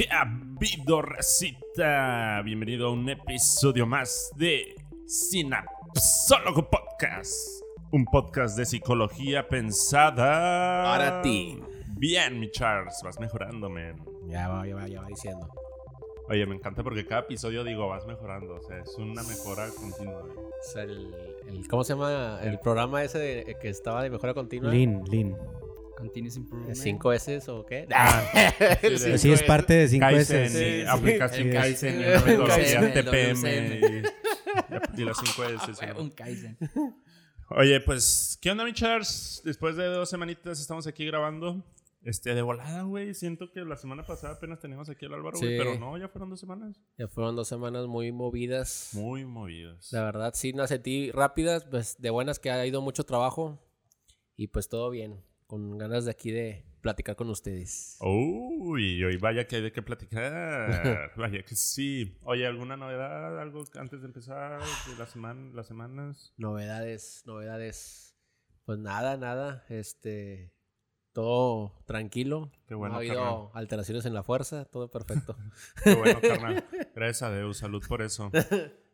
¿Qué ha habido, racita? Bienvenido a un episodio más de Sinapsólogo Podcast. Un podcast de psicología pensada Para ti. Bien, mi Charles, vas mejorando, man. Ya va, ya va, ya va diciendo. Oye, me encanta porque cada episodio digo, vas mejorando. O sea, es una mejora continua. O sea, el, el- ¿Cómo se llama? El programa ese de- que estaba de mejora continua. Lean, lean. Continuous improvement. ¿Cinco S o qué? sí, El cinco Sí, es S. parte de 5 Kaizen, S. sí, sí. aplicación Sí. Kaizen, Sí. TPM y, y las 5 S. sí. Un Kaizen. Oye, pues, ¿qué onda, mi Charles? Después de dos semanitas estamos aquí grabando. Este, de volada, güey. Siento que la semana pasada apenas teníamos aquí al Álvaro, güey. Sí. Pero no, ya fueron dos semanas. Ya fueron dos semanas muy movidas. Muy movidos. La verdad, sí, las sentí rápidas. Pues de buenas que ha ido mucho trabajo. Y pues todo bien. Con ganas de aquí de platicar con ustedes. Uy, hoy vaya que hay de qué platicar. vaya que sí. Oye, ¿alguna novedad? ¿Algo antes de empezar de la semana, las semanas? Novedades, novedades. Pues nada, nada. Este. Todo tranquilo. Qué bueno, no ha habido carnal. alteraciones en la fuerza. Todo perfecto. Qué bueno, carnal. Gracias a Dios, salud por eso.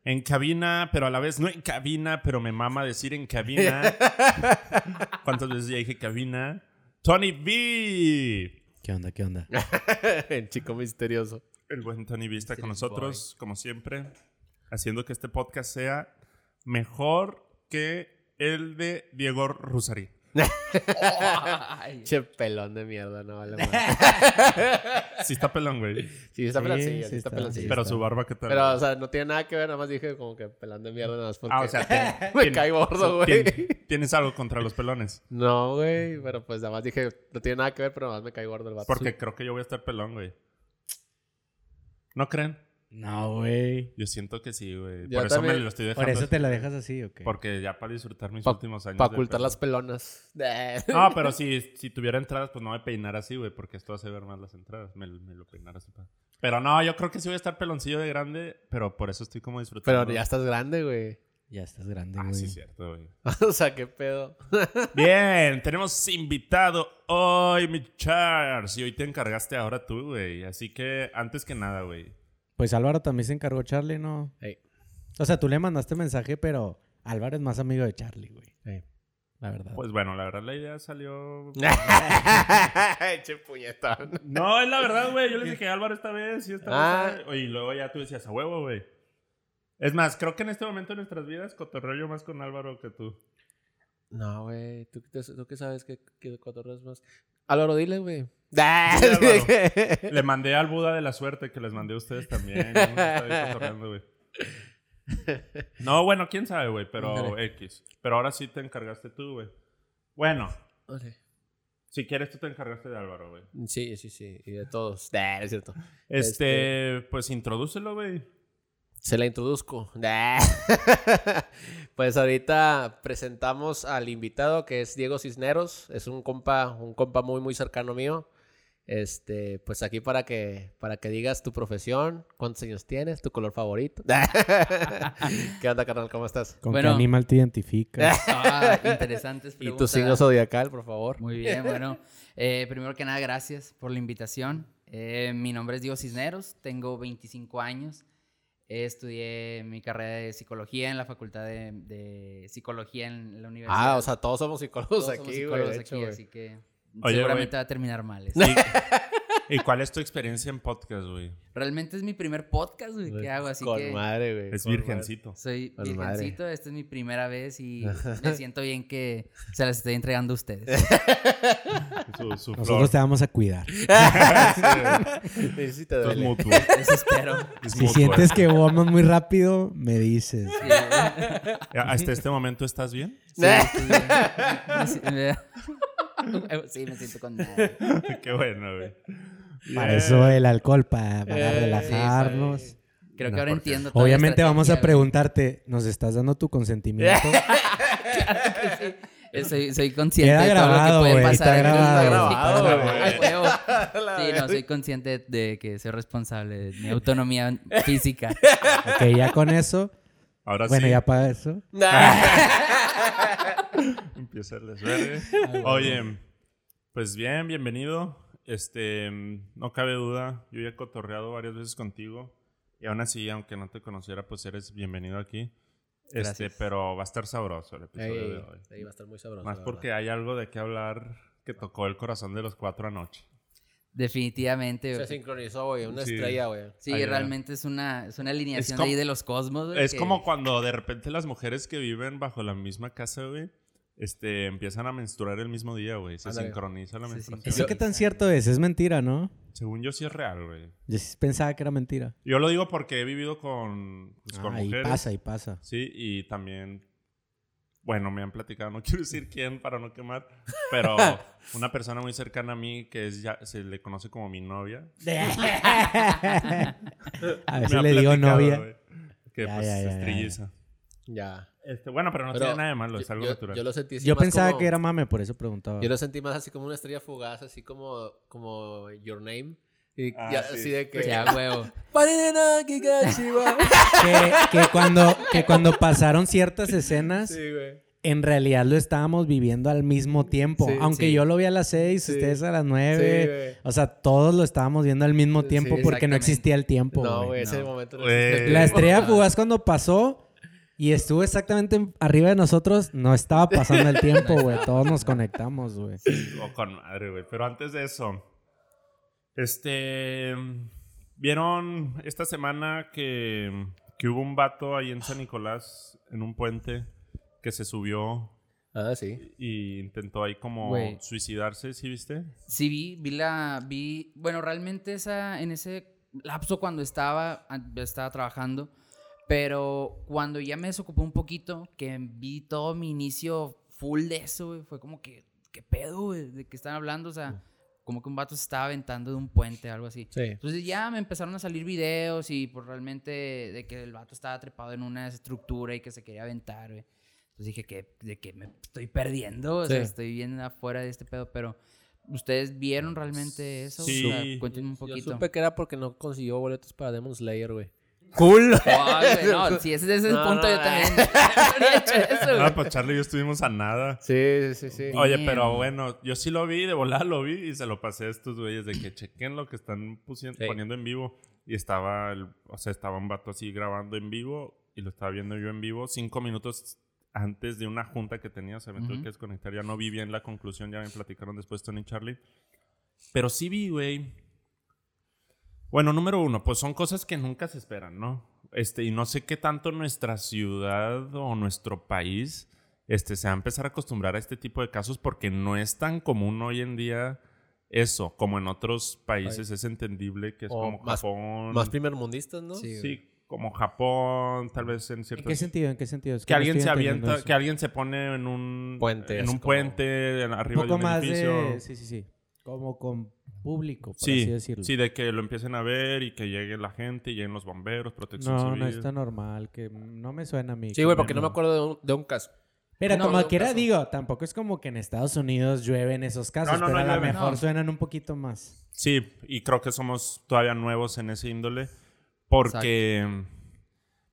En cabina, pero a la vez no en cabina, pero me mama decir en cabina. ¿Cuántas veces ya dije cabina? Tony B. ¿Qué onda, qué onda? El chico misterioso. El buen Tony B está con nosotros, como siempre, haciendo que este podcast sea mejor que el de Diego Rusarí. Che pelón de mierda, no vale más. Sí está pelón, güey. Sí, está Sí, peloncillo, sí sí, está sí Pero está. su barba, ¿qué tal? Pero, o sea, no tiene nada que ver, nada más dije como que pelón de mierda, nada más porque ah, o sea, me cae gordo, güey. tien- ¿Tienes algo contra los pelones? No, güey, pero pues nada más dije, no tiene nada que ver, pero nada más me cae gordo el vato. Porque creo que yo voy a estar pelón, güey. ¿No creen? No, güey. Yo siento que sí, güey. Por eso me lo estoy dejando. ¿Por eso te la dejas así o qué? Porque ya para disfrutar mis Pa- últimos años. Para ocultar las pelonas. No, pero si, si tuviera entradas, pues no me peinar así, güey, porque esto hace ver más las entradas. Me, me lo peinara así. pa- Pero no, yo creo que sí voy a estar peloncillo de grande, pero por eso estoy como disfrutando. Pero ya estás grande, güey. Ya estás grande, Ah, güey. sí, cierto, güey. o sea, qué pedo. Bien, tenemos invitado hoy, mi Charles. Y hoy te encargaste ahora tú, güey. Así que, antes que nada, güey. Pues Álvaro también se encargó Charlie, ¿no? Ey, O sea, tú le mandaste mensaje, pero Álvaro es más amigo de Charlie, güey. ey. La verdad. Pues bueno, la verdad la idea salió... che puñetón. No, es la verdad, güey. Yo les dije Álvaro esta vez y esta Ah. vez. esta- Y luego ya tú decías a huevo, güey. Es más, creo que en este momento de nuestras vidas cotorreo yo más con Álvaro que tú. No, güey. ¿Tú, qué- tú qué sabes que, que cotorreas más? Álvaro, dile, güey. Álvaro. Le mandé al Buda de la suerte que les mandé a ustedes también. ¿no? Bueno, quién sabe, güey, pero. X. Pero ahora sí te encargaste tú, güey. Bueno, Ok. si quieres tú te encargaste de Álvaro, güey. Sí, sí, sí. Y de todos. Nah, es cierto. Este, pues introdúcelo, güey. Se la introduzco. Pues ahorita presentamos al invitado que es Diego Cisneros. Es un compa, un compa muy, muy cercano mío. Este, pues aquí para que, para que digas tu profesión, cuántos años tienes, tu color favorito. ¿Qué onda, carnal? ¿Cómo estás? ¿Con Bueno. qué animal te identificas? ah, interesantes Y tu preguntas. signo zodiacal, por favor. Muy bien, bueno. eh, primero que nada, gracias por la invitación. Eh, mi nombre es Diego Cisneros, tengo 25 años. Estudié mi carrera de psicología en la Facultad de, de Psicología en la Universidad. Ah, o sea, todos somos psicólogos Todos somos aquí, güey. psicólogos de hecho, aquí, güey. así que Oye, seguramente güey. va a terminar mal. ¿Y cuál es tu experiencia en podcast, güey? Realmente es mi primer podcast, güey, que hago, así Con que madre, güey. Es madre. virgencito. soy Con madre. virgencito. Esta es mi primera vez y me siento bien que se las estoy entregando a ustedes. Su, su flor. Nosotros te vamos a cuidar. Sí, sí te Esto es mutuo. Eso espero. Es Si mutuo, sientes eh. que vamos muy rápido, me dices. Sí, ¿Hasta este momento estás bien? sí, estoy bien. Sí, me siento con. Qué bueno, güey. Para eso el alcohol, para, para Eh, relajarnos. sí, Creo No, que ahora entiendo. toda la Obviamente vamos a preguntarte, ¿nos estás dando tu consentimiento? güey. Claro que sí. Eh, Soy, soy consciente Queda de todo grabado, lo que puede pasar. está grabado, Sí, grabado, no, soy consciente de que soy responsable de mi autonomía física. ok, ya con eso. Ahora Bueno, sí. ya para eso. Empieza el desverde. Oye, pues bien, bienvenido. Este, mm, no cabe duda, yo ya he cotorreado varias veces contigo. Y aún así, aunque no te conociera, pues eres bienvenido aquí. Este, Gracias. pero va a estar sabroso el episodio Ey, de hoy. ey, va a estar muy sabroso. Más porque verdad. hay algo de qué hablar que tocó el corazón de los cuatro anoche. Definitivamente. Se sincronizó, güey. Una Sí. estrella, güey. Sí, Ayer. realmente es una, es una alineación como- ahí de los cosmos. güey, Es que- como cuando de repente las mujeres que viven bajo la misma casa, güey, este, empiezan a menstruar el mismo día, güey. Se Ándale. sincroniza la menstruación. ¿Eso qué tan cierto es? Es mentira, ¿no? Según yo sí es real, güey. Yo sí pensaba que era mentira. Yo lo digo porque he vivido con, pues, con Ah, y mujeres. pasa, y pasa. Sí, y también, bueno, me han platicado, no quiero decir quién para no quemar, pero una persona muy cercana a mí que es ya, se le conoce como mi novia. A veces le digo novia. güey, que Ya, pues ya, ya, es ya, trilliza. Ya. Este, bueno, pero no Pero tiene nada de malo, es algo yo, natural. Yo lo sentí así Yo más pensaba como- que era mame, por eso preguntaba. Yo lo sentí más así como una estrella fugaz, así como, como Your Name. Y Ah, ya, sí. así de que... Ya, huevo. Que, que cuando, que cuando pasaron ciertas escenas, Sí, güey. en realidad lo estábamos viviendo al mismo tiempo. Sí, Aunque sí. yo lo vi a las seis, Sí. ustedes a las Sí, nueve. güey. o sea, todos lo estábamos viendo al mismo Sí, tiempo porque no existía el tiempo. No, güey. ese no. momento no existe. La estrella fugaz cuando pasó y estuvo exactamente en- arriba de nosotros, no estaba pasando el tiempo, güey. Todos nos conectamos, güey. O con madre, güey. Pero antes de eso, este. ¿Vieron esta semana que, que hubo un vato ahí en San Nicolás, en un puente, que se subió Ah, sí. y intentó ahí como suicidarse, ¿sí viste? Sí, vi, vi la. Vi. Bueno, realmente esa, en ese lapso cuando estaba, estaba trabajando. Pero cuando ya me desocupé un poquito, que vi todo mi inicio full de eso, güey, fue como que. ¿Qué pedo, güey? ¿De qué están hablando? O sea, como que un vato se estaba aventando de un puente, algo así. Sí. Entonces ya me empezaron a salir videos y pues realmente de que el vato estaba trepado en una estructura y que se quería aventar, güey. Entonces dije que de que me estoy perdiendo, o sea, Sí. estoy bien afuera de este pedo, pero ¿ustedes vieron realmente eso? Sí. O sea, cuéntenme un Yo poquito. supe que era porque no consiguió boletos para Demon Slayer, güey. ¡Cool! Ay, güey, no, si ese, ese es el No, punto, no, yo no. también hecho eso. Ah, pues Charlie y yo estuvimos a nada. Sí, sí, sí. Oye, Damn. pero bueno, yo sí lo vi, de volar lo vi y se lo pasé a estos güeyes de que chequen lo que están pusi- Sí. poniendo en vivo. Y estaba, el, o sea, estaba un vato así grabando en vivo y lo estaba viendo yo en vivo cinco minutos antes de una junta que tenía. O sea, me tuve Ujú. que desconectar. Ya no vi bien la conclusión, ya me platicaron después Tony y Charlie. Pero sí vi, güey. Bueno, número uno, pues son cosas que nunca se esperan, ¿no? Este, y no sé qué tanto nuestra ciudad o nuestro país este, se va a empezar a acostumbrar a este tipo de casos porque no es tan común hoy en día eso, como en otros países es entendible que es O como más- Japón. Más primermundistas, ¿no? Sí, como Japón, tal vez en ¿En ciertos... qué sentido? ¿En qué sentido? Es que alguien se avienta, eso. que alguien se pone en un Puente, en un como- puente en- Un arriba de poco un más edificio. de... Sí, sí, sí. Como con público, por Sí, así decirlo. sí, de que lo empiecen a ver y que llegue la gente y lleguen los bomberos, protección no, civil. no está normal. Que no me suena a mí. Sí, güey, que porque no me acuerdo de un, de un caso. Pero No, como quiera caso. digo, tampoco es como que en Estados Unidos llueven esos casos, No, no, pero no a lo mejor No. suenan un poquito más. Sí, y creo que somos todavía nuevos en ese índole. Porque,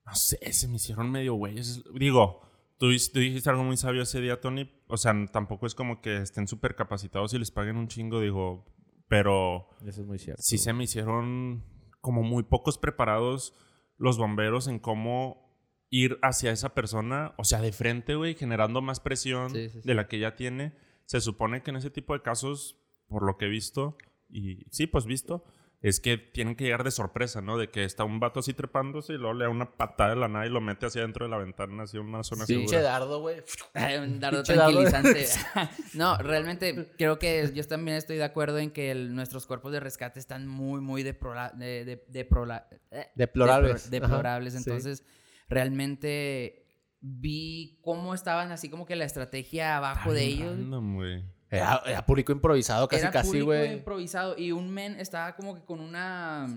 no sé, se me hicieron medio güeyes. Digo, tú, dijiste algo muy sabio ese día, Tony. O sea, tampoco es como que estén súper capacitados y les paguen un chingo, digo. Pero Eso es muy cierto. sí se me hicieron como muy pocos preparados los bomberos en cómo ir hacia esa persona, o sea, de frente, güey, generando más presión Sí, sí, sí. de la que ya tiene. Se supone que en ese tipo de casos, por lo que he visto, y sí, pues visto, es que tienen que llegar de sorpresa, ¿no? De que está un vato así trepándose y luego le da una patada de la nada y lo mete hacia dentro de la ventana, así en una zona Pinche segura. dardo, güey. Un dardo Pinche tranquilizante. no, realmente creo que yo también estoy de acuerdo en que el- nuestros cuerpos de rescate están muy, muy de, eh, Deplorables. depro- deplorables. Ajá, sí. Entonces, realmente vi cómo estaban así como que la estrategia abajo de ellos. Random, güey. Era, era público improvisado, casi, Era casi, público güey. improvisado y un men estaba como que con una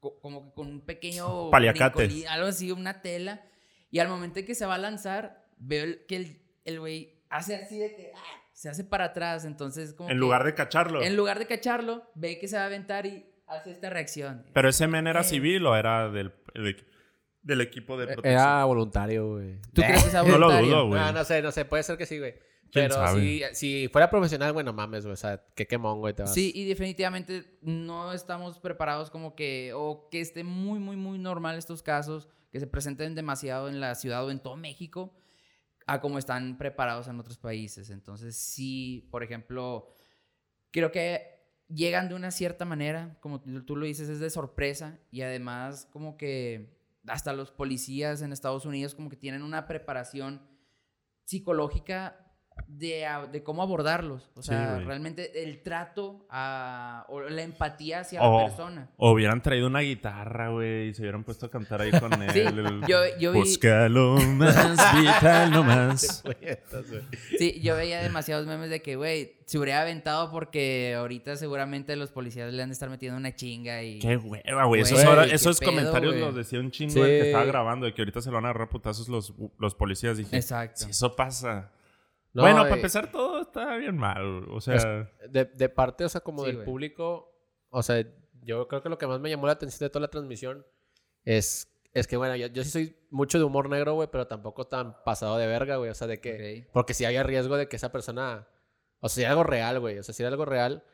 co- como que con un pequeño Paliacate. algo así, una tela y al momento en que se va a lanzar veo el- que el el güey hace así de que ¡ah! se hace para atrás, entonces como En que lugar de cacharlo. en lugar de cacharlo, ve que se va a aventar y hace esta reacción. Pero ese men era Eh. civil o era del... de- del equipo de Eh, protección. Era voluntario, güey. ¿Tú crees que sea No lo voluntario? dudo, güey. No, no sé, no sé. Puede ser que sí, güey. ¿Quién Pero si, si fuera profesional, güey, no mames, güey. O sea, qué quemón, güey, te vas. Sí, y definitivamente no estamos preparados como que, o que esté muy, muy, muy normal estos casos, que se presenten demasiado en la ciudad o en todo México, a como están preparados en otros países. Entonces, sí, por ejemplo, creo que llegan de una cierta manera, como tú lo dices, es de sorpresa, y además como que hasta los policías en Estados Unidos como que tienen una preparación psicológica de, cómo abordarlos. O sea, realmente el trato a- o la empatía hacia la persona. O hubieran traído una guitarra, güey, y se hubieran puesto a cantar ahí con él. Sí, el- yo, yo vi, Búscalo más, vital no más. Sí, yo veía demasiados memes de que, güey, se hubiera aventado porque ahorita seguramente los policías le han de estar metiendo una chinga y... Qué hueva, güey. Esos, ahora- esos pedo, comentarios los decía un chingo Sí. el que estaba grabando, de que ahorita se lo van a agarrar putazos los, los policías. Dije, Exacto. si eso pasa. No, bueno, eh, para empezar, todo está bien mal. O sea, De, de parte, o sea, como Sí, del güey. público, o sea, yo creo que lo que más me llamó la atención de toda la transmisión es, es que, bueno, yo, yo sí soy mucho de humor negro, güey, pero tampoco tan pasado de verga, güey. O sea, de que. Porque si había riesgo de que esa persona. O sea, si era algo real, güey. O sea, si era algo real.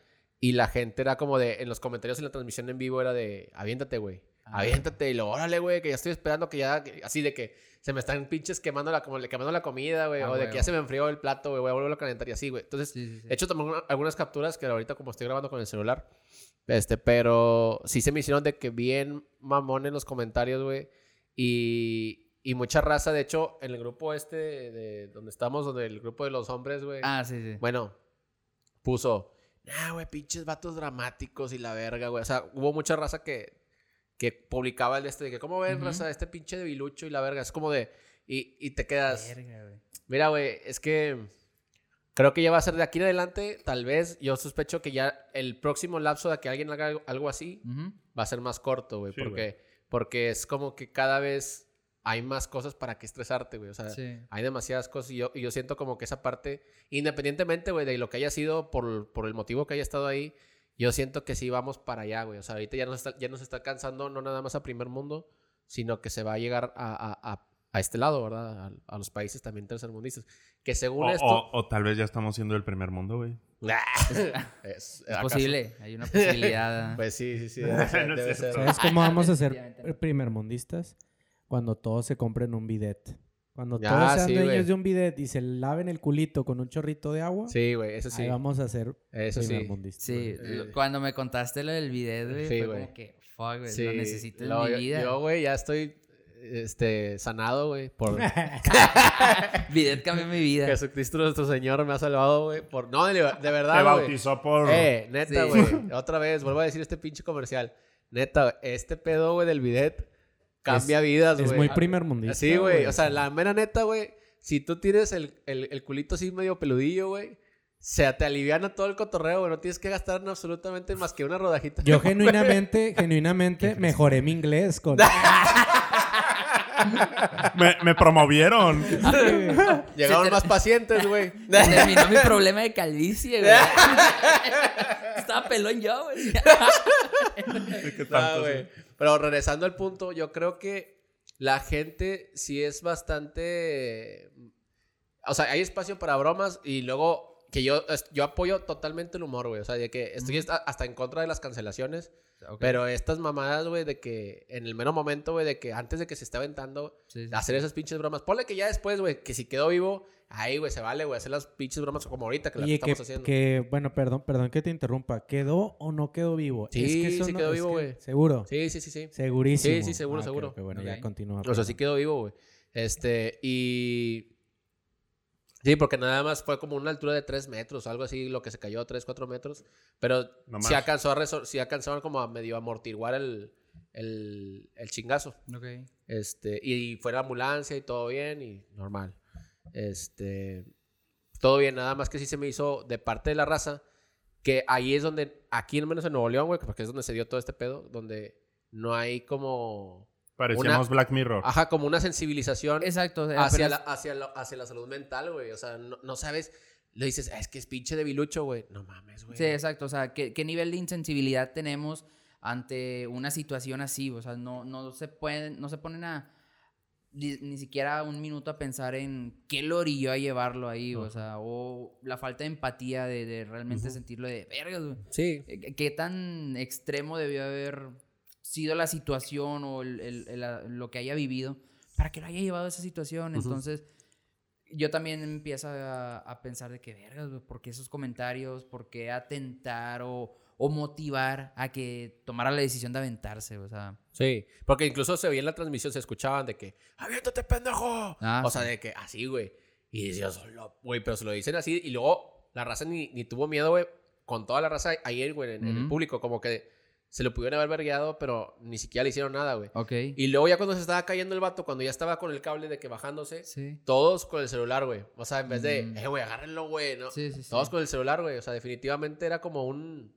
Y la gente era como de. En los comentarios en la transmisión en vivo era de. Aviéntate, güey. Ah. Aviéntate. Y lo, órale, güey, que ya estoy esperando que ya. que- Así de que se me están pinches quemando la, como, quemando la comida, güey. Ah, o de huevo. que ya se me enfrió el plato, güey. Voy a volverlo a calentar y así, güey. Entonces, Sí, sí, sí. He hecho también una- algunas capturas que ahorita como estoy grabando con el celular. Este, pero sí se me hicieron de que bien mamón en los comentarios, güey. Y, y mucha raza, de hecho, en el grupo este de donde estamos, donde el grupo de los hombres, güey. Ah, sí, sí. Bueno, puso, nah, güey, pinches vatos dramáticos y la verga, güey. O sea, hubo mucha raza que, que publicaba el de este, de que, ¿cómo ven, Ujú. raza, este pinche debilucho y la verga? Es como de, y, y te quedas, Verga, güey. Mira, güey, es que creo que ya va a ser de aquí en adelante, tal vez, yo sospecho que ya el próximo lapso de que alguien haga algo, así Ujú. va a ser más corto, güey, Sí, porque, porque es como que cada vez hay más cosas para que estresarte, güey, o sea, Sí. hay demasiadas cosas y yo, y yo siento como que esa parte, independientemente, güey, de lo que haya sido por, por el motivo que haya estado ahí, yo siento que sí vamos para allá, güey, o sea, ahorita ya nos está, ya nos está alcanzando no nada más a primer mundo, sino que se va a llegar a, a- a- a este lado, ¿verdad? A, a los países también tercermundistas. Que según o, esto... o- o tal vez ya estamos siendo el primer mundo, güey. es, Es posible, hay una posibilidad. Pues sí, sí, sí. Debe ser. Debe ser. ¿Sabes cómo vamos a ser primermundistas? Cuando todos se compren un bidet. Cuando todos sean sí, dueños de un bidet y se laven el culito con un chorrito de agua, Sí, güey, eso sí. ahí vamos a ser Eso sí. primermundistas. Sí, Eh, cuando me contaste lo del video, güey, Sí, fue como que, fuck, güey, Sí, lo necesito en lo- mi vida. Yo, güey, ya estoy este, sanado, güey, por Bidet cambió mi vida. Jesucristo nuestro Señor me ha salvado, güey, por... No, de, de Te verdad, güey. bautizó por... Eh, neta, Sí. güey. Otra vez, vuelvo a decir este pinche comercial. Neta, este pedo, güey, del bidet cambia vidas, güey. Es muy primermundista. Sí, güey. O sea, la mera neta, güey. Si tú tienes el, el, el culito así medio peludillo, güey. Se te aliviana todo el cotorreo, güey. No tienes que gastar en absolutamente más que una rodajita. Yo genuinamente, genuinamente mejoré mi inglés con... Me, me promovieron. Llegaron te- más pacientes, güey. Terminó mi problema de calvicie, güey. Estaba pelón yo, güey. ¿Qué No, tanto, güey. sí? Pero regresando al punto, yo creo que la gente sí es bastante. O sea, hay espacio para bromas y luego que yo, yo apoyo totalmente el humor, güey. O sea, de que estoy hasta, en contra de las cancelaciones. Pero estas mamadas, güey, de que en el mero momento, güey, de que antes de que se esté aventando, Sí, sí. hacer esas pinches bromas. Ponle que ya después, güey, que si quedó vivo, ahí, güey, se vale, güey, hacer las pinches bromas como ahorita que las Oye, que, estamos haciendo. que, bueno, perdón, perdón que te interrumpa. ¿Quedó o no quedó vivo? Sí, Es que eso sí no- quedó vivo, que- güey. ¿Seguro? Sí, sí, sí, sí. Segurísimo. Sí, sí, seguro, Ah, seguro. ok, bueno, ya continúa. O sea, sí quedó vivo, güey. Este, y. Sí, porque nada más fue como una altura de 3 metros, algo así, lo que se cayó, 3, 4 metros. Pero No sí alcanzó a resor- sí alcanzaron como a medio amortiguar el, el, el chingazo. Ok. Este, y fue la ambulancia y todo bien y normal. Este, todo bien, nada más que sí se me hizo de parte de la raza, que ahí es donde, aquí al menos en Nuevo León, güey, porque es donde se dio todo este pedo, donde no hay como, Parecíamos Una- Black Mirror. ajá, como una sensibilización Exacto. o sea, hacia, pero la, hacia, la, hacia la salud mental, güey. O sea, no, no sabes, le dices, "Ah, es que es pinche debilucho, güey. No mames, güey. Sí, exacto. O sea, ¿qué, qué nivel de insensibilidad tenemos ante una situación así? O sea, no, no se pueden, no se ponen a, ni, ni siquiera un minuto a pensar en qué lo orilló a llevarlo ahí, o sea, o la falta de empatía de, de realmente sentirlo de vergas, güey. Sí. ¿Qué tan extremo debió haber sido la situación o el- el- lo que haya vivido para que lo haya llevado a esa situación? Entonces, yo también empiezo a, a pensar de que, vergas, güey, ¿por qué esos comentarios? ¿Por qué atentar o, o motivar a que tomara la decisión de aventarse? O sea, Sí, porque incluso se veía en la transmisión, se escuchaban de que, ¡aviéntate, pendejo! Ah, o sea, de que así, güey. Y decías, güey, pero se lo dicen así. Y luego la raza ni, ni tuvo miedo, güey, con toda la raza ayer, güey, en, en el público. Como que se lo pudieron haber vergueado, pero ni siquiera le hicieron nada, güey. ok. Y luego ya cuando se estaba cayendo el vato, cuando ya estaba con el cable de que bajándose, Sí. todos con el celular, güey. O sea, en vez de, Mm. eh, güey, agárrenlo, güey, ¿no? Sí, sí, sí. Todos con el celular, güey. O sea, definitivamente era como un...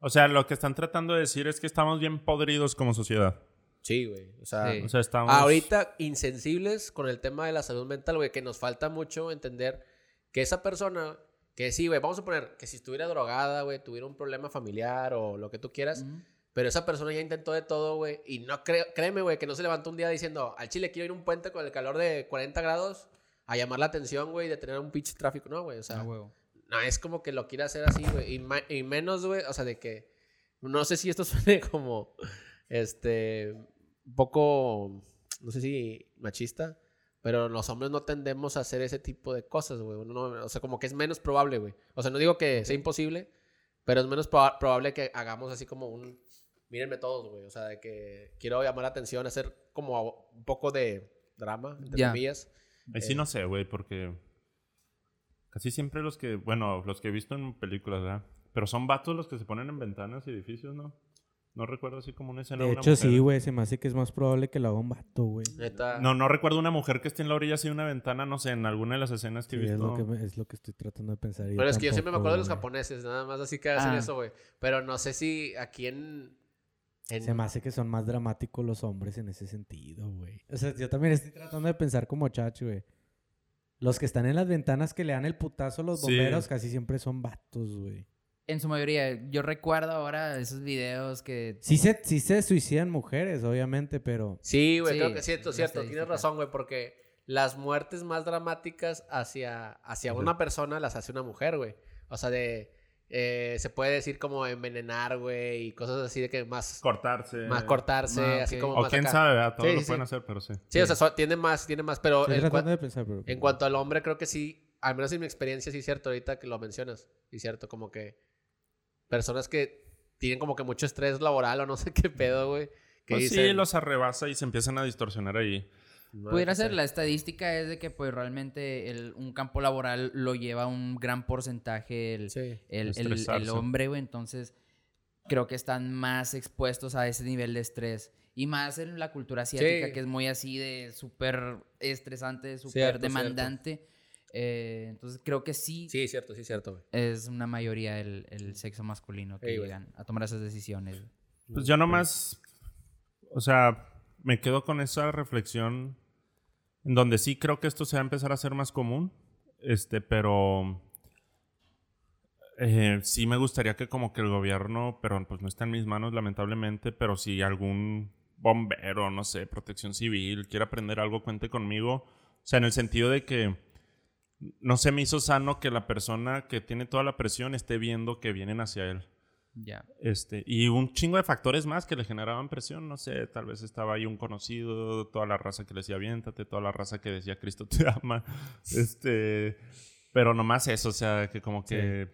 O sea, lo que están tratando de decir es que estamos bien podridos como sociedad. Sí, güey. O sea, Sí. O sea, estamos... ahorita insensibles con el tema de la salud mental, güey, que nos falta mucho entender que esa persona, que sí, güey, vamos a poner que si estuviera drogada, güey, tuviera un problema familiar o lo que tú quieras, pero esa persona ya intentó de todo, güey, y no creo, créeme, güey, que no se levantó un día diciendo, al chile quiero ir a un puente con el calor de 40 grados a llamar la atención, güey, de tener un pinche tráfico, no, güey, o sea, Ah. No, es como que lo quiere hacer así, güey. Y, menos, güey, o sea, de que. No sé si esto suene como. Este. Un poco. No sé si machista. Pero los hombres no tendemos a hacer ese tipo de cosas, güey. No- o sea, como que es menos probable, güey. O sea, no digo que sea imposible. Pero es menos proba- probable que hagamos así como un. Mírenme todos, güey. O sea, de que quiero llamar la atención, hacer como un poco de drama, entre comillas. Ahí sí no sé, güey, porque casi siempre los que, bueno, los que he visto en películas, ¿verdad? Pero son vatos los que se ponen en ventanas y edificios, ¿no? No recuerdo así como una escena De una hecho, sí, mujer. güey. Se me hace que es más probable que lo haga un vato, güey. No, no recuerdo una mujer que esté en la orilla así de una ventana, no sé, en alguna de las escenas que Sí, he es, visto. lo que me- es lo que estoy tratando de pensar. Pero es que yo siempre me acuerdo de los japoneses, nada más así que hacen Ah. eso, güey. Pero no sé si aquí en. en- Se me hace que son más dramáticos los hombres en ese sentido, güey. O sea, yo también estoy tratando de pensar como chacho, güey. Los que están en las ventanas que le dan el putazo a los Sí. bomberos casi siempre son vatos, güey. En su mayoría, yo recuerdo ahora esos videos que... Sí se, sí se suicidan mujeres, obviamente, pero... Sí, güey, Sí, creo que es cierto. Tienes razón, güey, porque las muertes más dramáticas hacia, hacia una persona las hace una mujer, güey. O sea, de. Eh, se puede decir como envenenar, güey, y cosas así de que más. Cortarse. Más cortarse, Ah, así ok. como O más quién acá. sabe, ¿verdad? Todo Sí, lo sí, pueden sí. hacer, pero sí. Sí, o sea, so- tiene más, tiene más, pero en, cua- de pensar, pero... en cuanto al hombre, creo que sí, al menos en mi experiencia, sí es cierto, ahorita que lo mencionas, sí es cierto, como que personas que tienen como que mucho estrés laboral o no sé qué pedo, güey. Que Pues sí, los arrebasa y se empiezan a distorsionar ahí. "No, Pudiera ser, sé". la estadística es de que pues realmente el- un campo laboral lo lleva un gran porcentaje el, Sí. el, el- el hombre, güey. Entonces, creo que están más expuestos a ese nivel de estrés. Y más en la cultura asiática, Sí. que es muy así de súper estresante, súper Cierto, demandante. Eh, entonces, creo que sí, Sí, cierto, sí, cierto, güey. es una mayoría el, el sexo masculino que Ey, güey. llegan a tomar esas decisiones. Pues yo nomás, o sea, me quedo con esa reflexión en donde sí creo que esto se va a empezar a hacer más común, este, pero eh, sí me gustaría que como que el gobierno, pero pues no está en mis manos lamentablemente, pero si algún bombero, no sé, protección civil, quiere aprender algo, cuente conmigo, o sea, en el sentido de que no se me hizo sano que la persona que tiene toda la presión esté viendo que vienen hacia él. Ya. Este, y un chingo de factores más que le generaban presión, no sé, tal vez estaba ahí un conocido, toda la raza que le decía aviéntate, toda la raza que decía Cristo te ama, este, pero nomás eso, o sea, que como que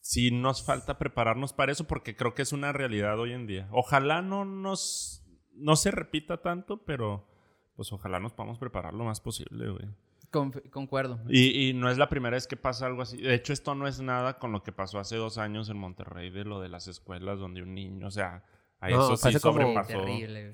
sí. nos falta prepararnos para eso porque creo que es una realidad hoy en día. Ojalá no nos, no se repita tanto, pero pues ojalá nos podamos preparar lo más posible, güey. Conf- concuerdo. Y, y no es la primera vez que pasa algo así. De hecho, esto no es nada con lo que pasó hace dos años en Monterrey de lo de las escuelas donde un niño, o sea, a No, eso sí como- sobrepasó.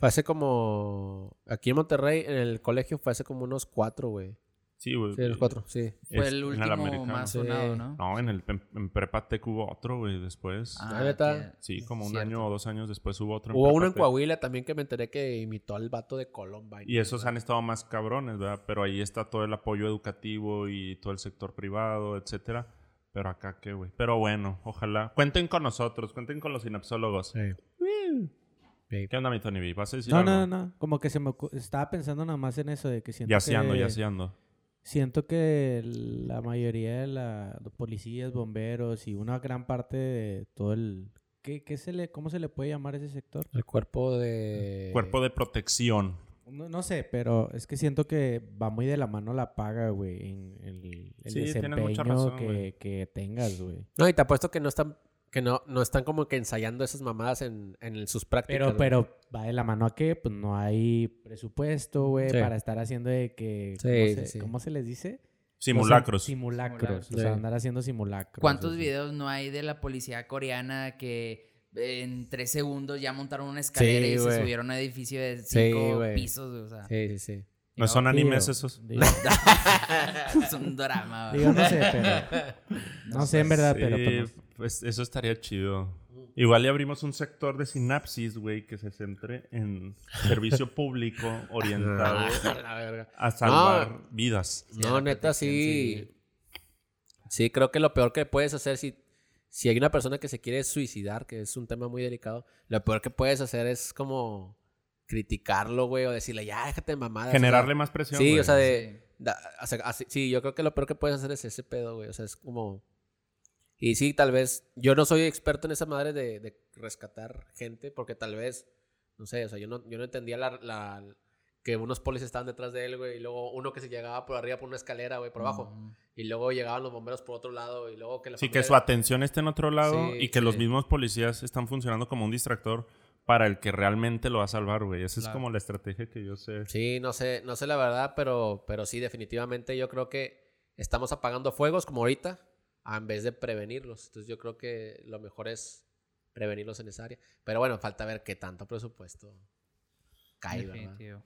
Fue hace como. Aquí en Monterrey, en el colegio, fue hace como unos cuatro, güey. Sí, güey. Sí, los cuatro, sí. Fue el en último más Sí. sonado, ¿no? No, en el en, en Prepa Tech hubo otro, güey, después. Ah, ¿neta? sí, como un cierto. año o dos años después hubo otro. Hubo uno en. Coahuila también que me enteré que imitó al vato de Columbine. Y esos han estado más cabrones, ¿verdad? Pero ahí está todo el apoyo educativo y todo el sector privado, etcétera. Pero acá qué, güey. Pero bueno, ojalá. Cuenten con nosotros, cuenten con los sinapsólogos. Sí. ¿Qué onda, mi Tony B? ¿Vas a decir No, algo? no, no. Como que se me estaba pensando nada más en eso de que siento Yaceando, que... yaceando. Siento que la mayoría de la, los policías, bomberos y una gran parte de todo el... ¿qué, qué se le, ¿Cómo se le puede llamar ese sector? El cuerpo de... Cuerpo de protección. No, no sé, pero es que siento que va muy de la mano la paga, güey, en el, el Sí, desempeño mucha razón, que, que tengas, güey. No, y te apuesto que no están... Que no, no están como que ensayando esas mamadas en, en sus prácticas. Pero, pero va de la mano a que pues no hay presupuesto, güey, Sí. para estar haciendo de que... Sí, ¿cómo, sí, se, sí. cómo se les dice? Simulacros. Simulacros. O Sí. sea, andar haciendo simulacros. ¿Cuántos así. videos no hay de la policía coreana que en tres segundos ya montaron una escalera Sí, y güey. se subieron a un edificio de cinco güey. pisos? O sea, Sí, sí, sí. ¿No son Digo, animes esos? Digo, es un drama. güey. digo, no sé, pero... No sé en verdad, Sí, pero... pues, no- pues eso estaría chido. Igual le abrimos un sector de sinapsis, güey, que se centre en servicio público orientado la verga. a salvar vidas. No, neta, sí. Sí, creo que lo peor que puedes hacer si, si hay una persona que se quiere suicidar, que es un tema muy delicado, lo peor que puedes hacer es como criticarlo, güey, o decirle, ya, déjate de o sea, Generarle más presión. Sí, güey. o sea, de... Sí. da- o sea, así- sí, yo creo que lo peor que puedes hacer es ese pedo, güey. O sea, es como... Y sí, tal vez... Yo no soy experto en esa madre de, de rescatar gente, porque tal vez... No sé, o sea, yo no, yo no entendía la, la- que unos policías estaban detrás de él, güey, y luego uno que se llegaba por arriba por una escalera, güey, por abajo. Mm. Y luego llegaban los bomberos por otro lado, y luego que la Sí, familia- que su atención esté en otro lado Sí, y que los mismos policías están funcionando como un distractor para el que realmente lo va a salvar, güey. Esa es como la estrategia que yo sé. Sí, no sé, no sé la verdad, pero, pero sí, definitivamente yo creo que estamos apagando fuegos como ahorita, en vez de prevenirlos. Entonces yo creo que lo mejor es prevenirlos en esa área. Pero bueno, falta ver qué tanto presupuesto cae.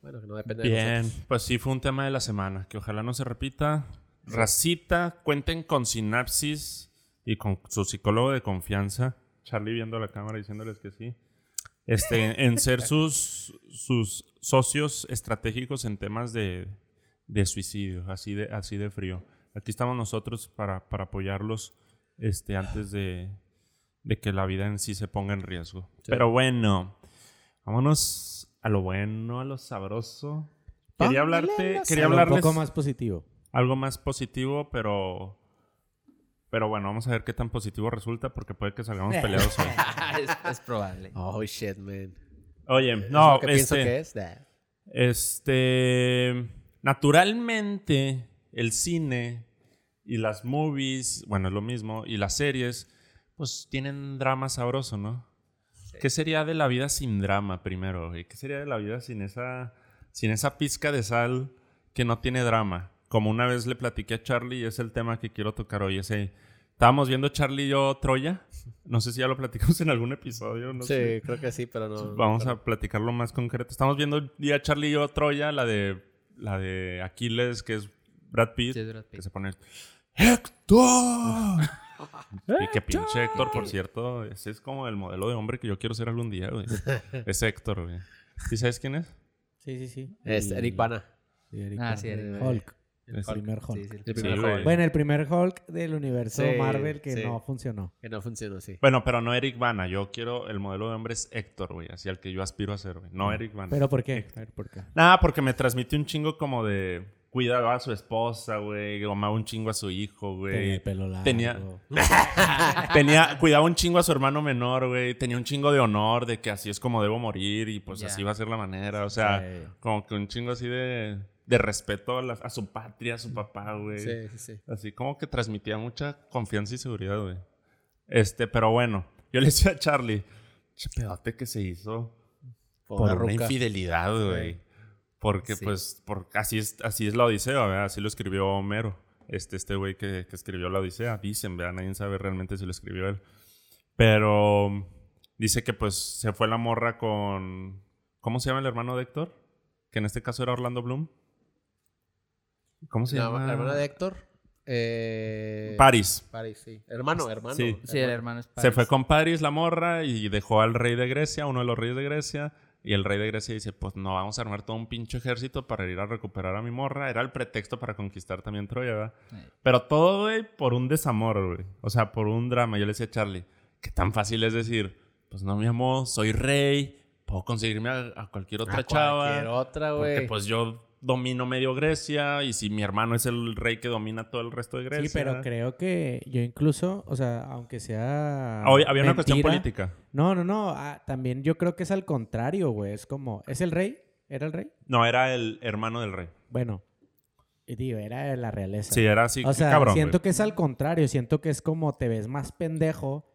Bueno, que no depende de Bien, nosotros. pues sí fue un tema de la semana, que ojalá no se repita. Racita, cuenten con Sinapsis y con su psicólogo de confianza, Charlie viendo la cámara diciéndoles que sí, este, en ser sus, sus socios estratégicos en temas de, de suicidio, así de, así de frío. Aquí estamos nosotros para, para apoyarlos este, antes de, de que la vida en sí se ponga en riesgo. Pero bueno, vámonos a lo bueno, a lo sabroso. Quería hablarte, quería Algo hablarles Un poco más positivo. algo más positivo, pero pero bueno, vamos a ver qué tan positivo resulta porque puede que salgamos peleados hoy. es, es probable. Oh, shit, man. Oye, ¿Es no, lo que pienso este, que es? Nah. este naturalmente el cine y las movies, bueno, es lo mismo, y las series pues tienen drama sabroso, ¿no? ¿Qué sería de la vida sin drama primero? güey? ¿Qué sería de la vida sin esa sin esa pizca de sal que no tiene drama? Como una vez le platiqué a Charlie y es el tema que quiero tocar hoy. Ese, estábamos viendo Charlie y yo Troya. No sé si ya lo platicamos en algún episodio. No sí, sé. creo que sí, pero no. Vamos pero- a platicarlo más concreto. Estamos viendo ya Charlie y yo Troya, la de la de Aquiles, que es Brad Pitt, Sí, es Brad Pitt. que se pone ¡Héctor! y que pinche Héctor, por cierto, ese es como el modelo de hombre que yo quiero ser algún día, güey. Es Héctor, güey. ¿Sí sabes quién es? Sí, sí, sí. Es Eric Bana. Sí, Eric Ah, Bana. sí, Eric Hulk. El El Hulk. primer Hulk. Sí, sí, el Sí, primer. Hulk. Bueno, el primer Hulk del universo Sí, Marvel que sí. no funcionó. Que no funcionó así. Bueno, pero no Eric Bana. Yo quiero el modelo de hombre es Héctor, güey. Así al que yo aspiro a ser, güey. No Eric Bana. ¿Pero por qué? A ver, ¿por qué? Nada, porque me transmite un chingo como de cuidaba a su esposa, güey, amaba un chingo a su hijo, Tenía güey. el pelo largo. Tenía- Tenía, cuidaba un chingo a su hermano menor, güey. Tenía un chingo de honor de que así es como debo morir y pues así va a ser la manera. O sea, Sí. como que un chingo así de, de respeto a, la- a su patria, a su papá, güey. Sí, sí, sí. Así como que transmitía mucha confianza y seguridad, güey. Este, pero bueno, yo le decía a Charlie, che pedote que se hizo Por por una infidelidad, güey. Porque, Sí. pues, por, así, es, así es la Odisea, ¿verdad? Así lo escribió Homero. Este, este güey que, que escribió la Odisea. Dicen, ¿verdad? Nadie sabe realmente si lo escribió él. Pero dice que, pues, se fue la morra con... ¿Cómo se llama el hermano de Héctor? Que en este caso era Orlando Bloom. ¿Cómo se La, llama? la hermana de Héctor. Eh, Paris. Paris, sí. Hermano, hermano. Sí. Sí, el hermano es Se Paris. fue con Paris la morra y dejó al rey de Grecia, uno de los reyes de Grecia. Y el rey de Grecia dice, pues no vamos a armar todo un pinche ejército para ir a recuperar a mi morra. Era el pretexto para conquistar también Troya, ¿verdad? Pero todo, güey, por un desamor, güey. O sea, por un drama. Yo le decía a Charlie, ¿qué tan fácil es decir? Pues no, mi amor, soy rey, puedo conseguirme a, a cualquier otra A chava. cualquier otra, Porque güey. pues yo domino medio Grecia y si mi hermano es el rey que domina todo el resto de Grecia. Sí, pero creo que yo incluso, o sea, aunque sea. Había una cuestión política. No, no, no. ah, también yo creo que es al contrario, güey. Es como. ¿Es el rey? ¿Era el rey? No, era el hermano del rey. Bueno. y Digo, era la realeza. Sí, era así, o sea, cabrón. siento güey. que es al contrario. Siento que es como te ves más pendejo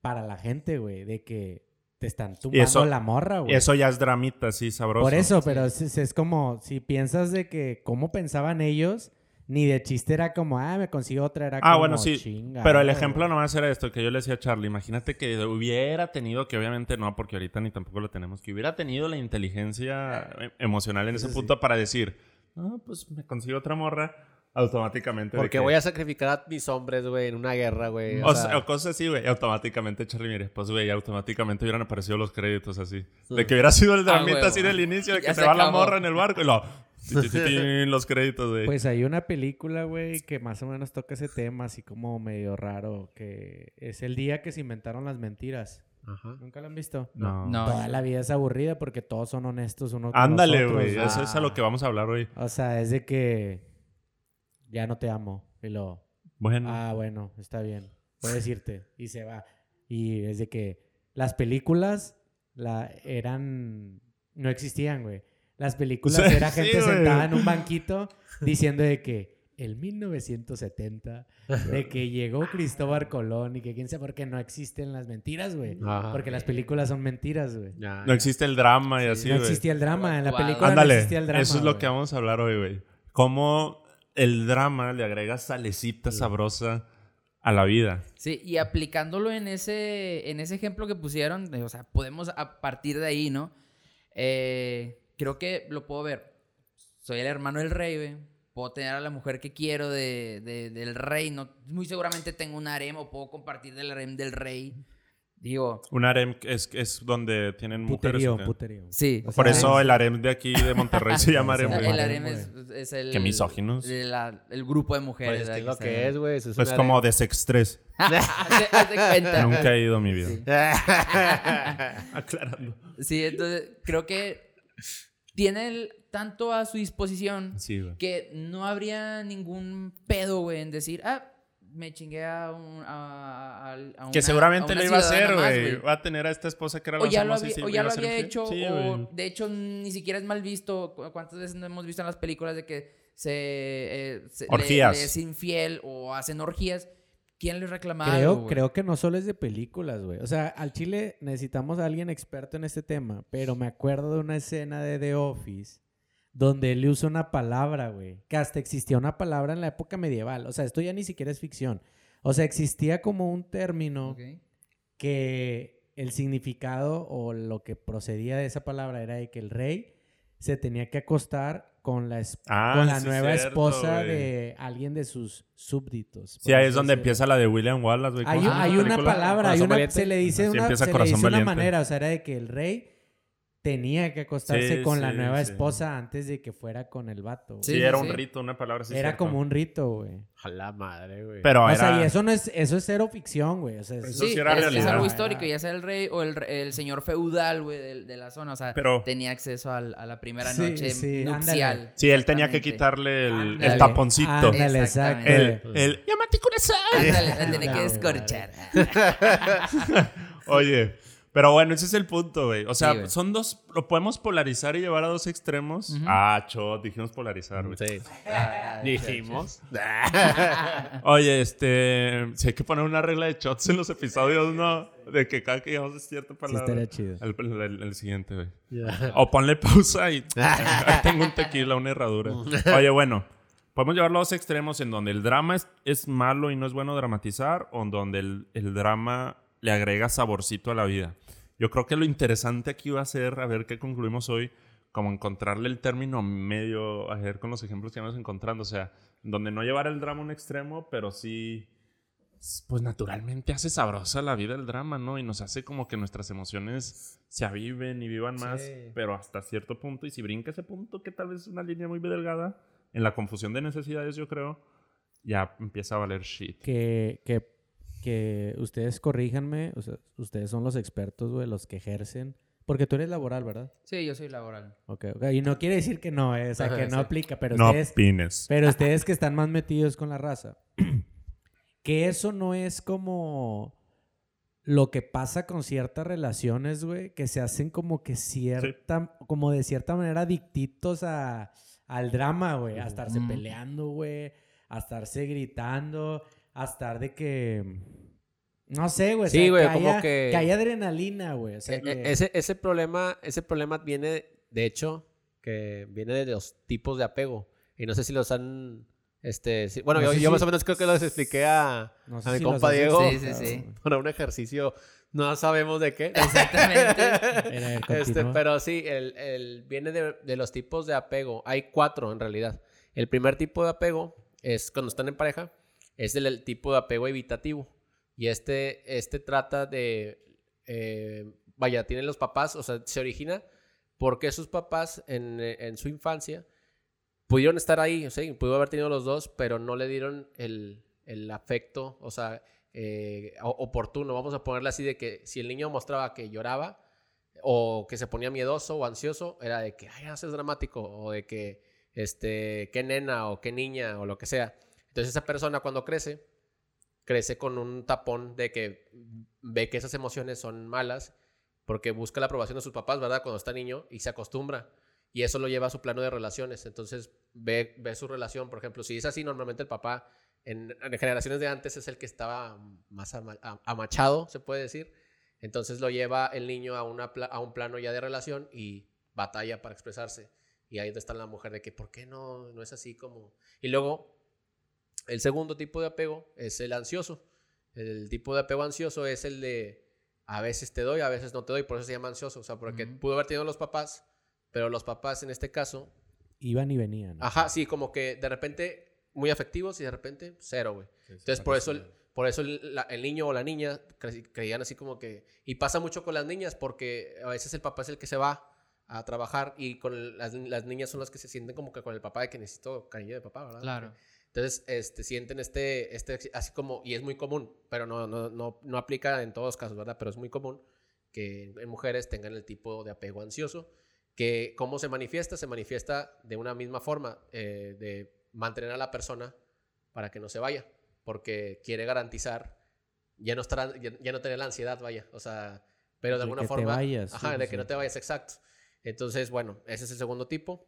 para la gente, güey. De que te están tumbando eso- la morra, güey. Eso ya es dramita, sí, sabroso. Por eso, pero es, es- es como si piensas de que cómo pensaban ellos, ni de chiste era como, ah, me consigo otra, era Ah, como, bueno, sí. "Chinga, Pero el güey". ejemplo nomás era esto, que yo le decía a Charlie, imagínate que hubiera tenido, que obviamente no, porque ahorita ni tampoco lo tenemos, que hubiera tenido la inteligencia e- emocional en ese punto para decir, ah, pues me consigo otra morra, automáticamente. Porque que- voy a sacrificar a mis hombres, güey, en una guerra, güey. O, O, sea, sea, o cosas así, güey. Automáticamente, Charlie, mire, pues, güey, automáticamente hubieran aparecido los créditos así. De que hubiera sido el dramita huevo. así del inicio, de que Ya se, se va la morra en el barco y lo... los créditos, güey. Pues hay una película, güey, que más o menos toca ese tema, así como medio raro, que es el día que se inventaron las mentiras. Ajá. ¿Nunca la han visto? no. No. Toda la vida es aburrida porque todos son honestos uno con Ándale, güey. Eso es a lo que vamos a hablar hoy. O sea, es de que ya no te amo. Y lo, Bueno. ah, bueno, está bien. Puedes irte. Y se va. Y es de que las películas la, eran... No existían, güey. Las películas Sí, era sí, gente güey. sentada en un banquito diciendo de que el 1970, de que llegó Cristóbal Colón y que quién sabe por qué no existen las mentiras, güey. Ajá. Porque las películas son mentiras, güey. Ya, no ya. existe el drama y así, no güey. existía el drama. En la película no Ándale. existía el drama. Eso es lo güey. que vamos a hablar hoy, güey. Cómo el drama le agrega salecita sabrosa a la vida. Sí, y aplicándolo en ese, en ese ejemplo que pusieron, eh, o sea, podemos a partir de ahí, ¿no? Eh, creo que lo puedo ver. Soy el hermano del rey, güey. Puedo tener a la mujer que quiero de, de- del rey. No, muy seguramente tengo un harem o puedo compartir del harem del rey. Digo, Un harem es, es donde tienen mujeres. Puterío, ¿o qué? puterío. sí. O Por eso es- el harem de aquí de Monterrey se llama harem, Sí. El harem, es, es el... Qué misóginos. de la- el grupo de mujeres. Pues es lo que es, güey. eso es Pues una como de- de sex 3. Hazte- hazte cuenta. Nunca he ido en mi vida. Aclarando. Sí, entonces creo que tiene el- tanto a su disposición Sí, que no habría ningún pedo, güey, en decir, ah, me chingué a un. A, a- a Que una- seguramente a una lo iba a hacer, güey. Va a tener a esta esposa que era O la ya lo famosa y había, sí, o ya lo había infiel. hecho, Sí, o de hecho ni siquiera es mal visto. Cu- ¿Cuántas veces no hemos visto en las películas de que se, eh, se- le- Orgías. le es infiel o hacen orgías? ¿Quién les reclama Creo, algo, creo que no solo es de películas, güey. O sea, al Chile necesitamos a alguien experto en este tema, pero me acuerdo de una escena de The Office donde él usa una palabra, güey. Que hasta existía una palabra en la época medieval. O sea, esto ya ni siquiera es ficción. O sea, existía como un término Ok. que el significado o lo que procedía de esa palabra era de que el rey se tenía que acostar con la, Ah, con la sí, nueva cierto, esposa güey. de alguien de sus súbditos. Sí, ahí es donde empieza la de William Wallace, güey. ¿Cómo Hay, hay una película? palabra, hay una, se le dice, una, se le dice una manera, o sea, era de que el rey tenía que acostarse Sí, con la nueva sí. esposa antes de que fuera con el vato. güey. Sí, era sí. un rito, una palabra así. Era cierto. como un rito, güey. A la madre, güey. Pero O era... sea, y eso no es, eso es cero ficción, güey. O sea, es- Eso Sí, sí era es, es algo histórico, ya sea el rey o el, re- el señor feudal, güey, de, de la zona. O sea, Pero- tenía acceso a la primera Sí, noche sí, nupcial. ándale. Sí, él tenía que quitarle el, el Ándale. taponcito. Ándale, exacto. El, el... ¡Llámate corazón! Ándale, la tenía que descorchar. Oye, pero bueno, ese es el punto, güey. O sea, Sí, son dos... Lo podemos polarizar y llevar a dos extremos. Ujú. Ah, chot, dijimos polarizar, güey. Sí. Ah, Dijimos. Oye, este... Si hay que poner una regla de shots en los episodios, ¿no? De que cada que digamos es cierta Sí, palabra. estaría chido. El, el- el siguiente, güey. Ya. O ponle pausa y ahí tengo un tequila, una herradura. Oye, bueno, podemos llevarlo a dos extremos en donde el drama es, es malo y no es bueno dramatizar, o en donde el, el drama le agrega saborcito a la vida. Yo creo que lo interesante aquí va a ser, a ver qué concluimos hoy, como encontrarle el término medio, a ver con los ejemplos que vamos encontrando, o sea, donde no llevar el drama a un extremo, pero sí, pues naturalmente hace sabrosa la vida el drama, ¿no? Y nos hace como que nuestras emociones se aviven y vivan más, Sí. pero hasta cierto punto, y si brinca ese punto, que tal vez es una línea muy delgada, en la confusión de necesidades, yo creo, ya empieza a valer shit. Que, que, que ustedes corríjanme, o sea, ustedes son los expertos, güey, los que ejercen. Porque tú eres laboral, ¿verdad? Sí, yo soy laboral. Ok, ok. Y no quiere decir que no, eh, o sea, Ajá, que no sí. aplica, pero no ustedes... opines. Pero ustedes que están más metidos con la raza, que eso no es como lo que pasa con ciertas relaciones, güey, que se hacen como que cierta, como de cierta manera adictitos a, al drama, güey, a estarse peleando, güey, a estarse gritando, a estar de que... No sé, güey. Sí, güey, que como haya- que- Que haya adrenalina, güey. o sea, E- e- que- ese, ese, problema, ese problema viene, de hecho, que viene de los tipos de apego. Y no sé si los han... Este, sí- bueno, No yo, sé yo si- más o menos creo que los expliqué a, no sé a mi si compa Diego. Sí, sí, sí. para un ejercicio, no sabemos de qué. Exactamente. Este, pero sí, el, el- viene de, de los tipos de apego. Hay cuatro en realidad. El primer tipo de apego es cuando están en pareja, es el, tipo de apego evitativo. Y este, este trata de, eh, vaya, tienen los papás, o sea, se origina porque sus papás en, en su infancia pudieron estar ahí, o sea, pudo haber tenido los dos, pero no le dieron el, el afecto, o sea, eh, oportuno. Vamos a ponerle así de que si el niño mostraba que lloraba o que se ponía miedoso o ansioso, era de que, ay, haces dramático, o de que, este, qué nena o qué niña o lo que sea. Entonces esa persona cuando crece, crece con un tapón de que ve que esas emociones son malas porque busca la aprobación de sus papás, ¿verdad? Cuando está niño y se acostumbra. Y eso lo lleva a su plano de relaciones. Entonces ve, ve su relación, por ejemplo, si es así, normalmente el papá en, en generaciones de antes es el que estaba más amachado, se puede decir. Entonces lo lleva el niño a, una a un plano ya de relación y batalla para expresarse. Y ahí está la mujer de que, ¿por qué no, no es así como...? Y luego, el segundo tipo de apego es el ansioso. El tipo de apego ansioso es el de a veces te doy, a veces no te doy, por eso se llama ansioso. O sea, porque pudo haber tenido los papás, pero los papás en este caso Iban y venían. ¿no? Ajá, sí, como que de repente muy afectivos y de repente cero, güey. Entonces, por eso, el, por eso el, la- el niño o la niña cre- creían así como que... Y pasa mucho con las niñas porque a veces el papá es el que se va a trabajar y con las, las niñas son las que se sienten como que con el papá de que necesito cariño de papá, ¿verdad? Claro. Entonces, este, sienten este, este, así como, y es muy común, pero no, no, no, no aplica en todos los casos, ¿verdad? Pero es muy común que en mujeres tengan el tipo de apego ansioso, que cómo se manifiesta, se manifiesta de una misma forma, eh, de mantener a la persona para que no se vaya, porque quiere garantizar, ya no, estará, ya, ya no tener la ansiedad, vaya, o sea, pero de De alguna que te forma... vayas, Ajá, sí, de sí, que no te vayas, exacto. Entonces, bueno, ese es el segundo tipo.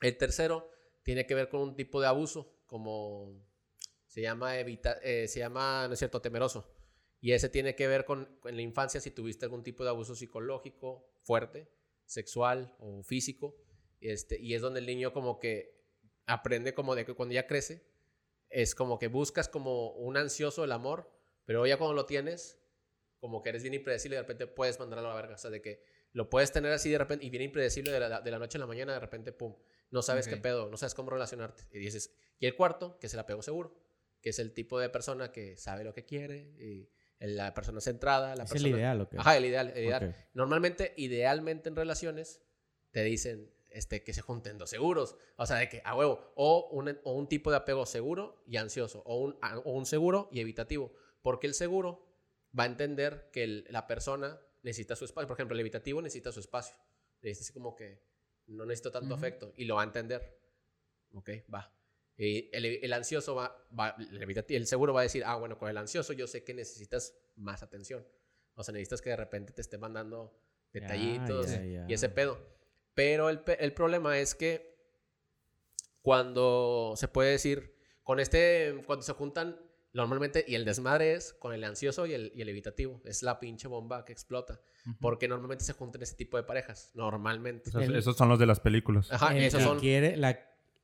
El tercero tiene que ver con un tipo de abuso, como se llama evita, eh, se llama, no es cierto, temeroso. Y ese tiene que ver con, en la infancia si tuviste algún tipo de abuso psicológico fuerte, sexual o físico. Este, y es donde el niño como que aprende como de que cuando ya crece, es como que buscas como un ansioso el amor, pero ya cuando lo tienes, como que eres bien impredecible y de repente puedes mandarlo a la verga. O sea, de que lo puedes tener así de repente y bien impredecible de la, de la noche a la mañana, de repente, pum, no sabes qué pedo, no sabes cómo relacionarte. Y dices, y el cuarto, que es el apego seguro, que es el tipo de persona que sabe lo que quiere y la persona centrada, la es el persona... ideal, ¿o qué? Ajá, el ideal, el ideal. Normalmente, idealmente en relaciones, te dicen este, que se junten dos seguros. O sea, de que a huevo. O un, o un tipo de apego seguro y ansioso. O un, o un seguro y evitativo. Porque el seguro va a entender que el- la persona necesita su espacio. Por ejemplo, el evitativo necesita su espacio. Dice así como que no necesito tanto Ujú. afecto. Y lo va a entender. Ok, va. El, el ansioso va, va el, seguro va a decir, ah, bueno, con el ansioso yo sé que necesitas más atención. O sea, necesitas que de repente te esté mandando detallitos y ese pedo. Pero el, pe- el problema es que cuando se puede decir, con este, cuando se juntan normalmente, y el desmadre es con el ansioso y el, y el evitativo, es la pinche bomba que explota. Porque normalmente se juntan ese tipo de parejas, normalmente. Esos, El- esos son los de las películas. Ajá, el esos que son... quiere, la,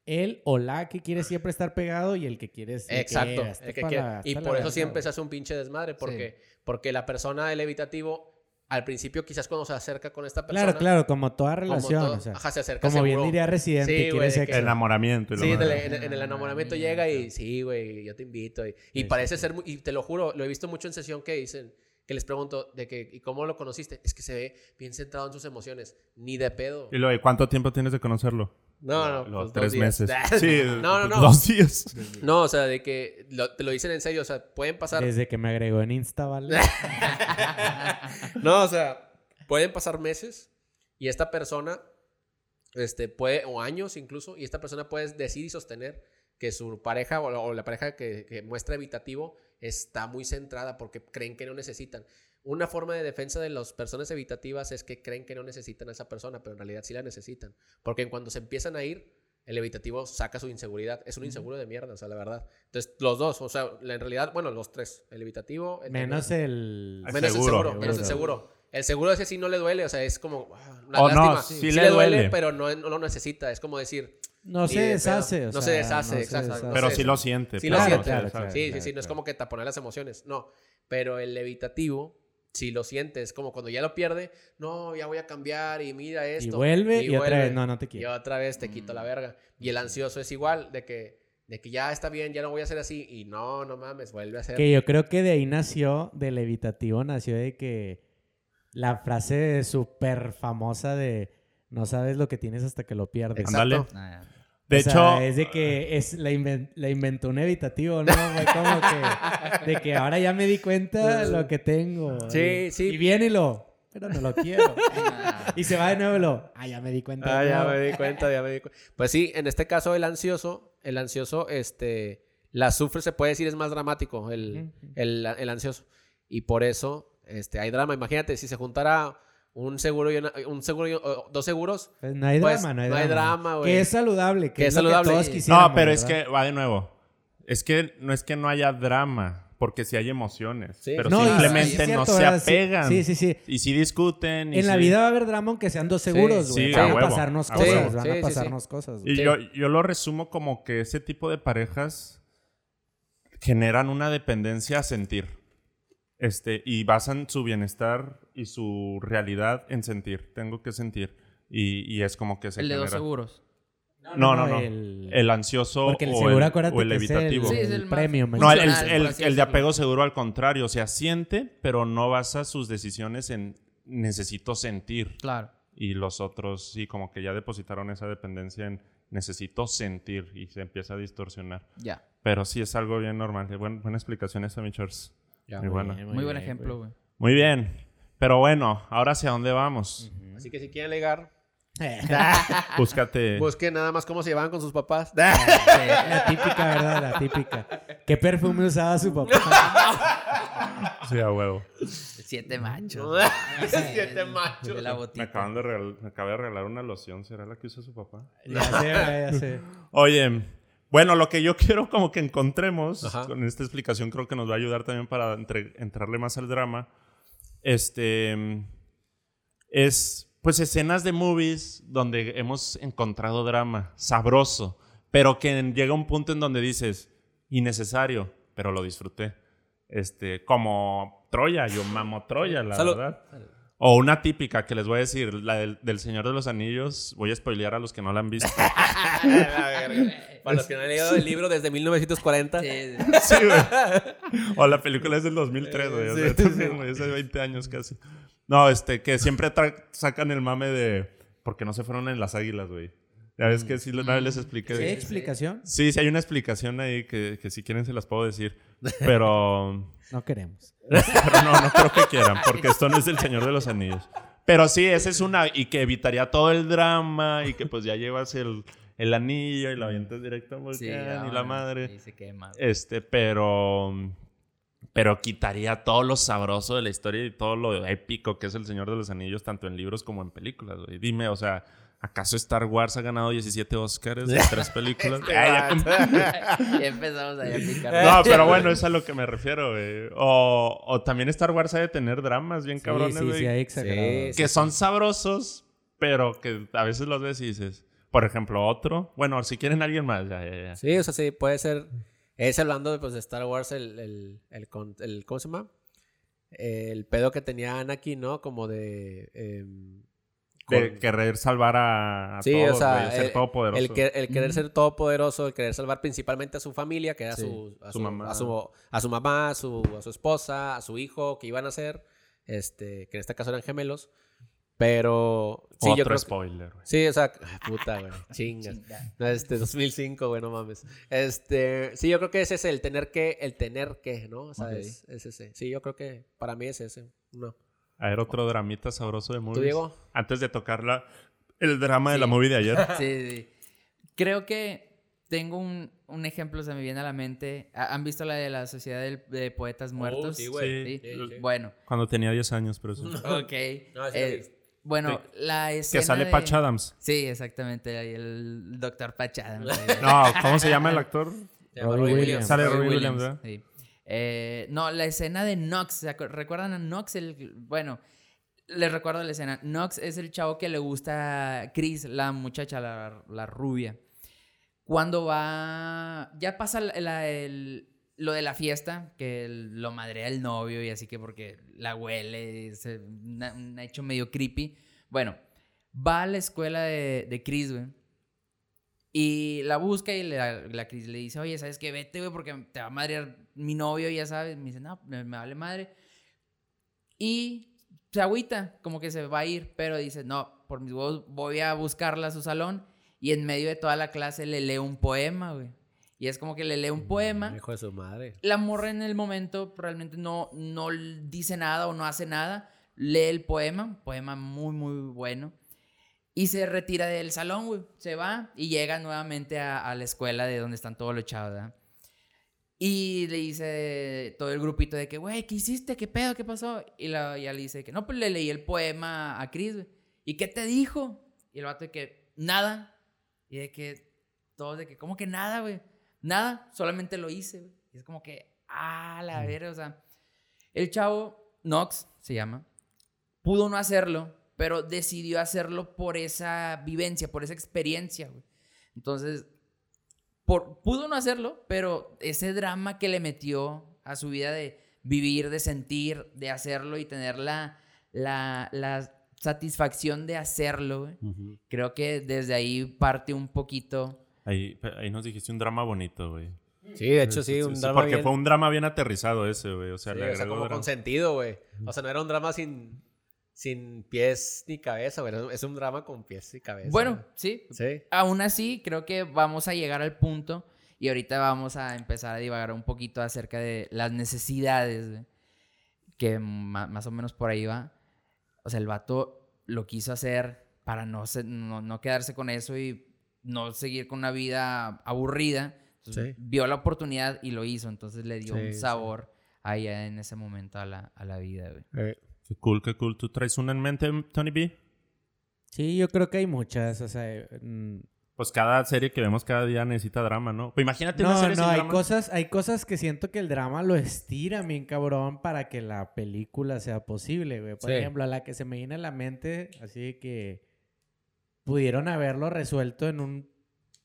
él o la que quiere siempre estar pegado y el que quiere... que, Exacto. "Eh, hasta el que quiere- la- y por eso siempre güey". se hace un pinche desmadre, porque, porque la persona del evitativo, al principio quizás cuando se acerca con esta persona... Claro, claro, como toda como relación, todo- o sea, ajá, se acerca como bien diría Residente, Sí, quiere sexo. que- Enamoramiento. y lo Sí, en el, demás. en el- en el enamoramiento llega y sí, güey, yo te invito. Y, y Sí, parece sí, ser, muy- y te lo juro, lo he visto mucho en sesión que dicen, que les pregunto de que, ¿y cómo lo conociste? Es que se ve bien centrado en sus emociones, ni de pedo. Y luego, ¿y ¿cuánto tiempo tienes de conocerlo? No, no, Los pues, tres días. meses. Sí, no, no, no. Dos días. No, o sea, de que lo- te lo dicen en serio, o sea, pueden pasar. Desde que me agregó en Insta, ¿vale? No, o sea, Pueden pasar meses y esta persona, este, puede, o años incluso, y esta persona puede decir y sostener que su pareja o la, o la pareja que, que muestra evitativo está muy centrada porque creen que no necesitan. Una forma de defensa de las personas evitativas es que creen que no necesitan a esa persona, pero en realidad sí la necesitan. Porque cuando se empiezan a ir, el evitativo saca su inseguridad. Es un inseguro de mierda, o sea, la verdad. Entonces, los dos, o sea, en realidad, bueno, los tres. El evitativo. el Menos el... El menos seguro. el seguro. Menos el Seguro. El seguro ese sí no le duele, o sea, es como. ah, Una O no, lástima. sí le duele. pero no, no lo necesita. Es como decir. No se de deshace. o No se deshace, no exacto. deshace. Pero sí lo siente. sí lo claro, siente. Claro, sí, claro. Sí, sí, claro, sí, no es como que taponar las emociones, no. Pero el evitativo, si lo sientes, como cuando ya lo pierde, no, ya voy a cambiar y mira esto. Y vuelve y, otra vuelve, vez, no, no te Y quiero. otra vez te quito la verga. Y el ansioso es igual, de que, de que ya está bien, ya no voy a hacer así. Y no, no mames, vuelve a hacer. Que yo creo que de ahí nació, del evitativo, nació de que la frase súper famosa de no sabes lo que tienes hasta que lo pierdes. Exacto. De O sea, hecho, es de que es, la, inven- la inventó un evitativo, ¿no? Fue como que, de que ahora ya me di cuenta lo que tengo. Sí, y, sí. Y viene y lo, pero no lo quiero. ah. y se va de nuevo y lo, ah, ya me di cuenta. Ah, de ya nuevo". me di cuenta, ya me di cuenta. Pues sí, en este caso el ansioso, el ansioso, este, la sufre, se puede decir, es más dramático, el, el, el ansioso. Y por eso, este, hay drama. Imagínate, si se juntara un seguro y una- un seguro y o dos seguros, Pues no hay Pues, drama, no hay no hay drama. güey. Que es saludable, que, Que es es lo saludable. que todos No, quisiéramos. no, pero es que va de nuevo. Es que no es que no haya drama, porque sí hay emociones, Sí. pero No, simplemente sí, no se apegan. Sí, sí, sí. Y sí discuten. y En la vida va a haber drama aunque sean dos seguros, güey. sí, van a huevo, pasarnos a cosas, van Sí, a sí, pasarnos cosas. güey. Y Sí. yo, yo lo resumo como que ese tipo de parejas generan una dependencia a sentir. Este, y basan su bienestar y su realidad en sentir. Tengo que sentir. Y, y es como que se El de dos genera. seguros. No, no, no. El, El ansioso porque el o, seguro, el, acuérdate o el que es evitativo. el, Sí, es el el más premium. No, el, el- funcional, el- por así el de decirlo. apego seguro al contrario. O sea, siente, pero no basa sus decisiones en necesito sentir. Claro. Y los otros sí, como que ya depositaron esa dependencia en necesito sentir y se empieza a distorsionar. Ya. Pero sí es algo bien normal. Buen- buena explicación esa, mi Chors. Ya, Muy bien, Muy buen bien, ejemplo, güey. Muy bien. Pero bueno, ahora hacia dónde vamos. Así que si quieren ligar, Búscate. busquen nada más cómo se llevaban con sus papás. La típica, ¿verdad? La típica. ¿Qué perfume usaba su papá? Sí, a huevo. Siete machos. Siete machos. De la Me botita. acaban de regal- me acaba de regalar una loción. ¿Será la que usa su papá? Ya sé, ya sé. Oye, bueno, lo que yo quiero como que encontremos Ajá. con esta explicación creo que nos va a ayudar también para entre- entrarle más al drama. Este es pues escenas de movies donde hemos encontrado drama sabroso, pero que llega un punto en donde dices innecesario, pero lo disfruté. Este, como Troya, yo mamo Troya, la Salud. verdad. O una típica que les voy a decir, la del, del Señor de los Anillos. Voy a spoilear a los que no la han visto. Para los que no han leído el libro desde 1940. Sí, Sí, güey. O la película es del 2003, güey. O sea, Sí, de 20 años casi. No, este, que siempre sacan el mame de... Porque no se fueron en las águilas, güey. Ya ves que sí, una vez les expliqué. ¿Sí hay explicación? Sí, sí hay una explicación ahí que, que si quieren se las puedo decir. Pero... No queremos. Pero no, no creo que quieran, porque esto no es el Señor de los Anillos. Pero sí, esa es una, y que evitaría todo el drama, y que pues ya llevas el, el anillo y la avientas directo al volcán sí, y la madre. sí, se quema. Este, pero. Pero quitaría todo lo sabroso de la historia y todo lo épico que es el Señor de los Anillos, tanto en libros como en películas, güey. Dime, o sea, ¿acaso Star Wars ha ganado 17 Oscars de tres películas? Ya- empezamos ahí a picar. no, pero bueno, es a lo que me refiero, güey. O, o también Star Wars ha de tener dramas bien cabrones, sí, sí, güey. sí, exagerado. Sí, que son sabrosos, pero que a veces los ves y dices, por ejemplo, otro. Bueno, si quieren alguien más, ya, ya, ya. Sí, o sea, sí, puede ser. Es hablando de, pues, de Star Wars, el, el, el, el- ¿Cómo se llama? El pedo que tenía Anakin, ¿no? Como de. em, De querer salvar a, a Sí, todos, o sea, güey, ser el- todopoderoso. El, que- el querer ser todopoderoso, el querer salvar principalmente a su familia, que era Sí, su, a su su, mamá. A su, a su mamá, a su, a su esposa, a su hijo, que iban a ser, este, que en este caso eran gemelos. Pero sí, Otro yo creo spoiler, güey. Sí, o sea, ah, puta, güey, chingas. Chinga. Este, 2005, güey, no mames. Este, sí, yo creo que ese es el tener que, el tener que, ¿no? O sea, es ese. Sí, yo creo que para mí es ese. No. A ver, otro dramita sabroso de movies. Diego? Antes de tocar la, el drama de la Sí. movie de ayer. Sí, sí. Creo que tengo un, un ejemplo, se me viene a la mente. ¿Ha- ¿Han visto la de la Sociedad del- de Poetas Muertos? sí, güey. Sí. Sí, sí. Bueno, Cuando tenía 10 años, pero ok. No, sí la Eh, bueno, la escena Que sale de- Patch Adams. Sí, exactamente. El doctor Patch Adams. No, ¿cómo se llama el actor? Robbie Williams. Sale Robbie Robbie Williams, ¿verdad? sí. Eh, no, la escena de Nox. ¿se acu- ¿Recuerdan a Nox? El, bueno, les recuerdo la escena. Nox es el chavo que le gusta a Chris, la muchacha, la, rubia. Cuando va. Ya pasa la- el- lo de la fiesta, que lo madrea el novio y así que porque la huele, es un hecho medio creepy. Bueno, va a la escuela de, de Chris, güey. Y la busca y la, la Chris le dice, oye, ¿sabes qué? Vete, güey, porque te va a madrear mi novio, ya sabes. Me dice, no, me, me vale madre. Y se agüita, como que se va a ir, pero dice, no, por mis huevos voy a buscarla a su salón. Y en medio de toda la clase le lee un poema, güey. Y es como que le lee un poema. Hijo de su madre. La morra en el momento realmente no, no dice nada o no hace nada. Lee el poema, poema muy, muy bueno. Y se retira del salón, güey. Se va y llega nuevamente a, a la escuela de donde están todos los chavos, ¿verdad? Y le dice todo el grupito de que, güey, ¿qué hiciste? ¿Qué pedo? ¿Qué pasó? Y la, ya le dice que, no, pues le leí el poema a Chris, güey. ¿Y qué te dijo? Y el vato de que, nada. Y de que, todos de que, ¿cómo que nada, güey? Nada, solamente lo hice, güey. Y es como que, ah, la verga, o sea. El chavo, Nox se llama, pudo no hacerlo, pero decidió hacerlo por esa vivencia, por esa experiencia, güey. Entonces, por, pudo no hacerlo, pero ese drama que le metió a su vida de vivir, de sentir, de hacerlo y tener la, la, la satisfacción de hacerlo, güey. Creo que desde ahí parte un poquito. Ahí, ahí nos dijiste un drama bonito, güey. Sí, de hecho sí, un drama Porque bien... fue un drama bien aterrizado ese, güey. O sea, sí, le o sea, como drama. con sentido, güey. O sea, no era un drama sin, sin pies ni cabeza, güey. Es un drama con pies y cabeza. Bueno, sí. Sí. Aún así, creo que vamos a llegar al punto y ahorita vamos a empezar a divagar un poquito acerca de las necesidades, que más o menos por ahí va. O sea, el vato lo quiso hacer para no, se- no, no quedarse con eso y no seguir con una vida aburrida. Entonces, Sí. Vio la oportunidad y lo hizo, entonces le dio Sí, un sí. sabor ahí en ese momento a la, a la vida, güey. Eh, Qué cool, qué cool. ¿Tú traes una en mente, Tony B? Sí, yo creo que hay muchas, o sea... mm, Pues cada serie que vemos cada día necesita drama, ¿no? Pues imagínate una No, serie no, sin hay drama. cosas, hay cosas que siento que el drama lo estira bien cabrón para que la película sea posible, güey. Por Sí. ejemplo, la que se me viene a la mente, así de que pudieron haberlo resuelto en un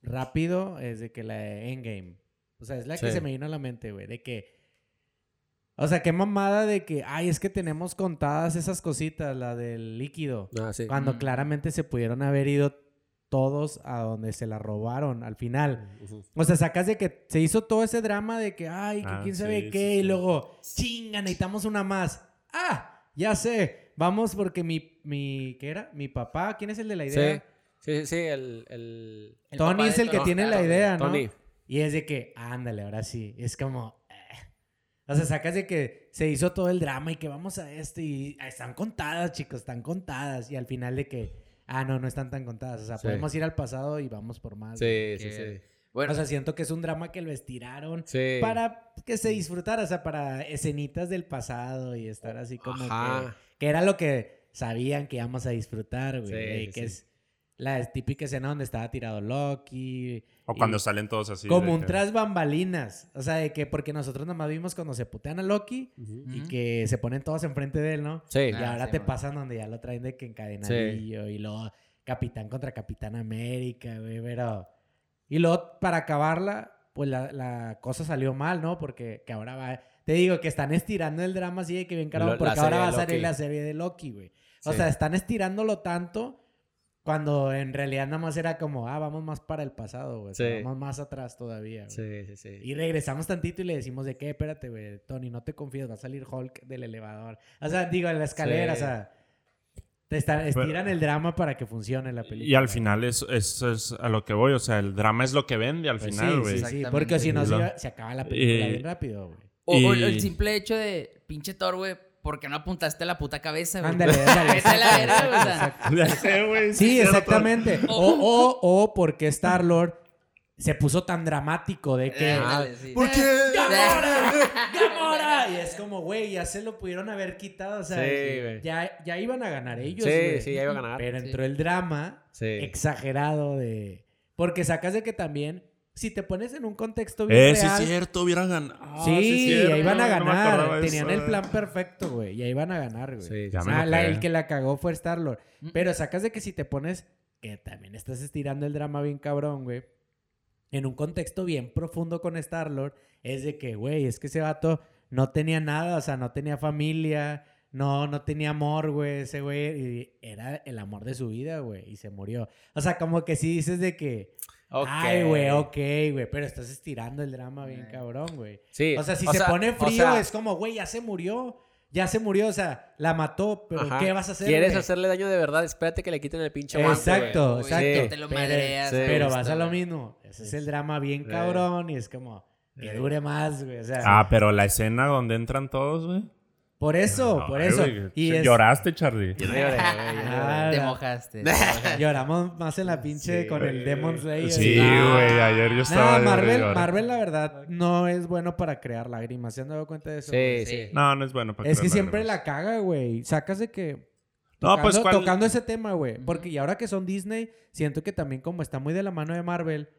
rápido, es de que la de Endgame. O sea, es la que se me vino a la mente, güey, de que... O sea, qué mamada de que, ay, es que tenemos contadas esas cositas, la del líquido. ah, sí. Cuando Mm. claramente se pudieron haber ido todos a donde se la robaron al final. O sea, sacas de que se hizo todo ese drama de que, ay, que Ah, quién sí, sabe sí, qué, sí. y luego, chinga, necesitamos una más. Ah, ya sé, vamos porque mi, mi, ¿qué era? Mi papá, ¿quién es el de la idea? sí, sí, sí, el... el... El Tony es el que Tony tiene la idea, ¿no? Tony. Y es de que, ándale, ahora sí. Es como. O sea, sacas de que se hizo todo el drama y que vamos a esto y ah, están contadas, chicos, están contadas. Y al final de que, ah, no, no están tan contadas. O sea, Sí. podemos ir al pasado y vamos por más. Sí, sí, Que- sí. Bueno, O sea, siento que es un drama que lo estiraron Sí. para que se disfrutara, o sea, para escenitas del pasado y estar así como que, que era lo que sabían que íbamos a disfrutar, güey. Sí, que sí. es la típica escena donde estaba tirado Loki. O cuando salen todos así. como un que- tras bambalinas. O sea, de que porque nosotros nomás vimos cuando se putean a Loki y que se ponen todos enfrente de él, ¿no? Sí. Y Ah, ahora sí, te man. pasan donde ya lo traen de que encadenadillo y luego Capitán contra Capitán América, güey, pero... Y luego, para acabarla, pues la, la cosa salió mal, ¿no? Porque que ahora va... Te digo que están estirando el drama así de que bien la porque ahora va a salir la serie de Loki, güey. O Sí. sea, están estirándolo tanto cuando en realidad nada más era como, ah, vamos más para el pasado, güey. O sea, Sí. vamos más atrás todavía, güey. Sí, sí, sí. Y regresamos tantito y le decimos de qué, espérate, güey, Tony, no te confíes, va a salir Hulk del elevador. O sea, digo, en la escalera, Sí. o sea, te está- estiran el drama para que funcione la película. Y al final eso es, es a lo que voy. O sea, el drama es lo que vende al Pues final, sí, güey. sí, sí, Exactamente. porque si no se, acaba la película y- bien rápido, güey. O, el simple hecho de pinche Thor, güey, ¿por qué no apuntaste la puta cabeza, güey? Ándale, ándale. La verga, o sea. Sí, exactamente. O, o, o porque Star-Lord se puso tan dramático de que... Ándale, sí. ¿Por qué? ¡Gamora! ¡Gamora! Y es como, güey, ya se lo pudieron haber quitado, o sea, Sí, que güey. ya, ya iban a ganar ellos, Sí, güey. sí, ya iba a ganar. Pero Sí. entró el drama exagerado de... Porque sacas de que también, si te pones en un contexto bien Eh, sí, es cierto, hubieran ganado. Ah, Sí, es cierto, ya iban a me ganar. Tenían eso. el plan perfecto, güey. Ya iban a ganar, güey. Sí, ya O me sea, lo la- el que la cagó fue Star-Lord. Pero sacas de que si te pones... Que también estás estirando el drama bien cabrón, güey. En un contexto bien profundo con Star-Lord. Es de que, güey, es que ese vato no tenía nada. O sea, no tenía familia. No, no tenía amor, güey. Ese güey y era el amor de su vida, güey. Y se murió. O sea, como que sí dices de que... Ay, güey, ok, güey. Pero estás estirando el drama bien cabrón, güey. Sí. O sea, si o se sea- pone o frío, sea, es como, güey, ya se murió. Ya se murió, o sea, la mató, pero ajá. ¿qué vas a hacer? ¿Quieres hacerle daño de verdad? Espérate que le quiten el pinche guante, Exacto, güey. exacto. Sí. Que te lo Pero- madreas. sí. Pero gusto, vas a lo mismo. Ese es el drama bien cabrón y es como que dure más, güey. O sea, Ah, pero la escena donde entran todos, güey. Por eso, No, por eso. güey, Y es- Lloraste, Charlie. Yo no lloré, güey, yo no lloré. Ah, Te mojaste. Lloramos más en la pinche Sí, con el. Demon Slayer. Sí, Ah. güey. Ayer yo estaba. Nah, de Marvel. Marvel, la verdad, no es bueno para crear lágrimas. ¿Se han dado cuenta de eso? Sí, sí. No, no es bueno para Es que crear siempre lágrimas. la caga, güey. Sacas de que. No, Tocando, pues, ¿cuál- tocando ese tema, güey. Porque y ahora que son Disney, siento que también como está muy de la mano de Marvel,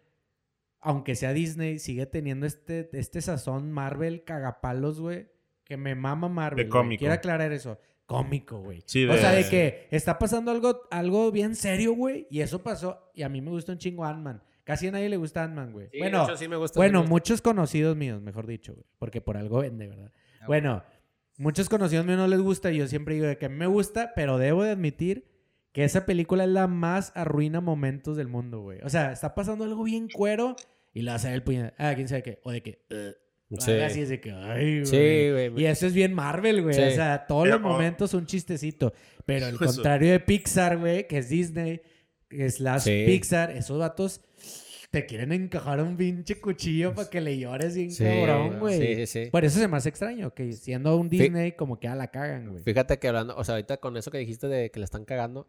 aunque sea Disney, sigue teniendo este, este sazón Marvel cagapalos, güey. Que me mama Marvel. De güey. cómico. Quiero aclarar eso. Cómico, güey. Sí, O sea, de- de que está pasando algo, algo bien serio, güey. Y eso pasó. Y a mí me gusta un chingo Ant-Man. Casi a nadie le gusta Ant-Man, güey. Sí, bueno, de hecho, sí me gusta, bueno, me gusta. muchos conocidos míos, mejor dicho, güey. Porque por algo vende, ¿verdad? Ah, Bueno, muchos conocidos míos no les gusta y yo siempre digo de que me gusta, pero debo de admitir que esa película es la más arruina momentos del mundo, güey. O sea, está pasando algo bien cuero y le vas a ver el puñal. Ah, quién sabe qué. O de que. "Ugh". Sí. Algo Así es de que. Ay, güey. Sí, güey. Y eso es bien Marvel, güey. Sí. O sea, todos los momentos un chistecito. Pero el contrario de Pixar, güey, que es Disney, slash Sí. Pixar, esos vatos te quieren encajar un pinche cuchillo para que le llores bien Sí, cabrón, güey. Sí, sí, sí. Por eso se me hace extraño, que siendo un Disney, como que a la cagan, güey. Fíjate que hablando, o sea, ahorita con eso que dijiste de que le están cagando,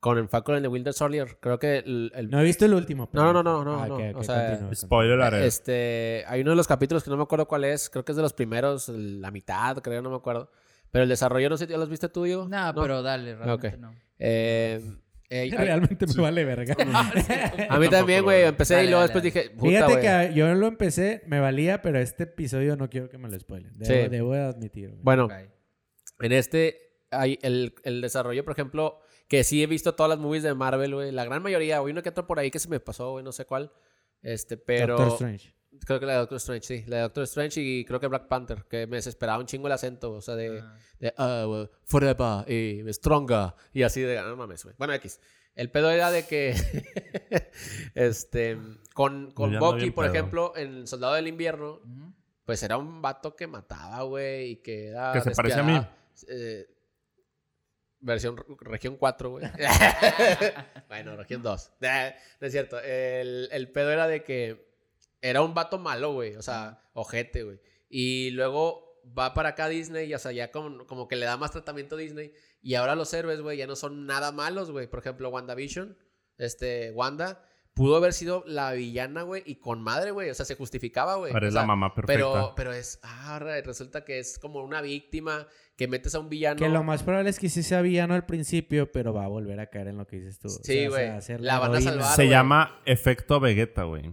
con el Falcon and the Winter Soldier, creo que el... el- No he visto el último. pero- No, no, no, no, Ah, no, ok, o ok, sea, Spoiler alert. Este, hay uno de los capítulos que no me acuerdo cuál es, creo que es de los primeros, la mitad, creo, no me acuerdo. Pero el desarrollo, no sé, ¿ya los viste tú, Diego? No, pero dale, realmente Ok. no. Eh, eh, Realmente me vale verga. a mí también, güey, empecé Dale, y luego dale, después dale. dije, puta, Fíjate güey. que yo lo empecé, me valía, pero este episodio no quiero que me lo spoilen. Debo, Sí. debo de admitir. güey. Bueno, Ok. en este, hay el, el desarrollo, por ejemplo, que sí he visto todas las movies de Marvel, güey, la gran mayoría, güey, uno que otro por ahí que se me pasó, güey, no sé cuál. Este, pero... Doctor Strange. Creo que la de Doctor Strange, sí. La de Doctor Strange y creo que Black Panther, que me desesperaba un chingo el acento, o sea, de, Ah. de ah, well, forever y stronger y así de, no mames, güey. Bueno, X. El pedo era de que, este, con, con Bucky, por pedo. ejemplo, en Soldado del Invierno, pues era un vato que mataba, güey, y que era... Que se parece a mí. Eh, versión región 4, güey. bueno, región 2. no es cierto. El, el pedo era de que era un vato malo, güey. O sea, ojete, güey. Y luego va para acá Disney y, o sea, ya como, como que le da más tratamiento a Disney. Y ahora los héroes, güey, ya no son nada malos, güey. Por ejemplo, WandaVision, este, Wanda, pudo haber sido la villana, güey, y con madre, güey. O sea, se justificaba, güey. Ahora O es la mamá perfecta. pero, pero es, ah, re- resulta que es como una víctima que metes a un villano. Que lo más probable es que sí sea villano al principio, pero va a volver a caer en lo que dices tú. Sí, o güey. sea, La van a salvar. Se llama efecto Vegeta, güey.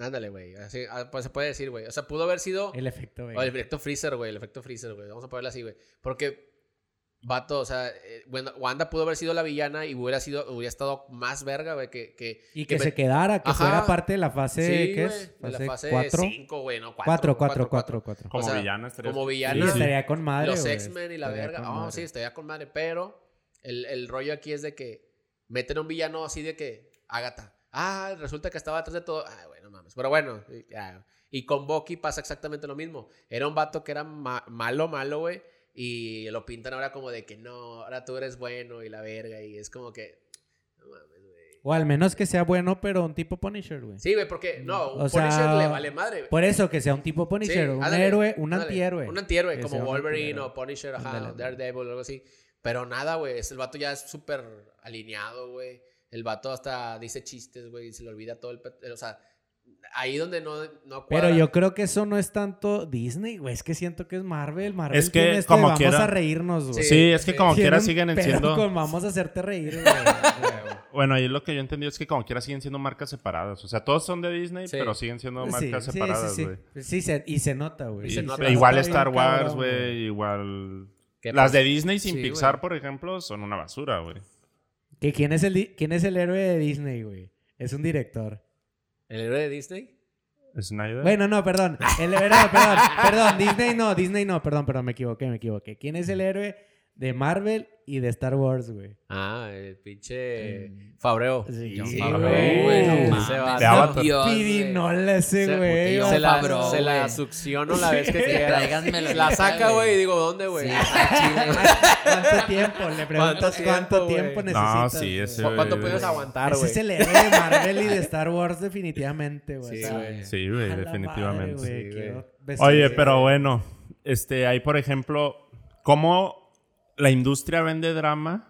Ándale, güey. Así, ah, pues se puede decir, güey. O sea, pudo haber sido. El efecto, güey. O el efecto Freezer, güey. El efecto Freezer, güey. Vamos a ponerlo así, güey. Porque. Vato, o sea, eh, bueno, Wanda pudo haber sido la villana y hubiera sido, hubiera estado más verga, güey, que, que, Y que, me- se quedara, que Ajá. fuera parte de la fase, Sí, ¿qué es? de la fase ¿Cuatro? 5, güey, no, 4. Cuatro, cuatro, cuatro, cuatro. Como O sea, villana estaría- como Sí, villana. estaría con madre, los. X-Men y la Estaría verga. Oh, madre. sí, estaría con madre. Pero el, el rollo aquí es de que meten a un villano así de que, Agatha. Ah, resulta que estaba atrás de todo. Ah, bueno, mames. Pero bueno, y, ya. Y con Bucky pasa exactamente lo mismo. Era un vato que era ma- malo, malo, güey. Y lo pintan ahora como de que no, ahora tú eres bueno y la verga. Y es como que, no mames, güey. O al menos que sea bueno, pero un tipo Punisher, güey. Sí, güey, porque no, un O sea, Punisher le vale madre, güey. Por eso, que sea un tipo Punisher. Sí, un ándale, héroe, un ándale. antihéroe. Un antihéroe, como Wolverine o Punisher, ajá, Ándale. Daredevil o algo así. Pero nada, güey. El vato ya es súper alineado, güey. El vato hasta dice chistes, güey, y se le olvida todo el... O sea, ahí donde no, no cuadra. Pero yo creo que eso no es tanto Disney, güey. Es que siento que es Marvel. Marvel Es que tiene esto de como vamos quiera- a reírnos, güey. Sí, Sí, es que sí. como quiera siguen pedo siendo... con vamos a hacerte reír, güey. Bueno, ahí lo que yo entendí es que como quiera siguen siendo marcas separadas. O sea, todos son de Disney, Sí. pero siguen siendo marcas sí, separadas, sí, güey. sí. Sí, se- y se nota, güey. E igual Star Wars, güey, igual... ¿Qué Las pasa? de Disney sin Sí, Pixar, por ejemplo, son una basura, güey. Que quién es el di- quién es el héroe de Disney, güey. Es un director. ¿El héroe de Disney? Snyder. Bueno, no, perdón. El héroe, perdón, perdón, Disney no, Disney no, perdón, perdón, me equivoqué, me equivoqué. ¿Quién es el héroe de Marvel y de Star Wars, güey? Ah, el pinche Fabreo. Sí, John sí, Favreau, güey. no Ese. Dios, güey. Pirinola ese, Se- güey. John Se la, se la succiono la vez que quiera. tráiganmelo La saca, güey. y digo, ¿dónde, güey? Sí. ¿Cuánto tiempo? Le preguntas ¿Cuánto tiempo, tiempo, necesitas. No, sí, ese- ¿Cu- ¿Cuánto puedes güey. aguantar, Ese güey? es el héroe de Marvel y de Star Wars definitivamente, güey. Sí, güey. Sí, güey, a la definitivamente. Oye, pero bueno, este, hay por ejemplo, cómo la industria vende drama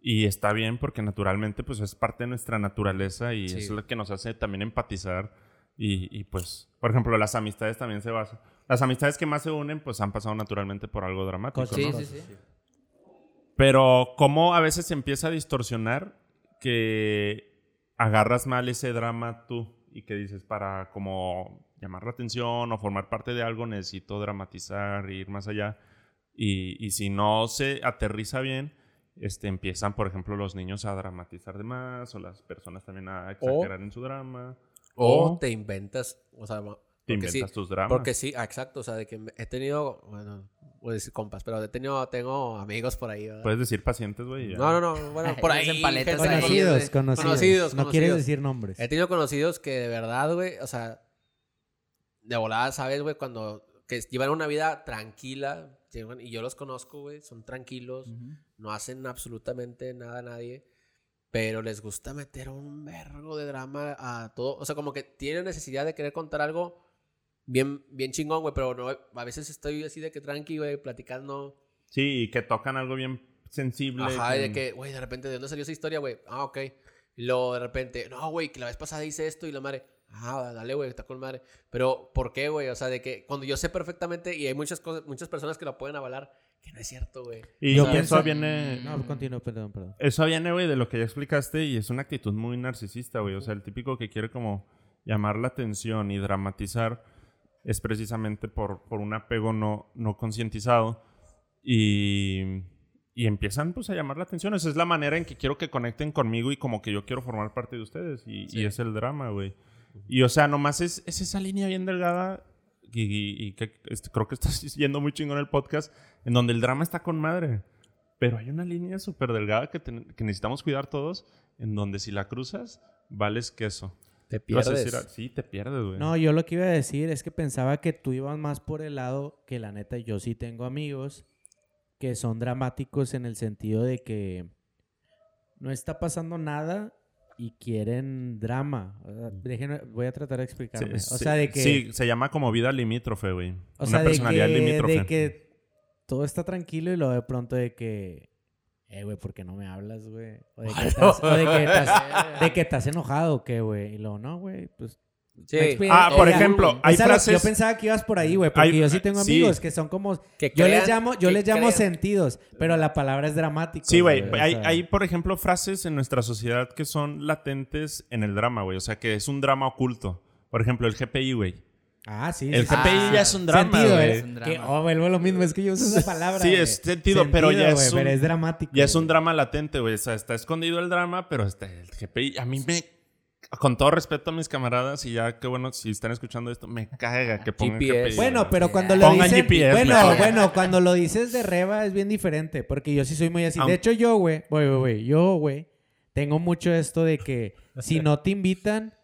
y está bien porque naturalmente pues es parte de nuestra naturaleza y Sí. es lo que nos hace también empatizar y, y, pues, por ejemplo, las amistades también se basan. Las amistades que más se unen pues han pasado naturalmente por algo dramático, Sí, ¿no? sí, sí. Pero cómo a veces se empieza a distorsionar que agarras mal ese drama tú y que dices para como llamar la atención o formar parte de algo necesito dramatizar, ir más allá. Y, y si no se aterriza bien, este, empiezan, por ejemplo, los niños a dramatizar de más o las personas también a exagerar en su drama. O O te inventas, o sea, te porque inventas sí, tus dramas. Porque sí, exacto, o sea, de que he tenido, bueno, voy a decir compas, pero he tenido, tengo amigos por ahí, ¿verdad? Puedes decir pacientes, güey. No, no, no, bueno, por ahí. Dicen paletas ahí. Conocidos, güey. conocidos, Conocidos, No quieres conocidos. decir nombres. He tenido conocidos que de verdad, güey, o sea, de volada, ¿sabes, güey? Cuando que llevan una vida tranquila, y yo los conozco, güey, son tranquilos, no hacen absolutamente nada a nadie, pero les gusta meter un vergo de drama a todo, o sea, como que tienen necesidad de querer contar algo bien, bien chingón, güey, pero no, a veces estoy así de que tranqui, güey, platicando, Sí, y que tocan algo bien sensible. Ajá, y de que, güey, de repente, ¿de dónde salió esa historia, güey? Ah, ok. Y luego de repente, no, güey, que la vez pasada hice esto y la madre, ah, dale, güey, está con madre. Pero, ¿por qué, güey? O sea, de que cuando yo sé perfectamente, y hay muchas cosas, muchas personas que lo pueden avalar, que no es cierto, güey. Y Yo eso pienso- viene... No, continúo, perdón, perdón. Eso viene, güey, de lo que ya explicaste y es una actitud muy narcisista, güey. O sea, el típico que quiere como llamar la atención y dramatizar es precisamente por, por un apego no, no concientizado y, y empiezan pues a llamar la atención. Esa es la manera en que quiero que conecten conmigo y como que yo quiero formar parte de ustedes y, y es el drama, güey. Y o sea, nomás es, es esa línea bien delgada y, y- y que este, creo que estás yendo muy chingón el podcast en donde el drama está con madre. Pero hay una línea súper delgada que, ten- que necesitamos cuidar todos, en donde si la cruzas, vales queso. Te pierdes. decir, ah, sí, te pierdes, güey. No, yo lo que iba a decir es que pensaba que tú ibas más por el lado que la neta yo sí tengo amigos que son dramáticos en el sentido de que no está pasando nada y quieren drama. Sea, déjenme- voy a tratar de explicarme. Sí, o sea, de que Sí, se llama como vida limítrofe, güey. o Una sea, de personalidad que, limítrofe. de que todo está tranquilo y luego de pronto de que eh, güey, ¿por qué no me hablas, güey? O de que estás, o de que estás, de que estás enojado, ¿o qué, güey? Y luego, no, güey, pues Sí. Ah, por Oiga, ejemplo, hay Esa lo- frases... Yo pensaba que ibas por ahí, güey, porque Hay- yo sí tengo sí. amigos que son como... Que Yo les llamo, yo que les llamo crean- sentidos, pero la palabra es dramático. Sí, güey. o Hay, sea, hay, por ejemplo, frases en nuestra sociedad que son latentes en el drama, güey. O sea, que es un drama oculto. Por ejemplo, el GPI, güey. Ah, sí. El sí, GPI ya es un drama, Sentido, güey. ¿eh? Es un Que, drama. oh, vuelvo a lo mismo, es que yo uso esa palabra. Sí, es sentido, pero ya es güey, un- pero es dramático. Ya es un drama latente, güey. O sea, está escondido el drama, pero está el GPI. A mí me... Con todo respeto a mis camaradas, y ya qué bueno, si están escuchando esto, me caga que pongan GPS. Bueno, pero cuando lo Pongan dicen... GPS, bueno, mejor. bueno, cuando lo dices de reba es bien diferente, porque yo sí soy muy así. De hecho, yo, güey, güey, güey, güey, yo, güey, tengo mucho esto de que si no te invitan...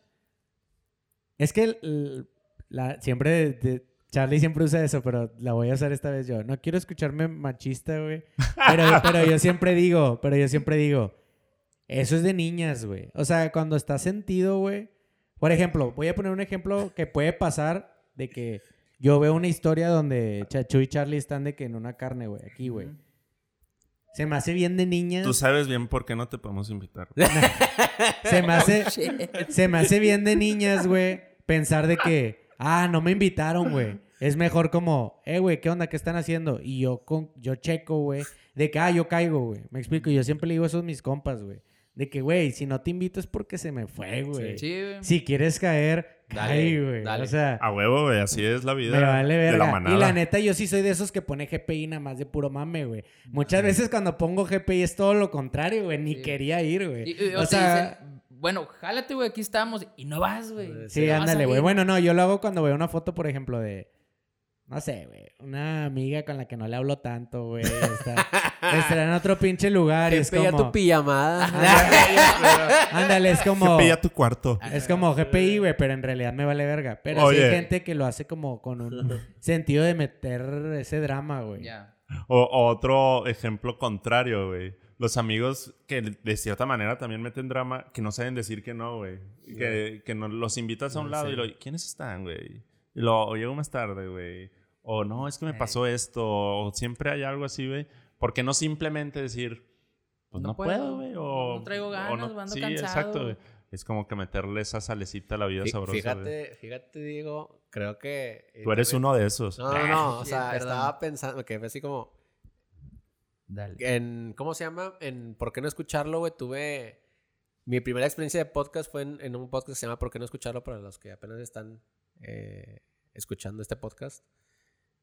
Es que el- la, siempre... de- de- Charlie siempre usa eso, pero la voy a usar esta vez yo. No quiero escucharme machista, güey. Pero, pero yo siempre digo, pero yo siempre digo, Eso es de niñas, güey. O sea, cuando está sentido, güey. Por ejemplo, voy a poner un ejemplo que puede pasar de que yo veo una historia donde Chachu y Charlie están de que en una carne, güey, aquí, güey. Se me hace bien de niñas. Tú sabes bien por qué no te podemos invitar. Se me hace, se me hace bien de niñas, güey, pensar de que, ah, no me invitaron, güey. Es mejor como, eh, güey, ¿qué onda? ¿Qué están haciendo? Y yo, con, yo checo, güey, de que, ah, yo caigo, güey. Me explico. Yo siempre le digo eso a mis compas, güey. De que, güey, si no te invito es porque se me fue, güey. Sí, güey. Si quieres caer, Dale, cae, güey. dale. O sea, A huevo, güey. Así es la vida me vale de verga. la manada. y la neta, yo sí soy de esos que pone GPI nada más de puro mame, güey. Muchas veces cuando pongo GPI es todo lo contrario, güey. Ni Sí. quería ir, güey. O sea, dicen, bueno, jálate, güey, aquí estamos. Y no vas, güey. Sí, No ándale, a güey. Bueno, no, yo lo hago cuando veo una foto, por ejemplo, de. No sé, güey. Una amiga con la que no le hablo tanto, güey. Está, está en otro pinche lugar y es como. tu pijamada. Ándale, es como. GPI a tu cuarto. Es como GPI, güey, pero en realidad me vale verga. Pero sí hay gente que lo hace como con un sentido de meter ese drama, güey. Ya. O, o otro ejemplo contrario, güey. Los amigos que de cierta manera también meten drama, que no saben decir que no, güey. Que, que no, los invitas a un lado y lo, ¿quiénes están, güey? Y lo, llego más tarde, güey. O no, es que me Eh. pasó esto. O siempre hay algo así, güey. ¿Por qué no simplemente decir, pues no, No puedo, güey? no- O no traigo o ganas, ando Sí, cansado. exacto, güey. Es como que meterle esa salecita a la vida Fí- sabrosa. Fíjate, fíjate, Diego, creo que... eh, Tú eres también- uno de esos. No, no, no, o sea, estaba pensando que fue así como... Dale. En, ¿Cómo se llama? En ¿Por qué no escucharlo, güey? Tuve... Mi primera experiencia de podcast fue en, en un podcast que se llama ¿Por qué no escucharlo? Para los que apenas están eh, escuchando este podcast.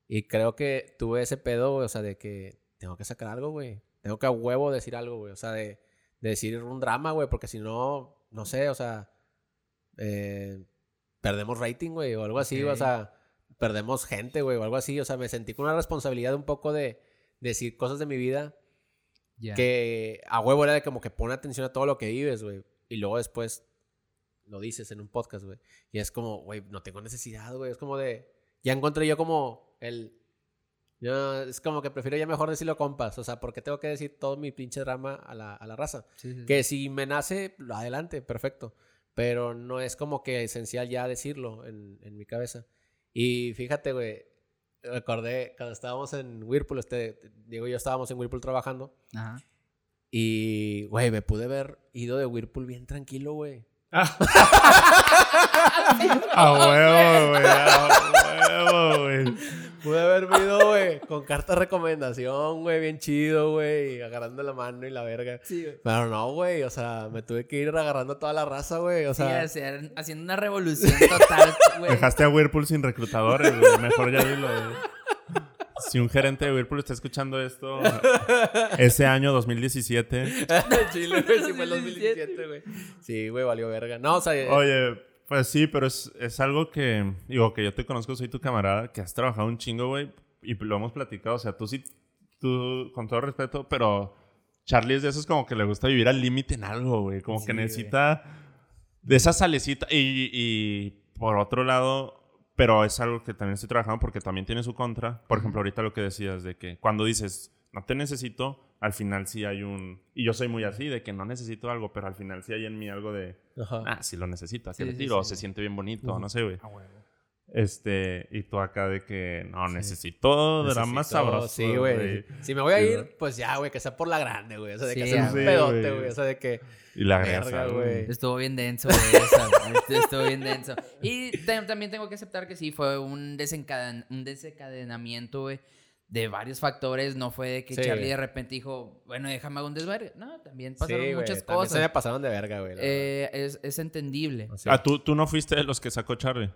Y creo que tuve ese pedo, güey, o sea, de que tengo que sacar algo, güey. Tengo que a huevo decir algo, güey. O sea, de, de decir un drama, güey, porque si no, no sé, o sea, eh, perdemos rating, güey, o algo así, Ok. güey, o sea, perdemos gente, güey, o algo así. O sea, me sentí con una responsabilidad un poco de decir cosas de mi vida Ya. que a huevo era de como que pone atención a todo lo que vives, güey. Y luego después lo dices en un podcast, güey. Y es como, güey, no tengo necesidad, güey. Es como de. Ya encontré yo como el. Yo, es como que prefiero ya mejor decirlo compas. O sea, porque tengo que decir todo mi pinche drama a la, a la raza. Sí, sí, sí. Que si me nace, lo adelante, perfecto. Pero no es como que esencial ya decirlo en, en mi cabeza. Y fíjate, güey. Recordé cuando estábamos en Whirlpool, este, Diego y yo estábamos en Whirlpool trabajando. Ajá. Y, güey, me pude haber ido de Whirlpool bien tranquilo, güey. A huevo, güey. A huevo, güey. Pude haberme ido, güey, con carta de recomendación, güey, bien chido, güey, agarrando la mano y la verga. Sí, güey. Pero no, güey, o sea, me tuve que ir agarrando a toda la raza, güey, o Sí, sea... hacer- haciendo una revolución total, güey. Dejaste a Whirlpool sin reclutadores, güey. Mejor ya dilo, güey. Si un gerente de Whirlpool está escuchando esto, ese año 2017. Chile, güey, sí fue el 2017, güey. Sí, güey, valió verga. No, o sea... eh, Oye, pues sí, pero es, es algo que, digo, que yo te conozco, soy tu camarada, que has trabajado un chingo, güey, y lo hemos platicado. O sea, tú sí, tú, con todo respeto, pero Charlie es de esos como que le gusta vivir al límite en algo, güey. Como Sí, que güey. necesita de esa salecita. Y, y por otro lado, pero es algo que también estoy trabajando porque también tiene su contra. Por ejemplo, ahorita lo que decías de que cuando dices, no te necesito, al final sí hay un... Y yo soy muy así, de que no necesito algo, pero al final sí hay en mí algo de... Ajá. Ah, sí lo necesito, ¿a qué Sí, le sí, tiro? sí. O se siente bien bonito, Ujú. no sé, güey. Este, y tú acá de que no, necesito drama Necesito- sabroso. Sí, güey. Si me voy a Sí, ir, pues ya, güey, que sea por la grande, güey. O sea, de que Sí, sea un sí, pedote, güey. O sea, de que... Y la Verga, güey. Estuvo bien denso, güey. Estu- Estuvo bien denso. Y también tengo que aceptar que sí, fue un, desencaden un desencadenamiento, güey, de varios factores. No fue de que Sí. Charlie de repente dijo, bueno, déjame hacer un desvergue. No, también pasaron sí, muchas también cosas. se me pasaron de verga, güey. Eh, es, es entendible. O sea, Ah, ¿tú, tú no fuiste de los que sacó Charlie.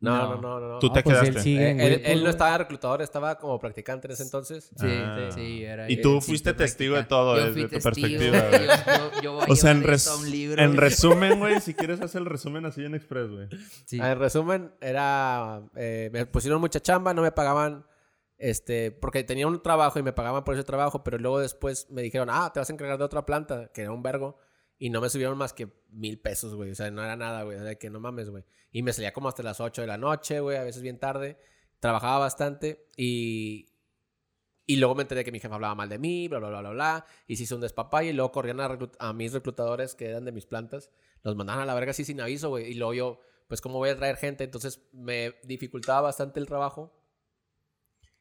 no, no. no, no, no. no. Tú te pues quedaste. él sigue Eh, él, él no estaba reclutador, estaba como practicante en ese entonces. Sí, Ah. sí, era Y tú fuiste testigo de todo Yo desde fui tu perspectiva. Yo, yo, yo voy a O sea, en, res- en resumen, güey, si quieres hacer el resumen así en Express, güey. Sí. Ah, En resumen, era. eh, me pusieron mucha chamba, no me pagaban. Este, porque tenía un trabajo y me pagaban por ese trabajo, pero luego después me dijeron, ah, te vas a encargar de otra planta, que era un vergo, y no me subieron más que mil pesos, güey. O sea, no era nada, güey. O sea, que no mames, güey. Y me salía como hasta las 8 de la noche, güey, a veces bien tarde. Trabajaba bastante y. Y luego me enteré que mi jefe hablaba mal de mí, bla, bla, bla, bla, bla. Y se hizo un despapalle. Y luego corrían a, a mis reclutadores que eran de mis plantas. Los mandaban a la verga así sin aviso, güey. Y luego yo, pues, ¿cómo voy a traer gente? Entonces me dificultaba bastante el trabajo.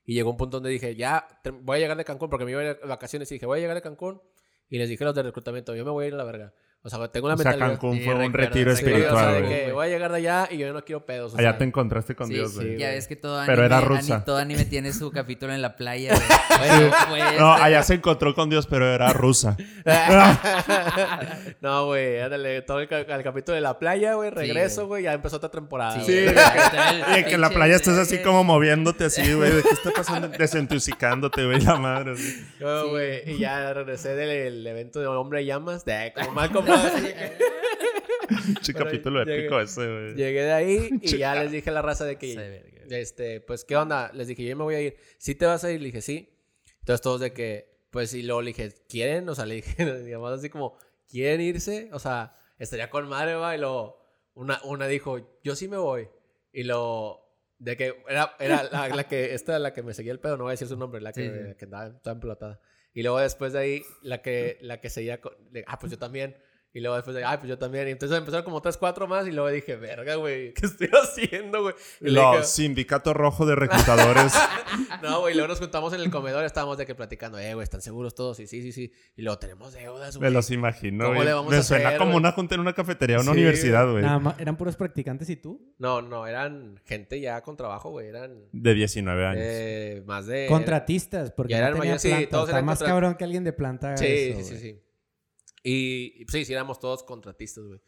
Y llegó un punto donde dije, ya, voy a llegar de Cancún, porque me iba a ir de vacaciones. Y dije, voy a llegar de Cancún. Y les dije los de reclutamiento, yo me voy a ir a la verga. O sea, tengo una O sea, mentalidad. Cancún Sí, fue un retiro sí, Sí, o sea, espiritual, que voy a llegar de allá y yo no quiero pedos. o Allá sea. te encontraste con Sí, Dios, sí, güey. Ya ves que todo Pero anime, era ani- rusa. todo anime tiene su capítulo en la playa. güey. Bueno, fue No, allá se encontró con Dios, pero era rusa. no, güey, ándale, todo el, ca- el capítulo de la playa, güey, regreso, güey, ya empezó otra temporada. Sí, güey. Y que en la playa estés así como moviéndote así, güey. ¿De qué está pasando? Desentusicándote, güey, la madre. Sí. güey, y ya regresé del el evento de Hombre Llamas, de como mal Bueno, capítulo llegué- épico ese, güey. Llegué de ahí y ya les dije a la raza de que, Sí, este, pues, ¿qué onda? Les dije, yo me voy a ir. ¿Sí te vas a ir? Le dije, sí. Entonces todos de que, pues, y luego le dije, ¿quieren? O sea, le dije, digamos así como, ¿quieren irse? O sea, estaría con madre, va. Y luego, una, una dijo, yo sí me voy. Y luego, de que era, era la, la que, esta la que me seguía el pedo, no voy a decir su nombre, la que, Sí, sí. que andaba, estaba emplotada. Y luego después de ahí, la que, la que seguía, con, le- ah, pues yo también. Y luego después de, ah, pues yo también. Y entonces empezaron como tres, cuatro más. Y luego dije, verga, güey, ¿qué estoy haciendo, güey? Los dije, sindicato rojo de reclutadores. no, güey, luego nos juntamos en el comedor, estábamos de que platicando, eh, güey, ¿están seguros todos? Y sí, sí, sí. Y luego tenemos deudas, Me güey. los imagino, ¿Cómo güey. le vamos Me a suena hacer, como güey? una junta en una cafetería o una Sí, universidad, güey. Nada más, ¿Eran puros practicantes y tú? No, no, eran gente ya con trabajo, güey, eran De 19 años. eh, más de... Contratistas, porque Ya no eran tenía mayores, sí, planta. todos Está eran más contra- cabrón que alguien de planta Sí, eso, sí, sí, sí. Y, y, sí, sí, éramos todos contratistas, güey.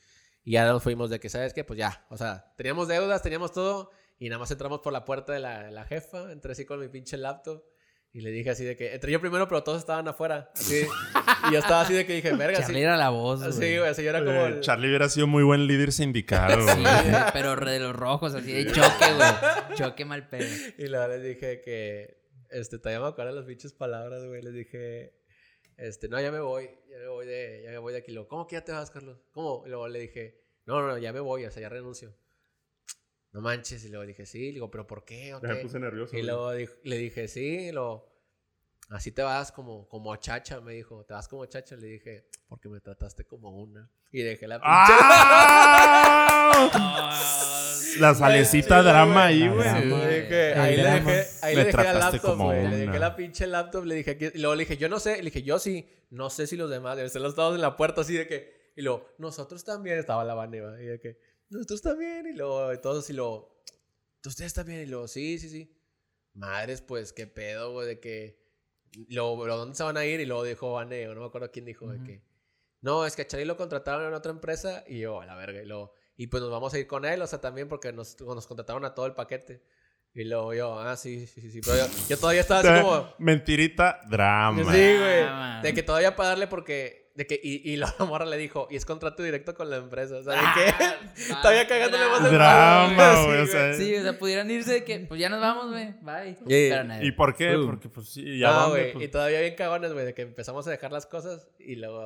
Y ya nos fuimos de que, ¿sabes qué? Pues ya, o sea, teníamos deudas, teníamos todo, y nada más entramos por la puerta de la, de la jefa, entré así con mi pinche laptop, y le dije así de que, entré yo primero, pero todos estaban afuera, así, y yo estaba así de que dije, verga, Charlie sí. era la voz, güey. Sí, güey, así yo era como el... Charlie hubiera sido muy buen líder sindical, Sí, pero de los rojos, así de choque, güey. Choque mal pedo. Y luego les dije que, este, todavía me acuerdo las pinches palabras, güey. Les dije, este, no, ya me voy, ya me voy de, ya me voy de aquí. Luego, ¿cómo que ya te vas, Carlos? ¿Cómo? Y luego le dije, no, no, ya me voy, o sea, ya renuncio. No manches. Y luego dije, sí. Digo, ¿pero por qué? ¿O Ya me qué?". puse nervioso. Y luego le dije, sí. Luego, así te vas como, como chacha, me dijo. ¿Te vas como chacha? Le dije, porque me trataste como una. Y dejé la pinche... ¡Ah! La salecita Sí, drama ahí, güey. Le ahí le dejé, ahí le dejé la laptop, güey. Le dejé la pinche laptop, le dije aquí. Luego le dije, yo no sé. Le dije, yo sí. No sé si los demás. Y los estados en la puerta así de que. Y luego, nosotros también. Estaba la banda, Y de que, nosotros también. Y luego, y todos y luego, ustedes también. Y luego, sí, sí, sí. Madres, pues, qué pedo, güey, de que. y Luego, ¿dónde se van a ir? Y luego dijo Vane, o no me acuerdo quién dijo, de que. No, es que a Charlie lo contrataron en otra empresa. Y yo, a la verga. Y luego, y pues nos vamos a ir con él, o sea, también porque nos, nos contrataron a todo el paquete. Y luego yo, ah, sí, sí, sí, sí. Pero yo, yo todavía estaba así como. Mentirita, drama. Sí, güey. Ah, De que todavía para darle porque. De que, y, y la morra le dijo, y es contrato directo con la empresa. O sea, de que. todavía cagándole más el Drama, güey, o Sí, sea. Sí, o sea, pudieran irse de que, pues ya nos vamos, güey. Bye. Nadie. ¿Y por qué? Uh. Porque, pues sí, ya No, güey. pues? Y todavía bien cagones, güey, de que empezamos a dejar las cosas y luego.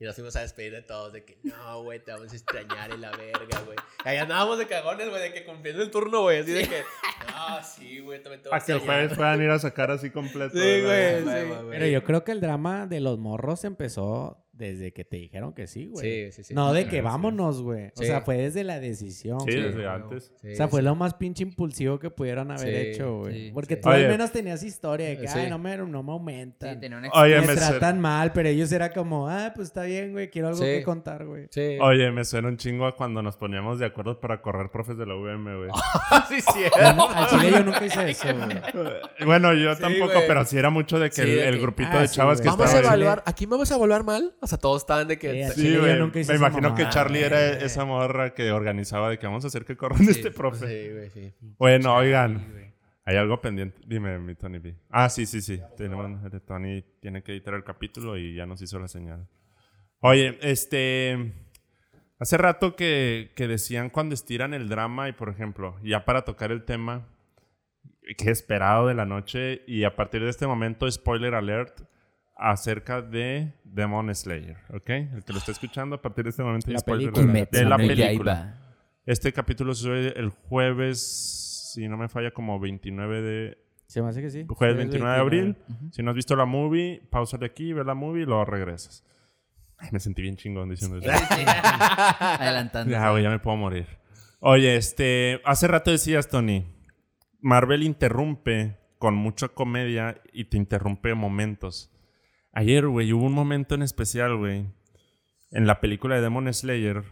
Y nos fuimos a despedir de todos, de que no, güey, te vamos a extrañar y la verga, güey. Ahí andábamos de cagones, güey, de que cumpliendo el turno, güey, así de que. No, sí, güey, también te voy a que el extrañar". jueves puedan ir a sacar así completo. Sí, güey, sí. Pero yo creo que el drama de los morros empezó desde que te dijeron que sí, güey. Sí, sí, sí. No de que sí. vámonos, güey. O sea, fue desde la decisión. Sí, güey. desde güey. antes. Sí, O sea, fue sí. lo más pinche impulsivo que pudieron haber Sí, hecho, güey. sí, Porque sí. tú al menos tenías historia de que, Sí. ay, no me, no me Sí, aumentan. tenía una Oye, me me tratan mal, pero ellos era como, ah, pues está bien, güey, quiero algo Sí. que contar, güey. Sí. Oye, me suena un chingo a cuando nos poníamos de acuerdo para correr profes de la UM, güey. sí, sí. Yo no- al chile yo nunca hice eso, güey. bueno, yo Sí, tampoco, güey. pero sí era mucho de que Sí, el, de el que- grupito ah, de chavas que Vamos a estaba evaluar. ¿Aquí vamos a evaluar mal? Sea, todos estaban de que. Sí, Sí, Sí, güey. nunca hice Me imagino que mamada, Charlie güey. era esa morra que organizaba de que vamos a hacer que corran este profe. güey, sí. Bueno, oigan. Hay algo pendiente. Dime, mi Tony B. Ah, sí, sí, sí. Tenemos, Tony tiene que editar el capítulo y ya nos hizo la señal. Oye, este. Hace rato que, que decían cuando estiran el drama y, por ejemplo, ya para tocar el tema que esperado de la noche y a partir de este momento, spoiler alert acerca de Demon Slayer, ¿ok? El que lo está escuchando a partir de este momento, La película. alert. de la película. Este capítulo se sube el jueves, si no me falla, como 29 de Se me hace que sí. Jueves Sí, 29 de abril. Ujú. Si no has visto la movie, pausa de aquí, ve la movie y luego regresas. Ay, me sentí bien chingón diciendo eso. Adelantando. Ya, güey, ya me puedo morir. Oye, este, hace rato decías, Tony, Marvel interrumpe con mucha comedia y te interrumpe momentos. Ayer, güey, hubo un momento en especial, güey, en la película de Demon Slayer,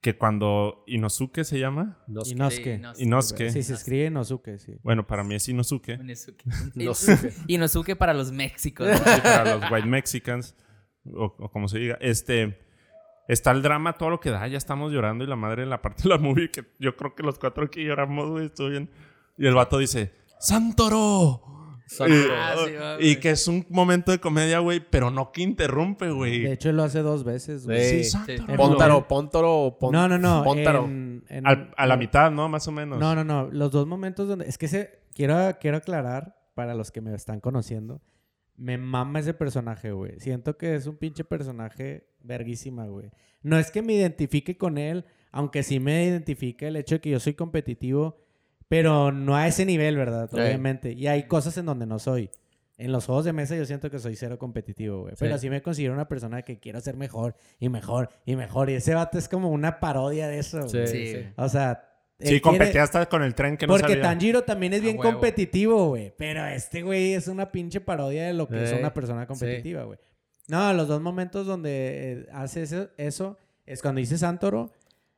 que cuando Inosuke se llama, No, Inosuke. Inosuke, Sí, se escribe Inosuke, sí. bueno, para mí es Inosuke, Inosuke. Inosuke. Inosuke para los Méxicos. ¿no? y para los White Mexicans, o, o como se diga, este, está el drama, todo lo que da, ya estamos llorando y la madre en la parte de la movie, que yo creo que los cuatro aquí lloramos, güey, estuvo bien. Y el vato dice, ¡Santoro! Son- Y, Ah, sí, va, y güey. que es un momento de comedia, güey, pero no que interrumpe, güey. De hecho, él lo hace dos veces, güey. Sí. Sí. En Póntaro, póntaro, pon- No, no, no. Póntaro. en- en- Al- a la mitad, ¿no? Más o menos. No, no, no. Los dos momentos donde. Es que se... quiero, quiero aclarar para los que me están conociendo. Me mama ese personaje, güey. Siento que es un pinche personaje verguísima, güey. No es que me identifique con él, aunque sí me identifica el hecho de que yo soy competitivo, pero no a ese nivel, ¿verdad? Sí. Obviamente. Y hay cosas en donde no soy. En los juegos de mesa yo siento que soy cero competitivo, güey. Pero Sí. sí me considero una persona que quiero ser mejor y mejor y mejor. Y ese vato es como una parodia de eso, Sí, güey. Sí. sí. O sea... Sí, quiere- competía hasta con el tren que no porque sabía. Tanjiro también es bien competitivo, güey. Pero este güey es una pinche parodia de lo que es una persona competitiva, güey. No, los dos momentos donde eh, hace eso, eso es cuando dice Santoro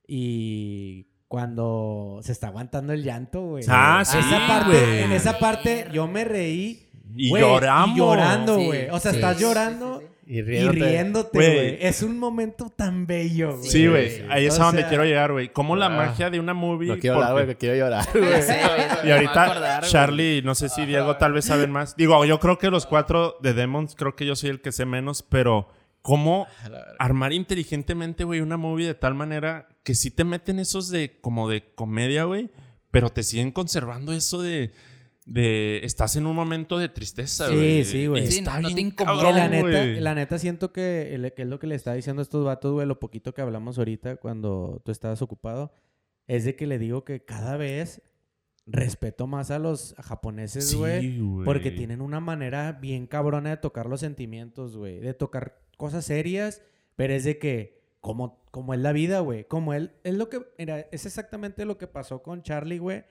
y cuando se está aguantando el llanto, güey. Ah, sí, Esa parte, güey. en esa parte yo me reí. Y güey, lloramos. Y llorando, Sí, güey. O sea, sí, estás sí, llorando sí, sí, sí. Y riéndote. Güey. güey. Es un momento tan bello, güey. Sí, güey. Sí. Ahí es O a donde sea- quiero llegar, güey. Como la Ah. magia de una movie. No quiero hablar, güey, quiero llorar, Sí, güey. eso Y ahorita acordar, güey. Charlie, no sé si Diego tal vez saben más. Digo, yo creo que los cuatro de Demons, creo que yo soy el que sé menos, pero ¿cómo armar inteligentemente, güey, una movie de tal manera que sí te meten esos de como de comedia, güey, pero te siguen conservando eso de de estás en un momento de tristeza, Sí, güey. sí, güey. Sí, está no- no te bien incomoda. cabrón, Y la neta, güey. la neta siento que, el- que es lo que le está diciendo a estos vatos, güey, lo poquito que hablamos ahorita cuando tú estabas ocupado, es de que le digo que cada vez respeto más a los japoneses, Sí, güey. güey. Porque tienen una manera bien cabrona de tocar los sentimientos, güey. De tocar cosas serias, pero es de que, como, como es la vida, güey. Como él, es lo que, mira, es exactamente lo que pasó con Charlie, güey.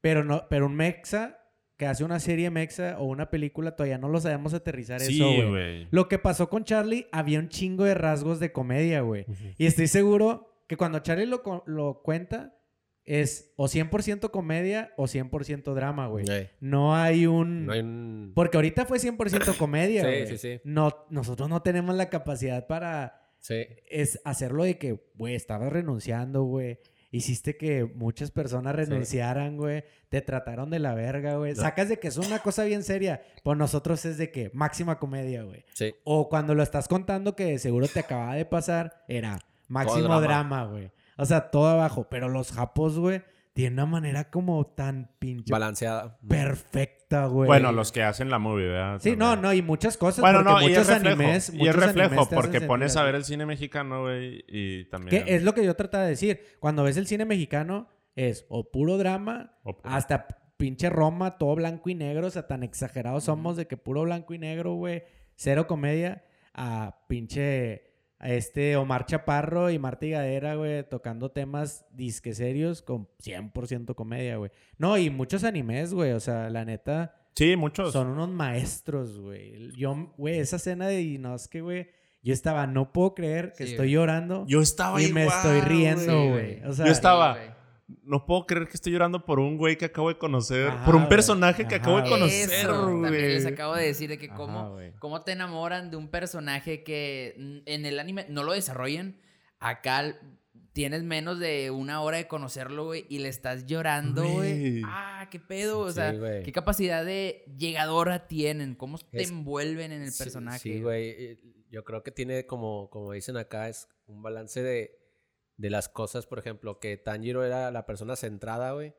Pero no, pero un mexa que hace una serie mexa o una película, todavía no lo sabemos aterrizar Sí, eso, güey. Lo que pasó con Charlie, había un chingo de rasgos de comedia, güey. Y estoy seguro que cuando Charlie lo, lo cuenta, es o 100% comedia o 100% drama, güey. Sí. No hay un... No hay un... Porque ahorita fue 100% comedia, Sí, güey. sí, sí. No, nosotros no tenemos la capacidad para Sí. es hacerlo de que, güey, estabas renunciando, güey. Hiciste que muchas personas renunciaran, güey. Te trataron de la verga, güey. Sacas de que es una cosa bien seria. Pues nosotros es de que máxima comedia, güey. Sí. O cuando lo estás contando que seguro te acababa de pasar, era máximo drama. drama, güey. O sea, todo abajo. Pero los japos, güey, tienen una manera como tan pinche Balanceada. perfecta, güey. Bueno, los que hacen la movie, ¿verdad? Sí, no, También. no, y muchas cosas. Bueno, porque no, y es muchos reflejo. animes. y es muchos reflejo, porque sentir pones a ver el cine mexicano, güey, y también... Que es lo que yo trataba de decir. Cuando ves el cine mexicano, es o puro drama, O hasta pinche Roma, todo blanco y negro. O sea, tan exagerados somos de que puro blanco y negro, güey. Cero comedia. A pinche este Omar Chaparro y Marta Higadera, güey, tocando temas disque serios con 100% comedia, güey. No, y muchos animes, güey. O sea, la neta, Sí, muchos. son unos maestros, güey. Yo, güey, esa escena de Inosuke, güey, yo estaba, no puedo creer que Sí, estoy güey. llorando. Yo estaba y me estoy riendo, güey. güey. O sea, Yo estaba-. No puedo creer que estoy llorando por un güey que acabo de conocer. Ajá, por un güey. personaje que Ajá, acabo de güey. conocer, Eso, también les güey. acabo de decir de que Ajá, cómo, güey. cómo te enamoran de un personaje que en el anime no lo desarrollan. Acá tienes menos de una hora de conocerlo, güey, y le estás llorando, güey. Güey. Ah, qué pedo, o Sí, sea, güey. qué capacidad de llegadora tienen, cómo te Es- envuelven en el Sí, personaje. Sí, güey. Yo creo que tiene como, como dicen acá, es un balance de, de las cosas, por ejemplo, que Tanjiro era la persona centrada, güey.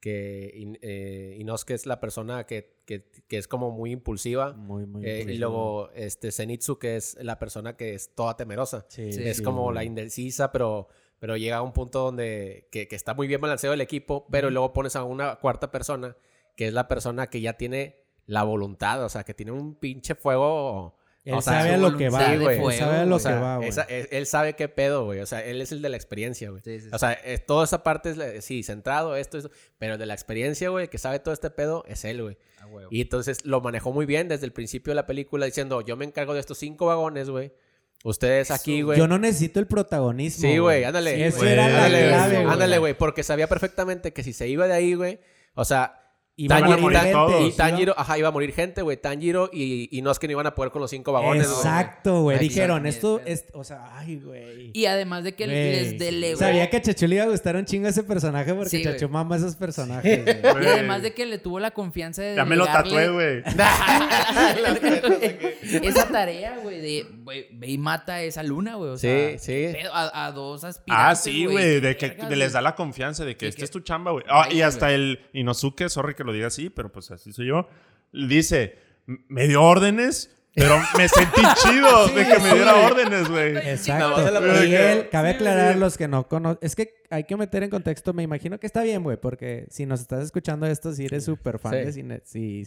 Que In- eh, Inosuke es la persona que, que- que es como muy impulsiva. Muy, muy. eh, y impresivo. luego este Zenitsu, que es la persona que es toda temerosa. Sí, Sí, es sí, como la indecisa, pero, pero llega a un punto donde que, que está muy bien balanceado el equipo, pero luego pones a una cuarta persona que es la persona que ya tiene la voluntad, o sea, que tiene un pinche fuego. Él o sea, sabe a lo que va, güey. Él sabe a lo o que va, güey. esa- él, él sabe qué pedo, güey. O sea, él es el de la experiencia, güey. Sí, sí, O sea, es- toda esa parte es, la- sí, centrado, esto, esto. Pero el de la experiencia, güey, que sabe todo este pedo, es él, güey. A huevo. Y entonces lo manejó muy bien desde el principio de la película diciendo, yo me encargo de estos cinco vagones, güey. Ustedes aquí, güey. Yo no necesito el protagonismo. Sí, güey, ándale. Eso güey. era la clave. Ándale, güey. Porque sabía perfectamente que si se iba de ahí, güey. O sea, A Tanjiro- morir gente. todos. y iba- Tanjiro, ajá, iba a morir gente, güey. Tanjiro y, y no es que no iban a poder con los cinco vagones, güey. Exacto, güey. Dijeron, esto es... O sea, ay, güey. Y además de que Güey. les delegó. Sabía que a Chacho le iba a gustar un chingo ese personaje porque Sí, güey. Chacho mama esos personajes, güey. Y además de que le tuvo la confianza de Ya me lo tatué, güey. esa tarea, güey, de güey, ve y mata a esa luna, güey. O sea, sí. A, a dos Ah, aspirantes. sí, güey, de que les da la confianza de que Y esta es tu chamba, güey. Ah, y hasta el Inosuke, sorry que lo diga así, pero pues así soy yo, dice, "M- me dio órdenes, pero me sentí chido de que me diera órdenes, güey. Exacto. Él, cabe Sí, aclarar sí. los que no conocen. Es que hay que meter en contexto. Me imagino que está bien, güey, porque si nos estás escuchando esto, si eres súper fan Sí. de cine, sí.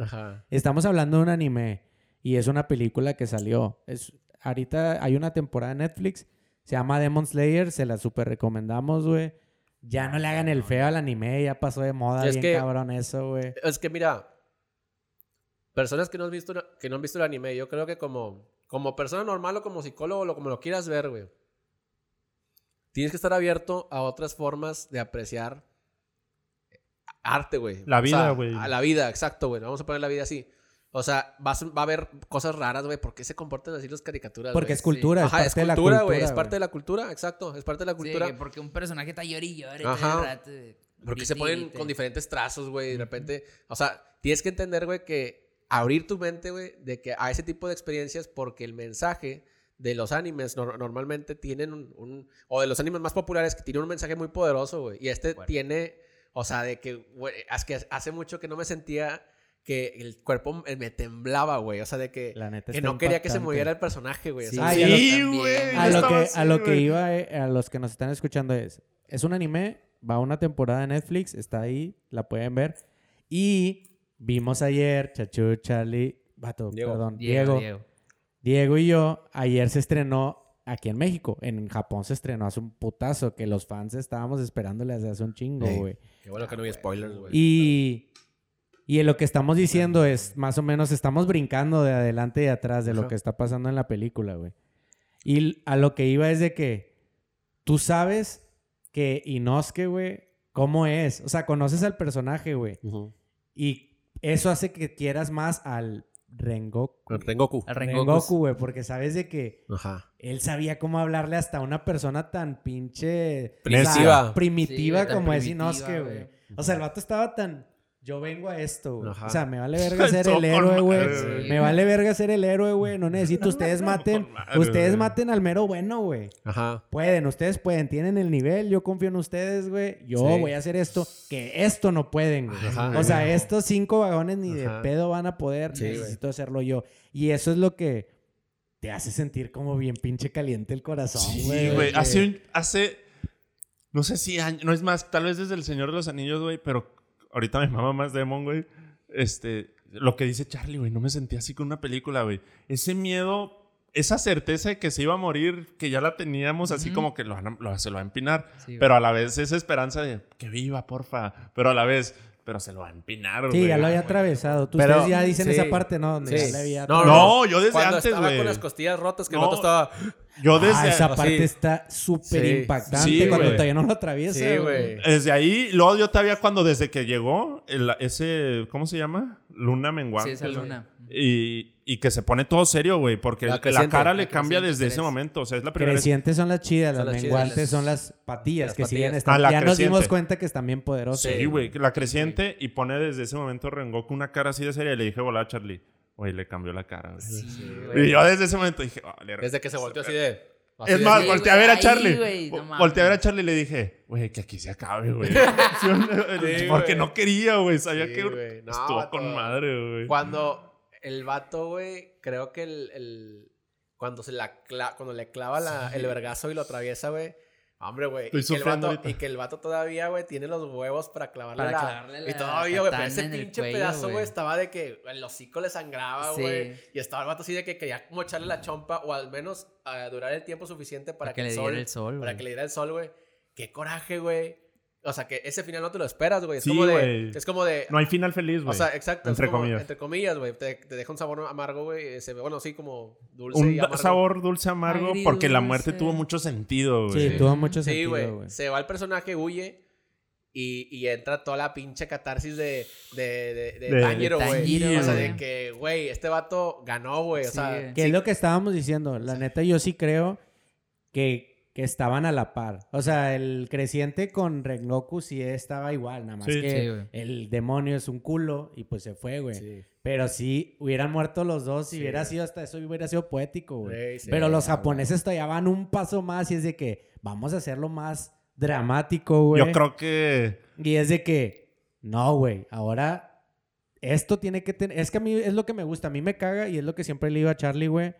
Ajá. Estamos hablando de un anime y es una película que salió. Es, ahorita hay una temporada de Netflix, se llama Demon Slayer, se la súper recomendamos, güey. Ya no le hagan el feo al anime, ya pasó de moda, Es bien que- cabrón eso, güey. Es que mira, personas que no han visto, que no han visto el anime, yo creo que como, como persona normal o como psicólogo o como lo quieras ver, güey, tienes que estar abierto a otras formas de apreciar arte, güey. La O vida, sea, güey. A la vida, exacto, güey. Vamos a poner la vida así. O sea, va a haber cosas raras, güey. ¿Por qué se comportan así las caricaturas? Porque es cultura, es Ajá, parte es de la cultura, güey. Es parte de la cultura, exacto. Es parte de la Sí, cultura. que porque un personaje está llori y llore Ajá. todo el rato. de- Porque se ponen con diferentes trazos, güey. De repente, o sea, tienes que entender, güey, que abrir tu mente, güey, de que a ese tipo de experiencias, porque el mensaje de los animes nor- normalmente tienen un, un- o de los animes más populares que tienen un mensaje muy poderoso, güey. Y este tiene, o sea, de que, güey, es que hace mucho que no me sentía que el cuerpo me temblaba, güey. O sea, de que, La neta que no quería que se moviera el personaje, güey. O Sí. sea, Ah, Sí, también. güey. A lo que, así, a lo que iba, eh, a los que nos están escuchando es, es un anime, va una temporada de Netflix, está ahí, la pueden ver. Y vimos ayer, Chachu, Charlie, vato, Diego. perdón, Diego, Diego, Diego, Diego. y yo, ayer se estrenó aquí en México, en Japón se estrenó hace un putazo, que los fans estábamos esperándole hace un chingo, Ey. güey. Qué bueno que no hay spoilers, güey. Y, y en lo que estamos diciendo es, más o menos, estamos brincando de adelante y de atrás de lo que está pasando en la película, güey. Y a lo que iba es de que tú sabes que Inosuke, güey, cómo es. O sea, conoces al personaje, güey. Y eso hace que quieras más al Rengoku. El Rengoku. Al Rengoku. Güey, porque sabes de que Ajá. él sabía cómo hablarle hasta a una persona tan pinche... Primitiva. o sea, primitiva Sí, como es Inosuke, güey. güey. O sea, el vato estaba tan... Yo vengo a esto, güey. Ajá. O sea, me vale verga ser el héroe, güey. Me vale verga ser el héroe, güey. No necesito ustedes maten. Ustedes maten al mero bueno, güey. Ajá. Pueden, ustedes pueden. Tienen el nivel. Yo confío en ustedes, güey. Yo Sí. voy a hacer esto. Que esto no pueden, güey. Ajá. O sea, estos cinco vagones ni de pedo van a poder. Sí, güey. Necesito hacerlo yo. Y eso es lo que te hace sentir como bien pinche caliente el corazón, güey. Sí, güey. Hace, un- hace. No sé si años. No es más, tal vez desde El Señor de los Anillos, güey. Pero ahorita me mama más Demon, güey. Este. Lo que dice Charlie, güey. No me sentí así con una película, güey. Ese miedo. Esa certeza de que se iba a morir, que ya la teníamos así como que lo, lo- se lo va a empinar. Sí, pero a la vez esa esperanza de que viva, porfa. Pero a la vez, pero se lo va a empinar, güey. Sí, ya lo había atravesado. Tú, Pero- ustedes ya dicen sí. esa parte, ¿no? Donde Sí. ya le había No, No, yo desde Cuando antes, estaba güey. con las costillas rotas, que No. el vato estaba... Yo desde. Ah, esa así. parte está súper Sí. impactante Sí, cuando güey. todavía no lo atraviesa. Sí, güey. Desde ahí, luego yo todavía cuando desde que llegó el- ese, ¿cómo se llama? Luna menguante. Sí, esa luna. Y, y que se pone todo serio, güey, porque La la, creciente. cara le La cambia creciente, desde ese momento. O sea, es la primera vez. Crecientes son las chidas, las las menguantes chidas. son las patillas Las que patillas. siguen estando. Ah, ya nos dimos creciente. cuenta que están bien poderosas. Sí, güey, la creciente y pone desde ese momento Rengoku una cara así de seria. Y le dije, volá, Charlie. Güey, le cambió la cara, güey. Sí, Y güey. yo desde ese momento dije, vale, Desde que se volteó así de... así Es más, Sí, volteé a ver a Charlie. ahí, güey, no volteé a ver a Charlie y le dije, güey, que aquí se acabe, güey. Sí, Porque no quería, güey. Sabía Sí, que. No, estuvo con madre, güey. Cuando el vato, güey, creo que el... el- cuando, se la cla- cuando le clava la- el vergazo y lo atraviesa, güey, Hombre, güey. Y, que el vato- y que el vato todavía, güey, tiene los huevos para clavarle Para la... clavarle y la todavía, güey, pero ese el pinche cuello, pedazo, güey, estaba de que el hocico le sangraba, Sí. güey. Y estaba el vato así de que quería como echarle la chompa o al menos ah, durar el tiempo suficiente para, Para que le el diera sol, el sol, Para que le diera el sol, güey. Qué coraje, güey. O sea, que ese final no te lo esperas, güey. Es Sí, como de... güey. Es como de... No hay final feliz, güey. O sea, exacto. Entre como- comillas. Entre comillas, güey. Te, te deja un sabor amargo, güey. Ve, bueno, sí, como dulce Un y amargo. sabor dulce amargo porque la muerte tuvo mucho sentido, güey. Sí, tuvo mucho Sí, sentido, güey. güey. Se va el personaje, huye. Y, y entra toda la pinche catarsis de, de, de, de, De- Tanjiro, de güey. O sea, de que, güey, este vato ganó, güey. O Sí, sea. Que es lo que estábamos diciendo. La neta, yo sí creo que, que estaban a la par. O sea, el creciente con Rengoku sí estaba igual, nada más Sí. que Sí, el demonio es un culo y pues se fue, güey. Sí. Pero sí, hubieran muerto los dos y Sí. hubiera sido hasta eso hubiera sido poético, güey. Pero los japoneses todavía van un paso más y es de que vamos a hacerlo más dramático, güey. Yo creo que... Y es de que, no, güey, ahora esto tiene que tener... Es que a mí es lo que me gusta, a mí me caga y es lo que siempre le digo a Charlie, güey.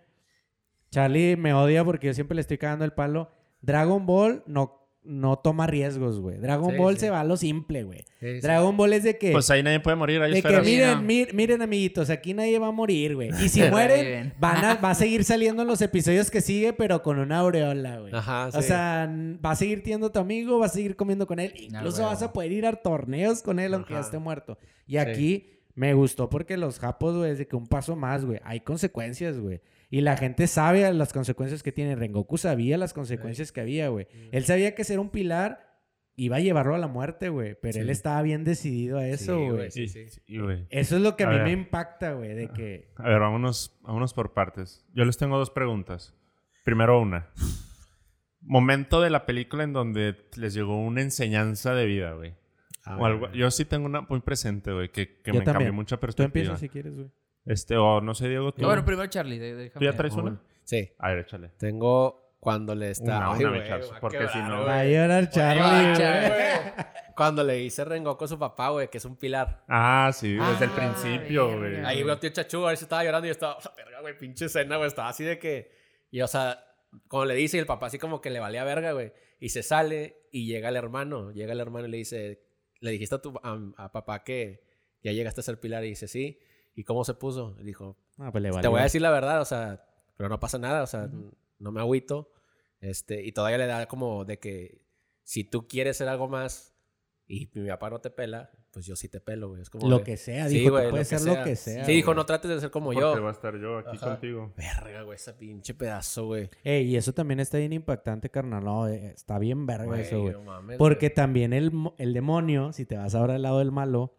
Charlie me odia porque yo siempre le estoy cagando el palo. Dragon Ball no, no toma riesgos, güey. Dragon Sí, Ball sí. se va a lo simple, güey. Sí, sí. Dragon Ball es de que... Pues ahí nadie puede morir, hay de que esferas. Miren, no. mir- miren, amiguitos, aquí nadie va a morir, güey. Y si mueren, van a, va a seguir saliendo en los episodios que sigue, pero con una aureola, güey. Ajá, O sea, va a seguir teniendo a tu amigo, va a seguir comiendo con él. Incluso vas a poder ir a torneos con él, aunque ya esté muerto. Y aquí me gustó porque los japos, güey, es de que un paso más, güey. Hay consecuencias, güey. Y la gente sabe las consecuencias que tiene. Rengoku sabía las consecuencias que había, güey. Él sabía que ser un pilar iba a llevarlo a la muerte, güey. Pero Sí. él estaba bien decidido a eso, Sí, güey. Sí, sí, sí. sí. Eso es lo que a, A mí ver. me impacta, güey, de que... A ver, vámonos, vámonos por partes. Yo les tengo dos preguntas. Primero una. Momento de la película en donde les llegó una enseñanza de vida, güey. A O algo- yo sí tengo una muy presente, güey, que, me cambió también. mucha Tú perspectiva. empiezas si quieres, güey. Este, o no sé, Diego, tú. No, bueno, primero Charlie. déjame- ¿Tú ya traes Ah, una? Sí. A ver, échale. Tengo cuando le está... Una, una, Charles, a porque quebrar, si no- güey. Va a llorar Charlie. Cuando le dice Rengoku a su papá, güey, que es un pilar. Ah, sí, desde el Ah, principio, güey. Ahí veo a tío Chachu, a ver si estaba llorando y yo estaba, verga, güey, pinche escena, güey, estaba así de que. Y o sea, como le dice, y el papá así como que le valía verga, güey. Y se sale y llega el hermano. Llega el hermano y le dice, le dijiste a tu a, a papá que ya llegaste a ser pilar. Y dice, sí. ¿Y cómo se puso? Y dijo, Ah, pues le te voy a decir la verdad, o sea, pero no pasa nada, o sea, no me agüito. Este, y todavía le da como de que si tú quieres ser algo más y mi papá no te pela, pues yo sí te pelo, güey. Es como Lo de- que sea, Sí, dijo, güey, que ser lo que sea. Sí, dijo, no trates de ser como Porque yo. va a estar yo aquí Ajá. contigo. Verga, güey, ese pinche pedazo, güey. Ey, y eso también está bien impactante, carnal. No, eh, está bien verga Güey, eso, güey. no mames, Porque güey. también el, el demonio, si te vas ahora al lado del malo,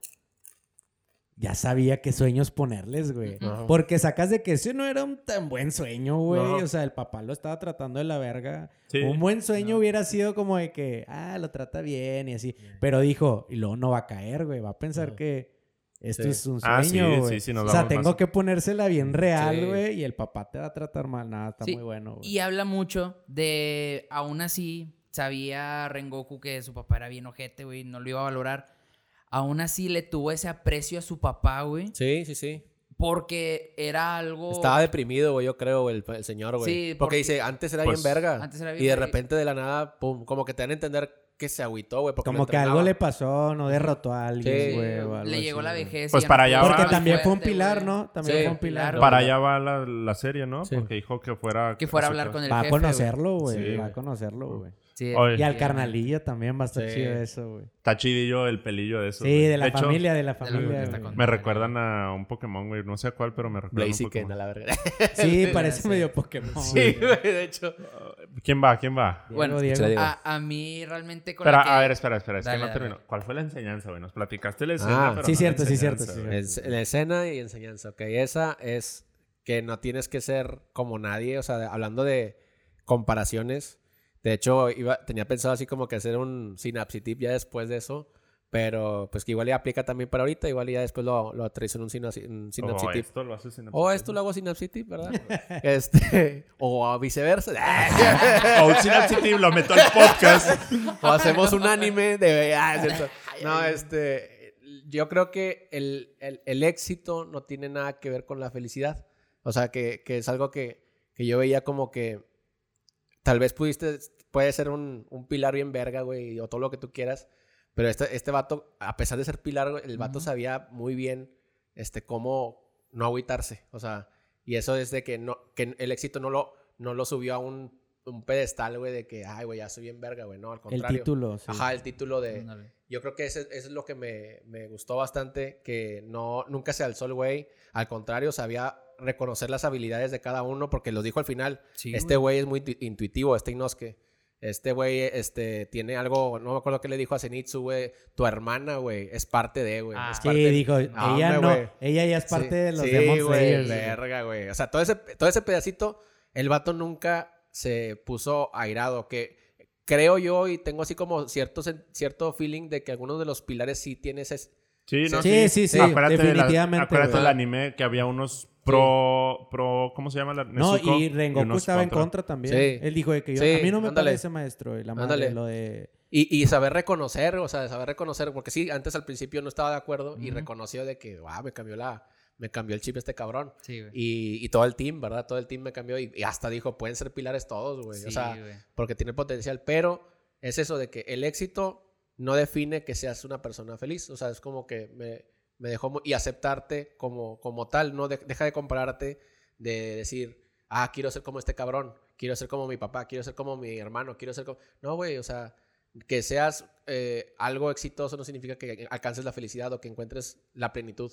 ya sabía qué sueños ponerles, güey. Porque sacas de que ese no era un tan buen sueño, güey. No. O sea, el papá lo estaba tratando de la verga. Sí. Un buen sueño hubiera sido como de que, ah, lo trata bien y así. Pero dijo, y luego no va a caer, güey. Va a pensar que esto Sí. es un Ah, sí, sueño, güey. sí, sí, nos o sea, tengo más- que ponérsela bien real, Sí. güey. Y el papá te va a tratar mal. Nada, está Sí, muy bueno, güey. Y habla mucho de, aún así, sabía Rengoku que su papá era bien ojete, güey, no lo iba a valorar. Aún así le tuvo ese aprecio a su papá, güey, Sí, sí, sí. porque era algo... Estaba deprimido, güey, yo creo, el, el señor, güey. Sí, porque, porque- dice, antes era Pues, bien verga. antes era bien y de repente de la nada, pum, como que te dan a entender que se agüitó, güey. Como que algo le pasó, no derrotó a alguien, Sí, güey. algo le llegó así, la vejez. Pues para no allá va. Porque también fue un pilar. ¿no? También Sí, fue un pilar. Para allá va la, la serie, ¿no? Sí. Porque dijo que fuera... Que fuera a hablar con el Va a jefe, conocerlo, güey. Sí, va a conocerlo, güey. Sí, Oye. Y al carnalillo también va a estar Sí. chido eso, güey. Está chidillo el pelillo de eso. Sí, güey. de la familia, de la de la familia. Me recuerdan a un Pokémon, güey. No sé a cuál, pero me recuerdan a un Blaziken, Pokémon. a la verga. Sí, parece sí. medio Pokémon. sí, güey, de hecho. ¿Quién va? ¿Quién va? Bueno, Diego. A, a mí realmente con la que... a ver, espera, espera. Es Dale, que no dale. terminó. ¿Cuál fue la enseñanza, güey? Nos platicaste la escena, Ah, pero sí, no la cierto, sí, cierto, sí, la escena y enseñanza, ok. Esa es que no tienes que ser como nadie, o sea, hablando de comparaciones. De hecho, iba, tenía pensado así como que hacer un synapse tip ya después de eso, pero pues que igual ya aplica también para ahorita, igual ya después lo, lo aterrizo en un synapse, un synapse O tip. esto lo O esto lo hago synapse tip, ¿verdad? este, o viceversa. O un synapse tip lo meto al podcast. o hacemos un anime de... ah. No, este... Yo creo que el, el- el éxito no tiene nada que ver con la felicidad. O sea, que, que es algo que, que yo veía como que tal vez pudiste puede ser un, un pilar bien verga, güey, o todo lo que tú quieras. Pero este, este vato, a pesar de ser pilar, el vato sabía muy bien este, cómo no agüitarse. O sea, y eso es de que, no, que el éxito no lo, no lo subió a un, un pedestal, güey, de que, ay, güey, ya soy bien verga, güey. No, al El contrario. título, sí. Ajá, el título de... Yo creo que ese, ese es lo que me, me gustó bastante, que no, nunca se alzó el güey. Al contrario, sabía reconocer las habilidades de cada uno, porque lo dijo al final. Sí, este güey. es muy intu- intuitivo, este Inosuke. Este güey este, tiene algo, no me acuerdo qué le dijo a Zenitsu, güey. Tu hermana, güey, es parte de, güey. Ah. es Sí, parte de- dijo, No, ella hombre, no, ella ya es Sí, parte de los sí, Demon güey, verga, güey. O sea, todo ese, todo ese pedacito, el vato nunca se puso airado. Que creo yo y tengo así como cierto, cierto feeling de que algunos de los pilares sí tienen ese... Sí, no, Sí, sí, sí, Acuérdate de la- definitivamente, acuérdate del anime que había unos pro, pro, ¿cómo se llama? La, No, Nezuko, y Rengoku unos estaba en contra también. Sí. Él dijo de que yo, Sí, a mí no me ándale. parece maestro. Y la madre, Ándale. lo de... Y, y saber reconocer, o sea, saber reconocer, porque sí, antes al principio no estaba de acuerdo y Ujú. reconoció de que, wow, me cambió la... Me cambió el chip este cabrón. Sí, güey. Y, y todo el team, ¿verdad? Todo el team me cambió y, y hasta dijo, pueden ser pilares todos, güey. Sí, o sea, güey. porque tiene potencial, pero es eso de que el éxito no define que seas una persona feliz, o sea, es como que me, me dejó y aceptarte como, como tal, no De- deja de compararte, de decir, ah, quiero ser como este cabrón, quiero ser como mi papá, quiero ser como mi hermano, quiero ser como... No, güey, o sea, que seas eh, algo exitoso no significa que alcances la felicidad o que encuentres la plenitud.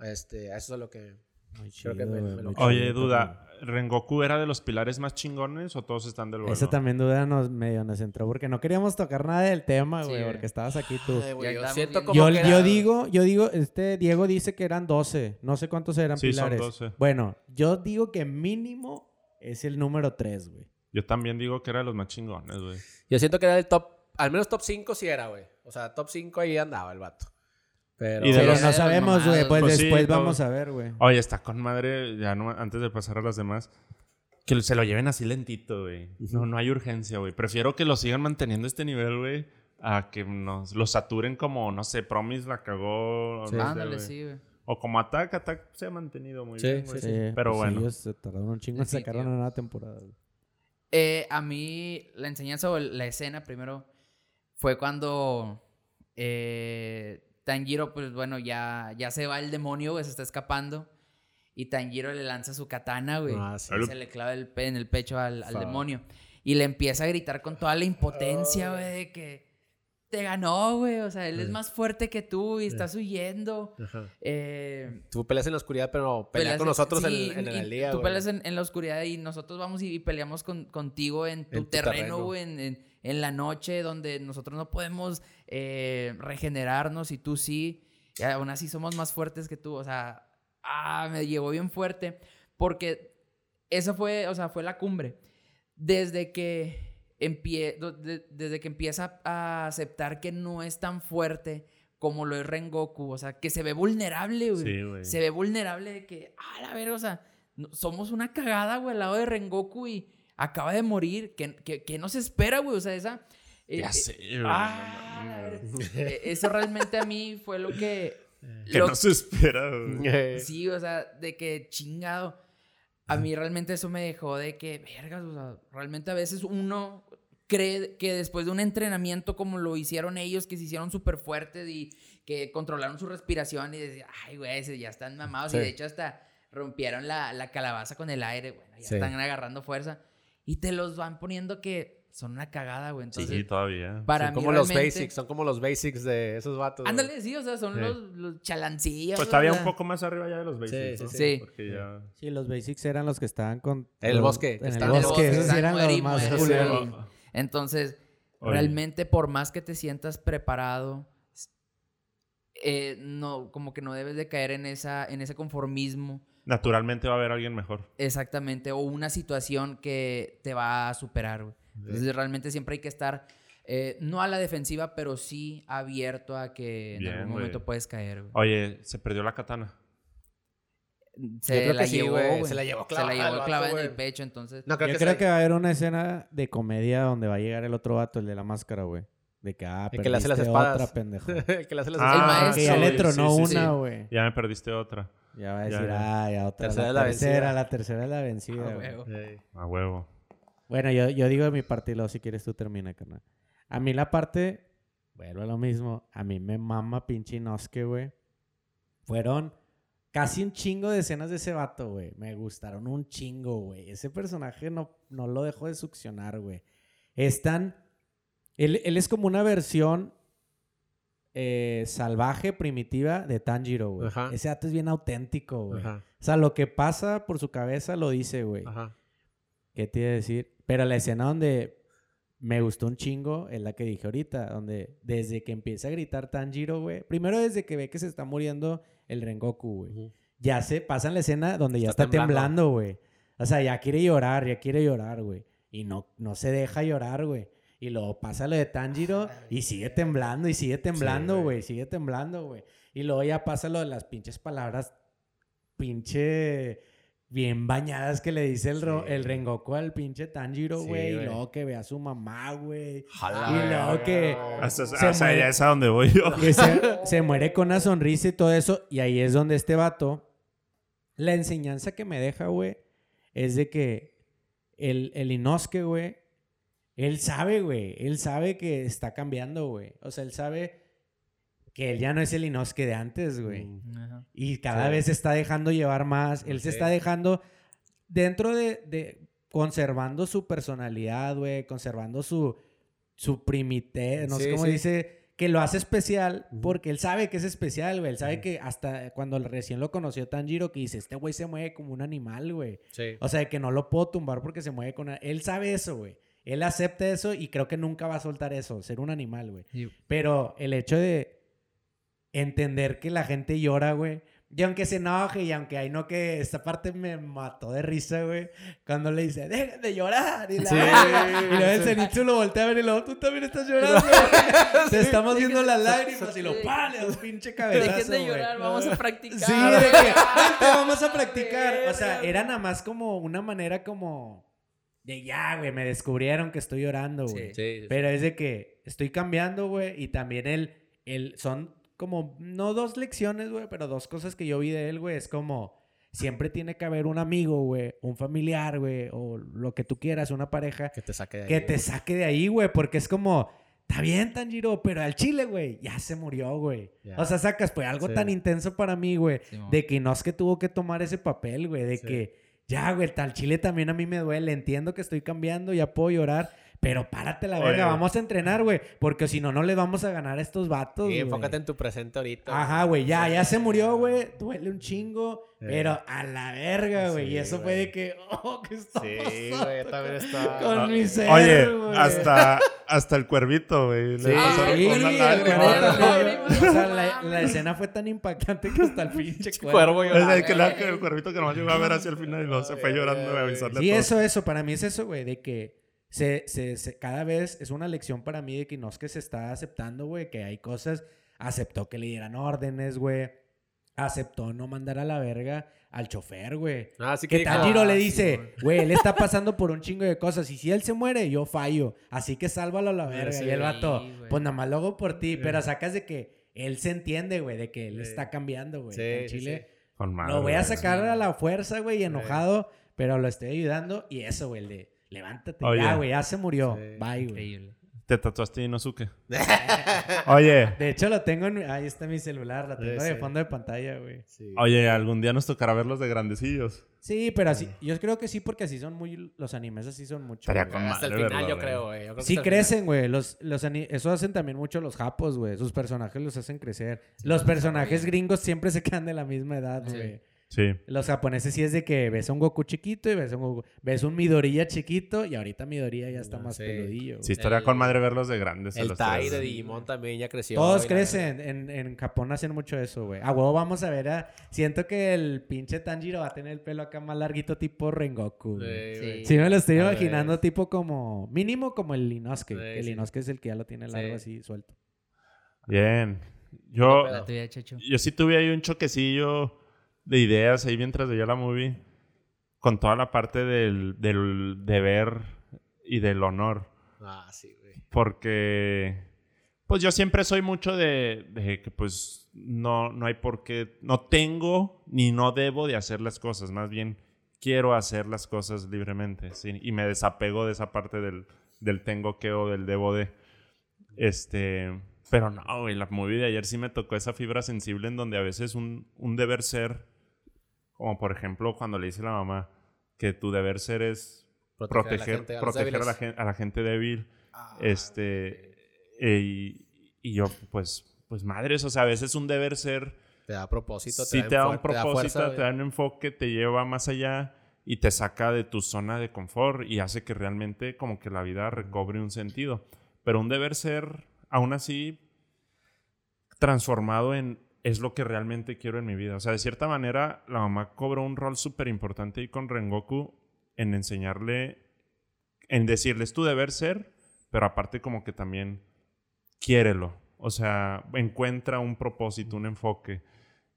Este, a eso es lo que... Muy Creo que chido, me- güey, me lo- muy Oye, chido duda, ¿Rengoku era de los pilares más chingones o todos están del también. vuelo? Esa también duda nos medio nos entró porque no queríamos tocar nada del tema, güey, porque estabas aquí tú. Ay, güey, Ya yo siento como Yo, que yo era- digo, yo digo, este Diego dice que eran 12. No sé cuántos eran Sí, son pilares. 12. Bueno, yo digo que mínimo es el número 3, güey. Yo también digo que era de los más chingones, güey. Yo siento que era el top, al menos top 5 sí era, güey. O sea, top 5 ahí andaba el vato. Pero, Y de Pero los- no sabemos, güey. Pues, Pues sí, después todos. vamos a ver, güey. Oye, está con madre, ya no, antes de pasar a las demás, que se lo lleven así lentito, güey. No, no hay urgencia, güey. Prefiero que lo sigan manteniendo este nivel, güey, a que nos lo saturen como, no sé, Promise la cagó. o Sí. no sé, Ándale, güey. sí, güey. O como Attack, Attack se ha mantenido muy Sí, bien, sí, güey. sí. Pero pues bueno. Ellos se tardaron un chingo en sacar una nueva temporada. güey. Eh, a mí la enseñanza o la escena primero fue cuando eh, Tanjiro, pues bueno, ya, ya se va el demonio, güey, se está escapando. Y Tanjiro le lanza su katana, güey. Ah, sí. y se le clava el pe- en el pecho al, al demonio. Y le empieza a gritar con toda la impotencia, güey, de que te ganó, güey. O sea, él es más fuerte que tú y estás huyendo. Ajá. Eh, Tú peleas en la oscuridad, pero peleas peleas con nosotros sí, en, el día, Tú güey. peleas en, en la oscuridad y nosotros vamos y, y peleamos con- contigo en tu, En tu terreno, terreno. güey, en, en- en la noche donde nosotros no podemos eh, regenerarnos y tú sí. Y aún así somos más fuertes que tú. O sea, ah, me llegó bien fuerte porque esa fue, o sea, fue la cumbre. Desde que, empie desde que empieza a aceptar que no es tan fuerte como lo es Rengoku. O sea, que se ve vulnerable, güey. Sí, güey. Se ve vulnerable de que, ah, la verga, o sea, no- somos una cagada, güey, al lado de Rengoku y acaba de morir. ¿Qué, qué, qué nos espera, güey? O sea, esa... eh, Ya eh, sé, güey. ah. Eh, Eso realmente a mí fue lo que... Que lo- no se espera. Eh, Sí, o sea, de que chingado. A mí realmente eso me dejó de que, vergas, o sea, realmente a veces uno cree que después de un entrenamiento como lo hicieron ellos, que se hicieron súper fuertes y que controlaron su respiración y decían, ay, güey, ya están mamados. Y Sí. de hecho hasta rompieron la, la calabaza con el aire, bueno, ya Sí. están agarrando fuerza. Y te los van poniendo que son una cagada, güey. Entonces, Sí, todavía. para son mí como los basics, son como los basics de esos vatos. güey. Ándale, sí, o sea, son Sí. los, los chalancillos. Pues o todavía sea, un poco más arriba ya de los basics, Sí, ¿no? sí, sí. Porque ya... Sí, los basics eran los que estaban con... El los- bosque, En el bosque. Esos eran los más culeros. sí. Entonces, Oye. realmente por más que te sientas preparado, eh, no, como que no debes de caer en, esa, en ese conformismo Naturalmente va a haber alguien mejor. exactamente o una situación que te va a superar. güey. Entonces realmente siempre hay que estar, eh, no a la defensiva, pero sí abierto a que en Bien, algún momento puedes caer. güey. Oye, se perdió la katana. Se la sí, llevó. Se la llevó Se la clavada llevó vato, clavada en el pecho, entonces... No, creo Yo que creo que va a haber una escena de comedia donde va a llegar el otro vato, el de la máscara, güey. De que, ah, El que le hace las espadas. otra, pendejo. el que le hace las Ah, El espadas. maestro, que ya le sí, tronó sí, sí, una, sí. güey. Ya me perdiste otra. Ya va a decir, ya. ah, ya otra. Tercera la la tercera, la tercera es la vencida, güey. huevo. A huevo. Bueno, yo, yo digo de mi parte y luego si quieres tú termina, carnal. A mí la parte, vuelvo a lo mismo, a mí me mama pinche Inosuke, güey. Fueron casi un chingo de escenas de ese vato, güey. Me gustaron un chingo, güey. Ese personaje no, no lo dejo de succionar, güey. Es tan... Él, él es como una versión eh, salvaje, primitiva de Tanjiro, güey. Ese vato es bien auténtico, güey. O sea, lo que pasa por su cabeza lo dice, güey. Ajá. ¿Qué te iba a decir? Pero la escena donde me gustó un chingo es la que dije ahorita, donde desde que empieza a gritar Tanjiro, güey. Primero desde que ve que se está muriendo el Rengoku, güey. Ya se pasa en la escena donde ya Está está, temblando. güey. O sea, ya quiere llorar, ya quiere llorar, güey. Y no, no se deja llorar, güey. Y luego pasa lo de Tanjiro y sigue temblando y sigue temblando, güey. güey. sigue temblando, güey. Y luego ya pasa lo de las pinches palabras pinche bien bañadas que le dice el, ro- Sí. el Rengoku al pinche Tanjiro, Sí, güey. y luego que ve a su mamá, güey. Y luego que- Hasta, Se hasta muere. allá es a donde voy yo. Que se, se muere con una sonrisa y todo eso. Y ahí es donde este vato, la enseñanza que me deja, güey, es de que el, el Inosuke, güey, él sabe, güey, él sabe que está cambiando, güey. O sea, él sabe que él ya no es el Inosuke de antes, güey. Mm. Y cada Sí. vez se está dejando llevar más. Él se está dejando dentro de, de- conservando su personalidad, güey, conservando su, su primitez, no sé Sí, cómo sí. dice, que lo hace especial porque él sabe que es especial, güey. Él sabe que hasta cuando recién lo conoció Tanjiro, que dice, este güey se mueve como un animal, güey. Sí. O sea, que no lo puedo tumbar porque se mueve con... Él sabe eso, güey. Él acepta eso y creo que nunca va a soltar eso, ser un animal, güey. Pero el hecho de entender que la gente llora, güey. Y aunque se enoje y aunque hay no que esta parte me mató de risa, güey. Cuando le dice, dejen de llorar. Y, la- Sí, y luego el. Zenitsu lo voltea a ver y luego tú también estás llorando. güey. Te estamos viendo las lágrimas y lo pale, un pinche cabezazo, Dejen de güey. llorar, vamos a practicar. Sí, de que "Vente, vamos a practicar. O sea, era nada más como una manera como de ya, güey, me descubrieron que estoy llorando, güey. Sí, sí. Pero es de que estoy cambiando, güey, y también él, él, son como, no dos lecciones, güey, pero dos cosas que yo vi de él, güey, es como, siempre tiene que haber un amigo, güey, un familiar, güey, o lo que tú quieras, una pareja, Que te saque de ahí. que te saque de ahí, güey, porque es como, está bien, Tanjiro, pero al chile, güey, ya se murió, güey. O sea, sacas, pues algo Sí. tan intenso para mí, güey, de que Inosuke tuvo que tomar ese papel, güey, de Sí. que, ya, güey, tal chile también a mí me duele, entiendo que estoy cambiando, ya puedo llorar, pero párate la Oye. verga, vamos a entrenar, güey, porque si no, no le vamos a ganar a estos vatos, Sí, enfócate en tu presente ahorita. Ajá, güey, ya, ya se murió, güey, duele un chingo, pero a la verga, güey, Sí, y eso fue güey. de que, oh, ¿qué está Sí, pasando güey, también está. Con mi ser, Oye, güey. hasta, hasta el cuervito, güey. Sí, Sí, O sea, la, la escena fue tan impactante que hasta el pinche cuervo. Cuervo Es llorando. el, que la- el cuervito que nomás llegó a ver hacia el final y luego se fue llorando de avisarle todos. eso, eso. Para mí es eso, güey, de que se, se, se- cada vez es una lección para mí de que no es que se está aceptando, güey, que hay cosas. Aceptó que le dieran órdenes, güey. Aceptó no mandar a la verga al chofer, güey. Ah, sí Que dijo, Tanjiro ah, le sí, dice, güey. güey, él está pasando por un chingo de cosas. Y si él se muere, yo fallo. Así que sálvalo a la verga. Sí, y el vato, güey. pues nada más lo hago por ti. Pero sacas de que él se entiende, güey, de que él Sí. está cambiando, güey. Sí, que en sí, Chile. Con madre, Lo voy a sacar a la fuerza, güey, enojado, pero lo estoy ayudando. Y eso, güey, el de levántate. Oye. Ya, güey, ya se murió. Sí. Bye, güey. Increíble. Te tatuaste Inosuke. Oye, De hecho, lo tengo en... Ahí está mi celular, la tengo Sí, de sí. fondo de pantalla, güey. Sí. oye, algún día nos tocará verlos de grandecillos. Sí, pero así... Yo creo que sí, porque así son muy... Los animes así son mucho. Estaría con Hasta el final, ¿verdad, yo creo, güey. Yo creo que Sí crecen, güey. Los, los ani- Eso hacen también mucho los japos, güey. Sus personajes los hacen crecer. Los personajes gringos siempre se quedan de la misma edad, Sí. güey. Sí. Los japoneses sí es de que ves a un Goku chiquito y ves a un, Goku- ves un Midoriya chiquito y ahorita Midoriya ya está más sí. peludillo. güey. Sí, estaría El- con madre verlos de grandes. El Tai de Digimon también ya creció. Todos crecen. En, en Japón hacen mucho eso, güey. A huevo vamos a ver a... Siento que el pinche Tanjiro va a tener el pelo acá más larguito tipo Rengoku, güey. Sí, Sí. güey. Sí, me lo estoy A ver. imaginando tipo como... Mínimo como el Inosuke. Sí, que el sí. Inosuke es el que ya lo tiene largo Sí. así suelto. Bien. Yo, La tuya, Checho. yo sí tuve ahí un choquecillo de ideas ahí mientras veía la movie. Con toda la parte del, del deber y del honor. Ah, sí, güey. Porque, pues yo siempre soy mucho de, de que pues no, no hay por qué, no tengo ni no debo de hacer las cosas. Más bien quiero hacer las cosas libremente, ¿sí? Y me desapego de esa parte del, del tengo que o del debo de. Este, pero no, güey, la movie de ayer sí me tocó esa fibra sensible en donde a veces un, un deber ser, como por ejemplo cuando le dice a la mamá que tu deber ser es proteger, a la gente, a los proteger a, la débiles. gen- a la gente débil. este, eh, y, y yo, pues, pues madres, o sea, a veces un deber ser Te da propósito. sí te da un enfoque, te propósito, fuerza, te da un enfoque, te lleva más allá y te saca de tu zona de confort y hace que realmente como que la vida recobre un sentido. Pero un deber ser, aún así, transformado en es lo que realmente quiero en mi vida. O sea, de cierta manera, la mamá cobró un rol súper importante ahí con Rengoku en enseñarle, en decirle, es tu deber ser, pero aparte como que también quiérelo. O sea, encuentra un propósito, un enfoque.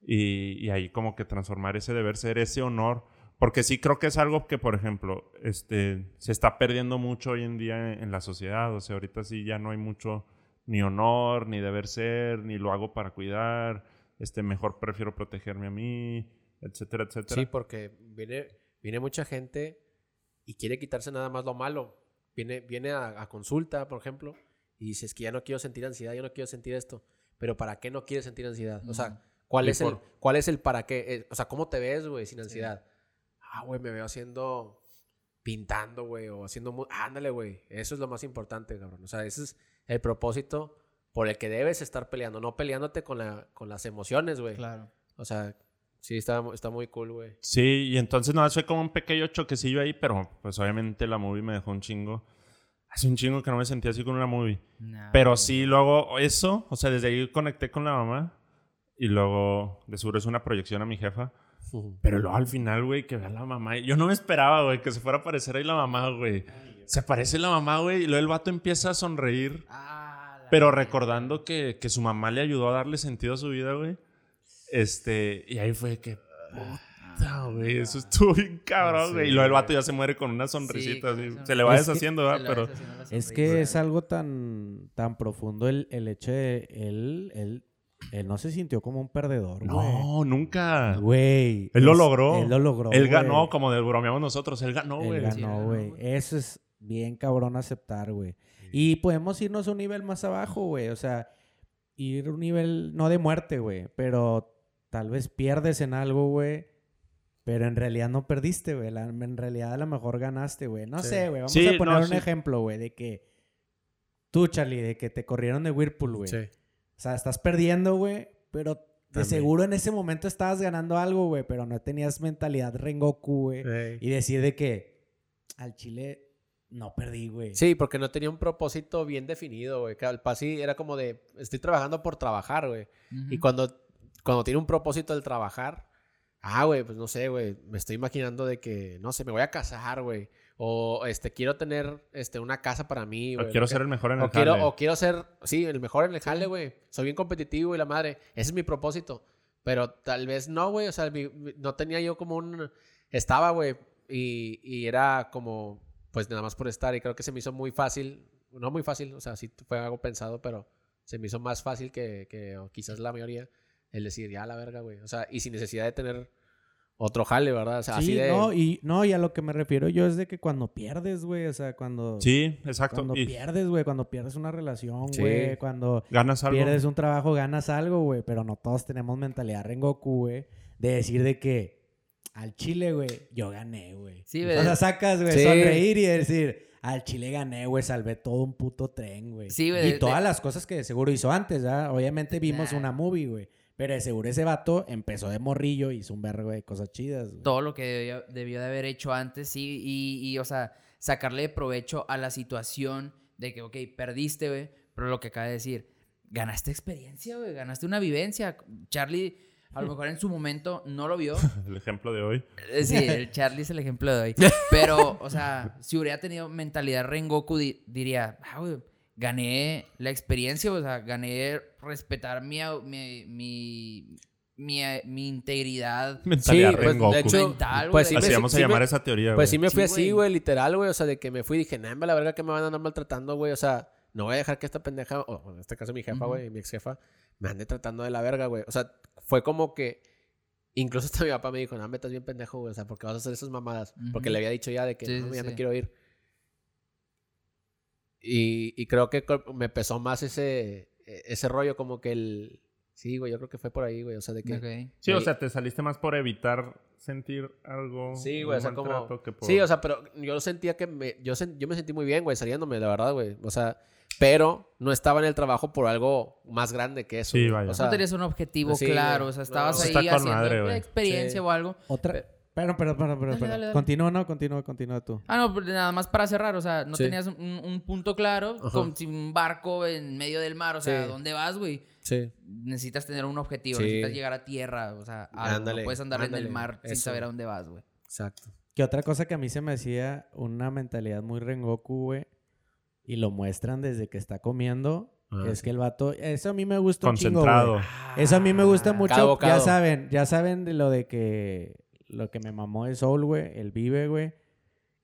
Y, y ahí como que transformar ese deber ser, ese honor. Porque sí creo que es algo que, por ejemplo, este, se está perdiendo mucho hoy en día en, en la sociedad. O sea, ahorita sí ya no hay mucho ni honor, ni deber ser, ni lo hago para cuidar. Este, mejor prefiero protegerme a mí, etcétera, etcétera. Sí, porque viene, viene mucha gente y quiere quitarse nada más lo malo. Viene, viene a, a consulta, por ejemplo, y dice, es que ya no quiero sentir ansiedad, ya no quiero sentir esto. Pero ¿para qué no quieres sentir ansiedad? O sea, ¿cuál, es, el, ¿cuál es el para qué? Eh, o sea, ¿cómo te ves, güey, sin ansiedad? Ah, güey, me veo haciendo, pintando, güey, o haciendo... Ándale, güey, eso es lo más importante, cabrón. O sea, ese es el propósito por el que debes estar peleando, no peleándote con, la, con las emociones, güey. Claro. O sea, sí, está, está muy cool, güey. Sí, y entonces no, fue como un pequeño choquecillo ahí, pero pues obviamente la movie me dejó un chingo. Hace un chingo que no me sentía así con una movie. Nah, Pero sí, luego eso, o sea, desde ahí conecté con la mamá. Y luego, de seguro es una proyección a mi jefa. Pero luego al final, güey, que vea la mamá. Yo no me esperaba, güey, que se fuera a aparecer ahí la mamá, güey. Se aparece la mamá, güey, y luego el vato empieza a sonreír. Ah, Pero recordando que, que su mamá le ayudó a darle sentido a su vida, güey. Este, y ahí fue que, puta, güey, eso estuvo bien cabrón, güey. y luego el vato ya se muere con una sonrisita, así. Se le va Es deshaciendo, ¿verdad? Pero, deshaciendo Es que es algo tan, tan profundo el, el hecho de él, él, él no se sintió como un perdedor, güey. no, nunca. Güey. Él lo logró. Él lo logró. Él güey. ganó, como de bromeamos nosotros. Él ganó, Él güey. ganó, Sí, ganó, güey. güey. Eso es bien cabrón aceptar, güey. Y podemos irnos a un nivel más abajo, güey. O sea, ir a un nivel, no de muerte, güey. Pero tal vez pierdes en algo, güey. Pero en realidad no perdiste, güey. En realidad a lo mejor ganaste, güey. No Sí. sé, güey. Vamos Sí, a poner no, un sí. ejemplo, güey. De que tú, Charlie, de que te corrieron de Whirlpool, güey. Sí. O sea, estás perdiendo, güey, pero de También. seguro en ese momento estabas ganando algo, güey, pero no tenías mentalidad Rengoku, güey. Ey. Y decir de que al Chile no perdí, güey. Sí, porque no tenía un propósito bien definido, güey. Que al pasi era como de, estoy trabajando por trabajar, güey. Y cuando, cuando tiene un propósito el trabajar, ah, güey, pues no sé, güey. Me estoy imaginando de que, no sé, me voy a casar, güey. O este, quiero tener este, una casa para mí, O güey. quiero lo que- ser el mejor en el o quiero, jale. o quiero ser, sí, el mejor en el jale, güey. Soy bien competitivo y la madre. Ese es mi propósito. Pero tal vez no, güey. O sea, mi- mi- no tenía yo como un... Estaba, güey. Y, y era como, pues nada más por estar. Y creo que se me hizo muy fácil. No muy fácil, o sea, sí fue algo pensado, pero se me hizo más fácil que, que o quizás la mayoría el decir, ya la verga, güey. O sea, y sin necesidad de tener otro jale, ¿verdad? O sea, así Sí, de... no, y, no, y a lo que me refiero yo es de que cuando pierdes, güey, o sea, cuando... Sí, exacto. Cuando Y pierdes, güey, cuando pierdes una relación, Sí. güey, cuando ganas algo. pierdes un trabajo, ganas algo, güey, pero no todos tenemos mentalidad Rengoku, güey, de decir de que al Chile, güey, yo gané, güey. Sí, o güey. sea, sacas, güey, Sí. sonreír y decir, al Chile gané, güey, salvé todo un puto tren, güey. Sí, güey, Y todas de- las cosas que de seguro hizo antes, ¿verdad? Obviamente vimos Nah. una movie, güey. Pero de seguro ese vato empezó de morrillo y hizo un vergo de cosas chidas, güey. todo lo que debió, debió de haber hecho antes, sí, y, y, o sea, sacarle provecho a la situación de que, ok, perdiste, güey, pero lo que acaba de decir, ganaste experiencia, güey, ganaste una vivencia. Charlie, a lo mejor en su momento no lo vio. El ejemplo de hoy. Eh, Sí, el Charlie es el ejemplo de hoy. Pero, o sea, si hubiera tenido mentalidad Rengoku, di- diría, ah, güey, gané la experiencia, o sea, gané respetar mi, mi, mi, mi, mi integridad. Mentalidad pues, de hecho, Mental, pues güey. sí Así me- vamos a sí me- llamar esa teoría, Pues güey. sí me Sí, fui así, güey. literal, güey. O sea, de que me fui y dije, nah, la verga que me van a andar maltratando, güey. O sea, no voy a dejar que esta pendeja, o en este caso mi jefa, güey, mi ex jefa, me ande tratando de la verga, güey. O sea, fue como que Incluso hasta mi papá me dijo, no, me estás bien pendejo, güey. O sea, porque vas a hacer esas mamadas. Porque le había dicho ya de que Sí, no, sí, ya me quiero ir. Y, y creo que me pesó más ese, e- ese rollo, como que el. Sí, güey, yo creo que fue por ahí, güey. O sea, de que. Ok. Sí, o sea, te saliste más por evitar sentir algo. Sí, güey, o sea, como... que por- Sí, o sea, pero yo sentía que me... Yo, sen- yo me sentí muy bien, güey, saliéndome, la verdad, güey. O sea, pero no estaba en el trabajo por algo más grande que eso. Sí, vaya. O sea, no tenías un objetivo sí, claro, o sea, estabas no, ahí con haciendo madre, güey. experiencia Sí. o algo. Otra. Pero, pero, pero, pero, pero. Continúa, no, continúa, continúa tú. Ah, no, pues nada más para cerrar, o sea, no Sí. tenías un, un punto claro, Ajá. como si un barco en medio del mar, o sea, Sí. ¿dónde vas, güey? Sí. Necesitas tener un objetivo, Sí. necesitas llegar a tierra, o sea, algo, Ándale, no puedes andar en el mar sin saber a dónde vas, güey. Exacto. Que otra cosa que a mí se me hacía una mentalidad muy Rengoku, güey. Y lo muestran desde que está comiendo. Ah, es sí. que el vato. Eso a mí me gusta un chingo, Concentrado. güey. Eso a mí me gusta Ah, mucho. Ya saben, ya saben de lo de que. Lo que me mamó es Soul, güey. El Vive, güey.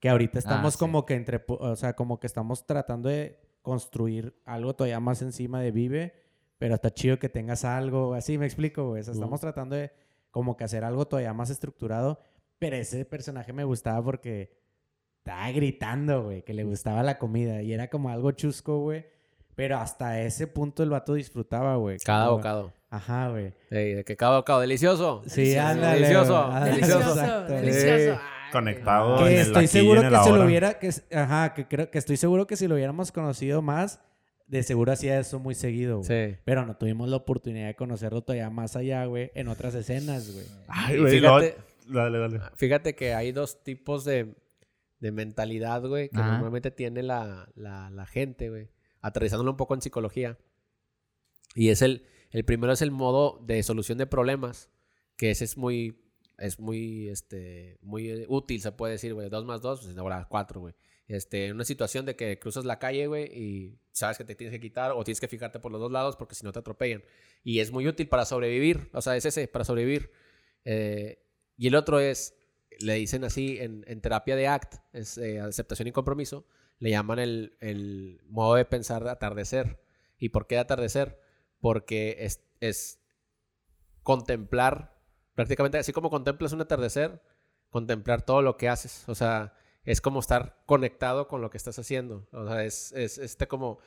Que ahorita estamos sí. como que entre. O sea, como que estamos tratando de construir algo todavía más encima de Vive. Pero está chido que tengas algo. Así me explico, güey. O sea, Ujú. estamos tratando de como que hacer algo todavía más estructurado. Pero ese personaje me gustaba porque estaba gritando, güey, que le gustaba la comida. Y era como algo chusco, güey. Pero hasta ese punto el vato disfrutaba, güey. Cada Como- bocado. Ajá, güey. Ey, de que cada bocado. Delicioso. Sí, Delicioso. ándale. Delicioso. Ah, delicioso. exacto. delicioso. Sí. Ay, Conectado Que en el estoy seguro en que si lo hubiera, que, ajá, que creo que estoy seguro que si lo hubiéramos conocido más, de seguro hacía eso muy seguido, güey. Sí. Pero no tuvimos la oportunidad de conocerlo todavía más allá, güey, en otras escenas, güey. Ay, güey. fíjate- Dale, dale. Fíjate que hay dos tipos de, de mentalidad, güey, que Ajá. normalmente tiene la, la, la gente, güey. Aterrizándolo un poco en psicología. Y es el, el primero es el modo de solución de problemas, que ese es muy, es muy, este, muy eh, útil, se puede decir, güey. Dos más dos, pues ahora cuatro, güey. Este, en una situación de que cruzas la calle, güey, y sabes que te tienes que quitar o tienes que fijarte por los dos lados porque si no te atropellan. Y es muy útil para sobrevivir, o sea, es ese, para sobrevivir. Eh, y el otro es, le dicen así en, en terapia de ACT, es eh, aceptación y compromiso, le llaman el, el modo de pensar de atardecer. ¿Y por qué de atardecer? Porque es, es contemplar, prácticamente así como contemplas un atardecer, contemplar todo lo que haces. O sea, es como estar conectado con lo que estás haciendo. O sea, es, es este como...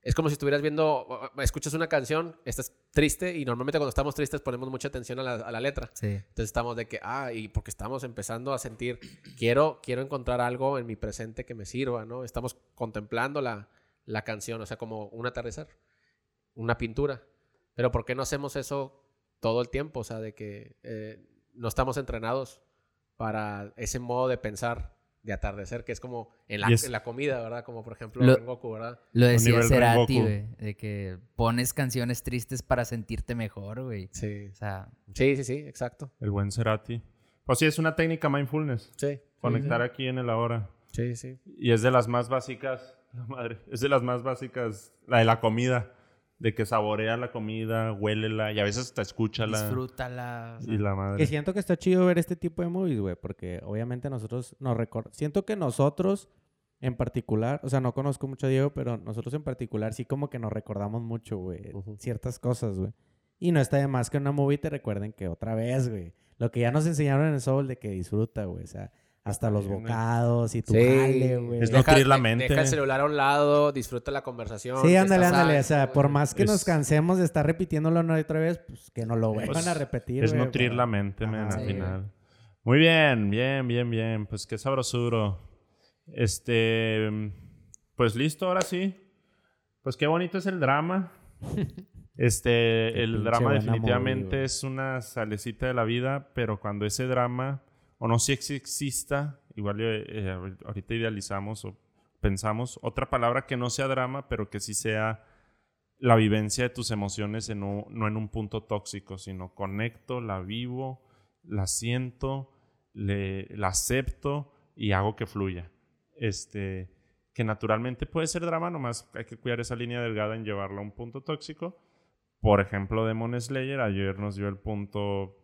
Es como si estuvieras viendo, escuchas una canción, estás triste y normalmente cuando estamos tristes ponemos mucha atención a la, a la letra. Sí. Entonces estamos de que, ah, y porque estamos empezando a sentir, quiero, quiero encontrar algo en mi presente que me sirva, ¿no? Estamos contemplando la, la canción, o sea, como un atardecer, una pintura. Pero ¿por qué no hacemos eso todo el tiempo? O sea, de que eh, no estamos entrenados para ese modo de pensar de atardecer, que es como en la, en la comida, ¿verdad? Como por ejemplo Lo- Rengoku, ¿verdad? Lo decía Cerati, güey, de que pones canciones tristes para sentirte mejor, güey. Sí. O sea, Sí, sí, sí, exacto. El buen Cerati. Pues sí, es una técnica mindfulness. Sí. Conectar aquí en el ahora. Sí, sí. Y es de las más básicas. La madre. Es de las más básicas. La de la comida. De que saborea la comida, huélela y a veces te escúchala. disfrútala. Y la Que madre. siento que está chido ver este tipo de movies, güey, porque obviamente nosotros nos recordamos. Siento que nosotros en particular, o sea, no conozco mucho a Diego, pero nosotros en particular sí como que nos recordamos mucho, güey, ciertas cosas, güey. Y no está de más que en una movie te recuerden que otra vez, güey. Lo que ya nos enseñaron en el Soul de que disfruta, güey. O sea, hasta los bocados y tu Sí. jale, güey. Es nutrir la mente. Deja el celular a un lado, disfruta la conversación. Sí, ándale, ándale. O sea, por más que nos cansemos de estar repitiéndolo una y otra vez, pues que nos lo vuelvan Pues, a repetir, Es nutrir la mente, men, Ajá. al final. Muy bien, bien, bien, bien. Pues qué sabrosuro. Este. Pues listo, ahora sí. Pues qué bonito es el drama. Este, el drama definitivamente es una salecita de la vida, pero cuando ese drama, o no sé si exista, igual eh, eh, ahorita idealizamos o pensamos, otra palabra que no sea drama, pero que sí sea la vivencia de tus emociones en no en un punto tóxico, sino conecto, la vivo, la siento, la acepto y hago que fluya. Este, que naturalmente puede ser drama, nomás hay que cuidar esa línea delgada en llevarla a un punto tóxico. Por ejemplo, Demon Slayer ayer nos dio el punto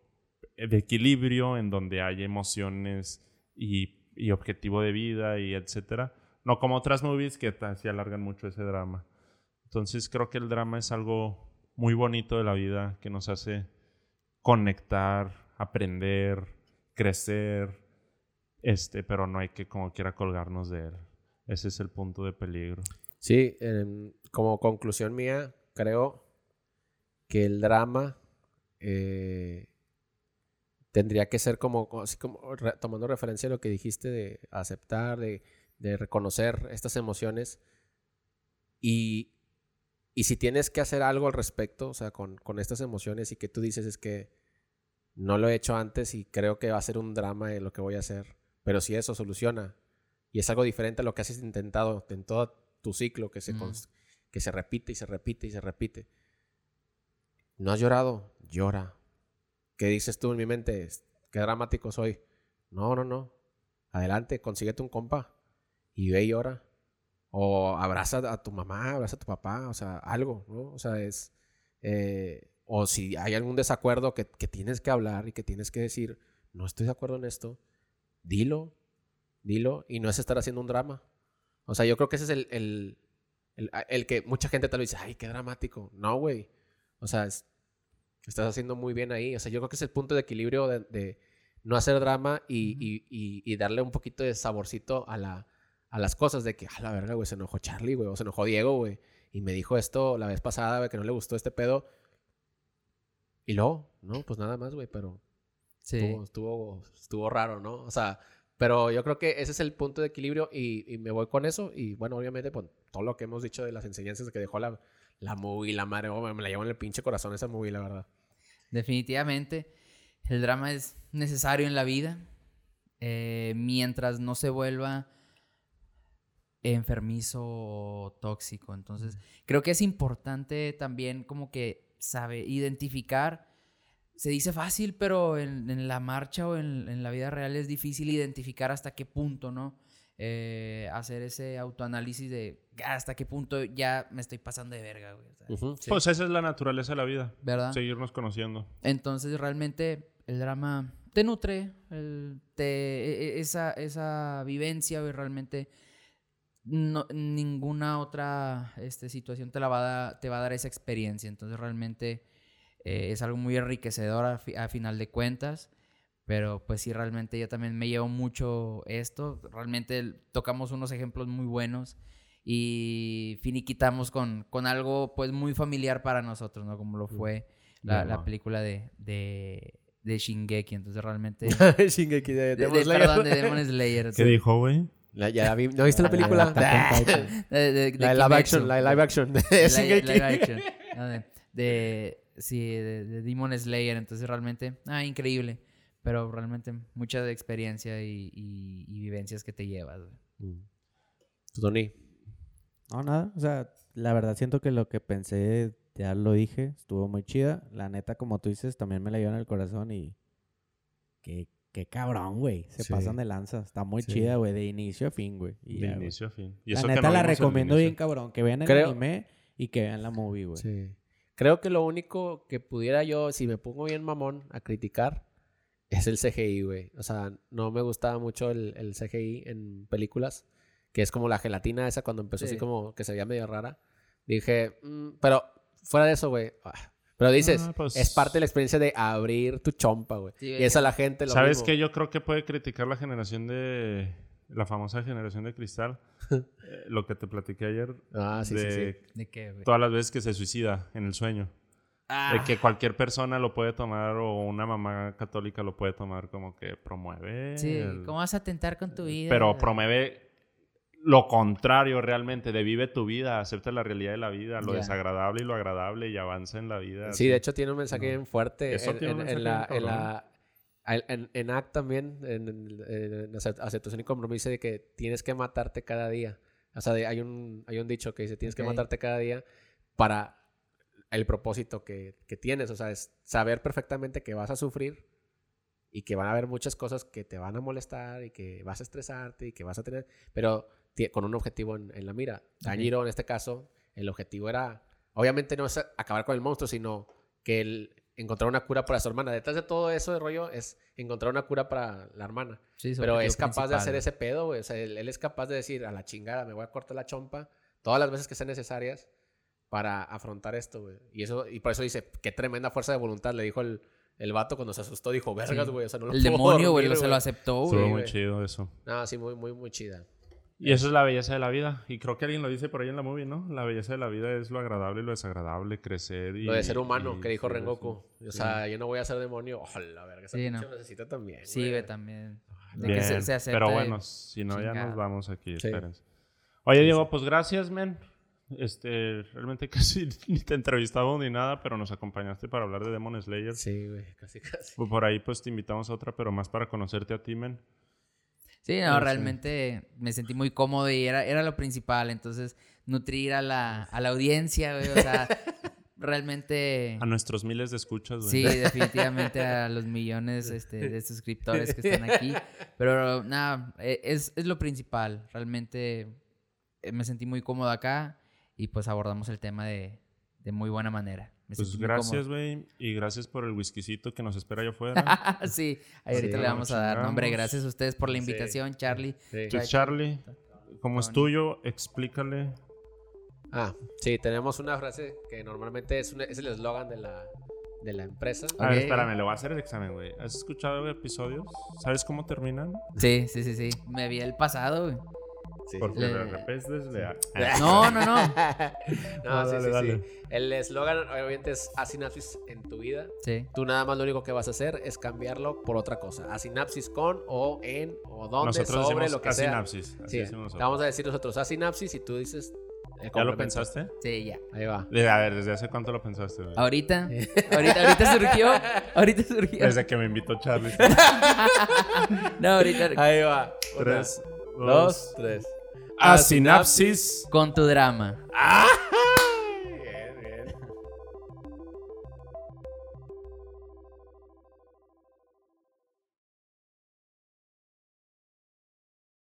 de equilibrio en donde hay emociones y, y objetivo de vida y etcétera. No como otras movies que sí alargan mucho ese drama. Entonces creo que el drama es algo muy bonito de la vida que nos hace conectar, aprender, crecer, este, pero no hay que como quiera colgarnos de él. Ese es el punto de peligro. Sí, em, como conclusión mía, creo que el drama eh, tendría que ser como, así como re- tomando referencia a lo que dijiste de aceptar, de, de reconocer estas emociones. Y, y si tienes que hacer algo al respecto, o sea, con, con estas emociones y que tú dices es que no lo he hecho antes y creo que va a ser un drama de lo que voy a hacer, pero si eso soluciona y es algo diferente a lo que has intentado en todo tu ciclo que se, Mm. que se repite y se repite y se repite. ¿No has llorado? Llora. ¿Qué dices tú en mi mente? ¿Qué dramático soy? No, no, no. Adelante, consíguete un compa y ve y llora. O abraza a tu mamá, abraza a tu papá, o sea, algo, ¿no? O sea, es... eh, o si hay algún desacuerdo que, que tienes que hablar y que tienes que decir, no estoy de acuerdo en esto, dilo, dilo, y no es estar haciendo un drama. O sea, yo creo que ese es el, el, el, que mucha gente tal vez dice, ay, qué dramático. No, güey. O sea, es- estás haciendo muy bien ahí. O sea, yo creo que es el punto de equilibrio de, de no hacer drama y, y- y- y darle un poquito de saborcito a, la, a las cosas. De que, a la verga, güey, se enojó Charlie, güey, o se enojó Diego, güey. Y me dijo esto la vez pasada, güey, que no le gustó este pedo. Y luego, no, pues nada más, güey, pero Sí. estuvo, estuvo, estuvo raro, ¿no? O sea, pero yo creo que ese es el punto de equilibrio y, y me voy con eso. Y bueno, obviamente, pues todo lo que hemos dicho de las enseñanzas que dejó la, la movie, la madre, oh, me la llevo en el pinche corazón esa movie, la verdad. Definitivamente, el drama es necesario en la vida eh, mientras no se vuelva enfermizo o tóxico. Entonces, creo que es importante también como que sabe identificar. Se dice fácil, pero en, en la marcha o en, en la vida real es difícil identificar hasta qué punto, ¿no? Eh, hacer ese autoanálisis de "Ah, hasta qué punto ya me estoy pasando de verga, güey. o sea, Ujú, sí. Pues esa es la naturaleza de la vida. ¿Verdad? Seguirnos conociendo. Entonces realmente el drama te nutre, el- te, e- e- esa, esa vivencia, güey, realmente no, ninguna otra este, situación te, la va a dar, te va a dar esa experiencia. Entonces realmente eh, es algo muy enriquecedor a, fi- a final de cuentas. Pero pues sí, realmente yo también me llevo mucho esto. Realmente tocamos unos ejemplos muy buenos y finiquitamos con, con algo pues muy familiar para nosotros, ¿no? Como lo fue la, la película de, de, de Shingeki. Entonces realmente... Shingeki de de- Demon de- Slayer. perdón, de Demon Slayer. ¿Qué dijo, güey? La- ya la vi- ¿No viste la película? De, de- de La de live action, la de live action. de Shingeki. live action. No, de, de- sí, de, de Demon Slayer. Entonces realmente, ah, increíble. Pero realmente mucha experiencia y, y- y vivencias que te llevas. güey. Mm. ¿Tú, Tony? No, nada. O sea, la verdad siento que lo que pensé, ya lo dije, estuvo muy chida. La neta, como tú dices, también me la llevo en el corazón y... Qué, qué cabrón, güey. Se Sí. pasan de lanza. Está muy Sí. chida, güey. De inicio a fin, güey. Y De ya, güey. inicio a fin. Y La eso que neta no la recomiendo bien, cabrón. Que vean el Creo- anime y que vean la movie, güey. Sí. Creo que lo único que pudiera yo, si me pongo bien mamón a criticar, es el CGI, güey. O sea, no me gustaba mucho el, el CGI en películas, que es como la gelatina esa cuando empezó así Sí. como que se veía medio rara. Dije, mm, pero fuera de eso, güey. ah, Pero dices, Ah, pues- es parte de la experiencia de abrir tu chompa, güey. Sí, y güey, eso a que- la gente lo ¿Sabes qué? Yo creo que puede criticar la generación de... La famosa generación de cristal. Eh, lo que te platiqué ayer. Ah, sí, sí, de sí. ¿De qué, güey? Todas las veces que se suicida en el sueño. Ah, De que cualquier persona lo puede tomar o una mamá católica lo puede tomar como que promueve. sí, el- ¿cómo vas a tentar con tu vida? Pero promueve lo contrario realmente, de vive tu vida, acepta la realidad de la vida, lo Ya. desagradable y lo agradable y avanza en la vida. Sí, de hecho tiene un mensaje No. bien fuerte Eso en, tiene un en- en mensaje la, bien en, la- en- en- en ACT también, en, en- en ace- aceptación y compromiso de que tienes que matarte cada día. O sea, de- hay, un, hay un dicho que dice, tienes Ok. que matarte cada día para el propósito que, que tienes. O sea, es saber perfectamente que vas a sufrir y que van a haber muchas cosas que te van a molestar y que vas a estresarte y que vas a tener, pero con un objetivo en, en la mira. Tanjiro, en este caso, el objetivo era, obviamente no es acabar con el monstruo, sino que él encontrar una cura para su hermana. Detrás de todo eso de rollo es encontrar una cura para la hermana. Sí, Pero es capaz de hacer ese pedo, güey. O sea, él, él es capaz de decir, a la chingada, me voy a cortar la chompa todas las veces que sean necesarias para afrontar esto, güey. Y, eso, y por eso dice, qué tremenda fuerza de voluntad, le dijo el, El vato cuando se asustó dijo, vergas, Sí. güey, o sea, no lo El puedo demonio, güey, lo- se lo aceptó, Estuvo güey. muy güey. chido eso. No, sí, muy, muy, muy chida. Y eso es la belleza de la vida. Y creo que alguien lo dice por ahí en la movie, ¿no? La belleza de la vida es lo agradable y lo desagradable, crecer y... Lo de ser humano, y- que dijo Rengoku. sí. O sea, yo no voy a ser demonio. Ojalá, verga, esa Sí, no. necesita también. Sí, güey, también. De Bien, que se, se pero bueno, si no, ya nos vamos aquí, Sí. espérense. Oye, Diego, pues gracias, men. Este, realmente casi ni te entrevistamos ni nada, pero nos acompañaste para hablar de Demon Slayer. Sí, güey, casi, casi. Por ahí, pues te invitamos a otra, pero más para conocerte a ti, men. Sí, no, realmente me sentí muy cómodo y era, era lo principal. Entonces, nutrir a la, a la audiencia, güey. O sea, realmente. A nuestros miles de escuchas, güey. Sí, definitivamente a los millones este, de suscriptores que están aquí. Pero nada, eh, es, es lo principal. Realmente eh, me sentí muy cómodo acá y pues abordamos el tema de, de muy buena manera. Me Pues gracias, güey. Y gracias por el whiskycito que nos espera allá afuera. sí, ahí ahorita Sí, le vamos a dar. No, hombre, gracias a ustedes por la Sí. invitación, Charlie. Sí. Tú, Charlie, como es tuyo, explícale. Ah, sí, tenemos una frase que normalmente es, un- es el eslogan de la, de la empresa. A ver, espérame, le voy a hacer el examen, güey. ¿Has escuchado episodios? ¿Sabes cómo terminan? Sí, sí, sí, sí. Me vi el pasado, güey. Sí. Porque Le- de repente es desleal. No, no, no. No, No, sí, dale, sí, dale. sí. El eslogan obviamente es asinapsis en tu vida. Sí. Tú nada más lo único que vas a hacer es cambiarlo por otra cosa. Asinapsis con o en o donde, Nosotros sobre decimos lo que sea. asinapsis. Así Sí, decimos nosotros. vamos a decir nosotros asinapsis y tú dices el ¿Ya lo pensaste? Sí, ya. Ahí va. A ver, ¿desde hace cuánto lo pensaste, güey? Ahorita, ahorita, ahorita surgió. Ahorita surgió. Desde que me invitó Charlie. No, ahorita. Ahí va. Una, Tres, dos, tres. Asinapsis. Con tu drama. ¡Ah!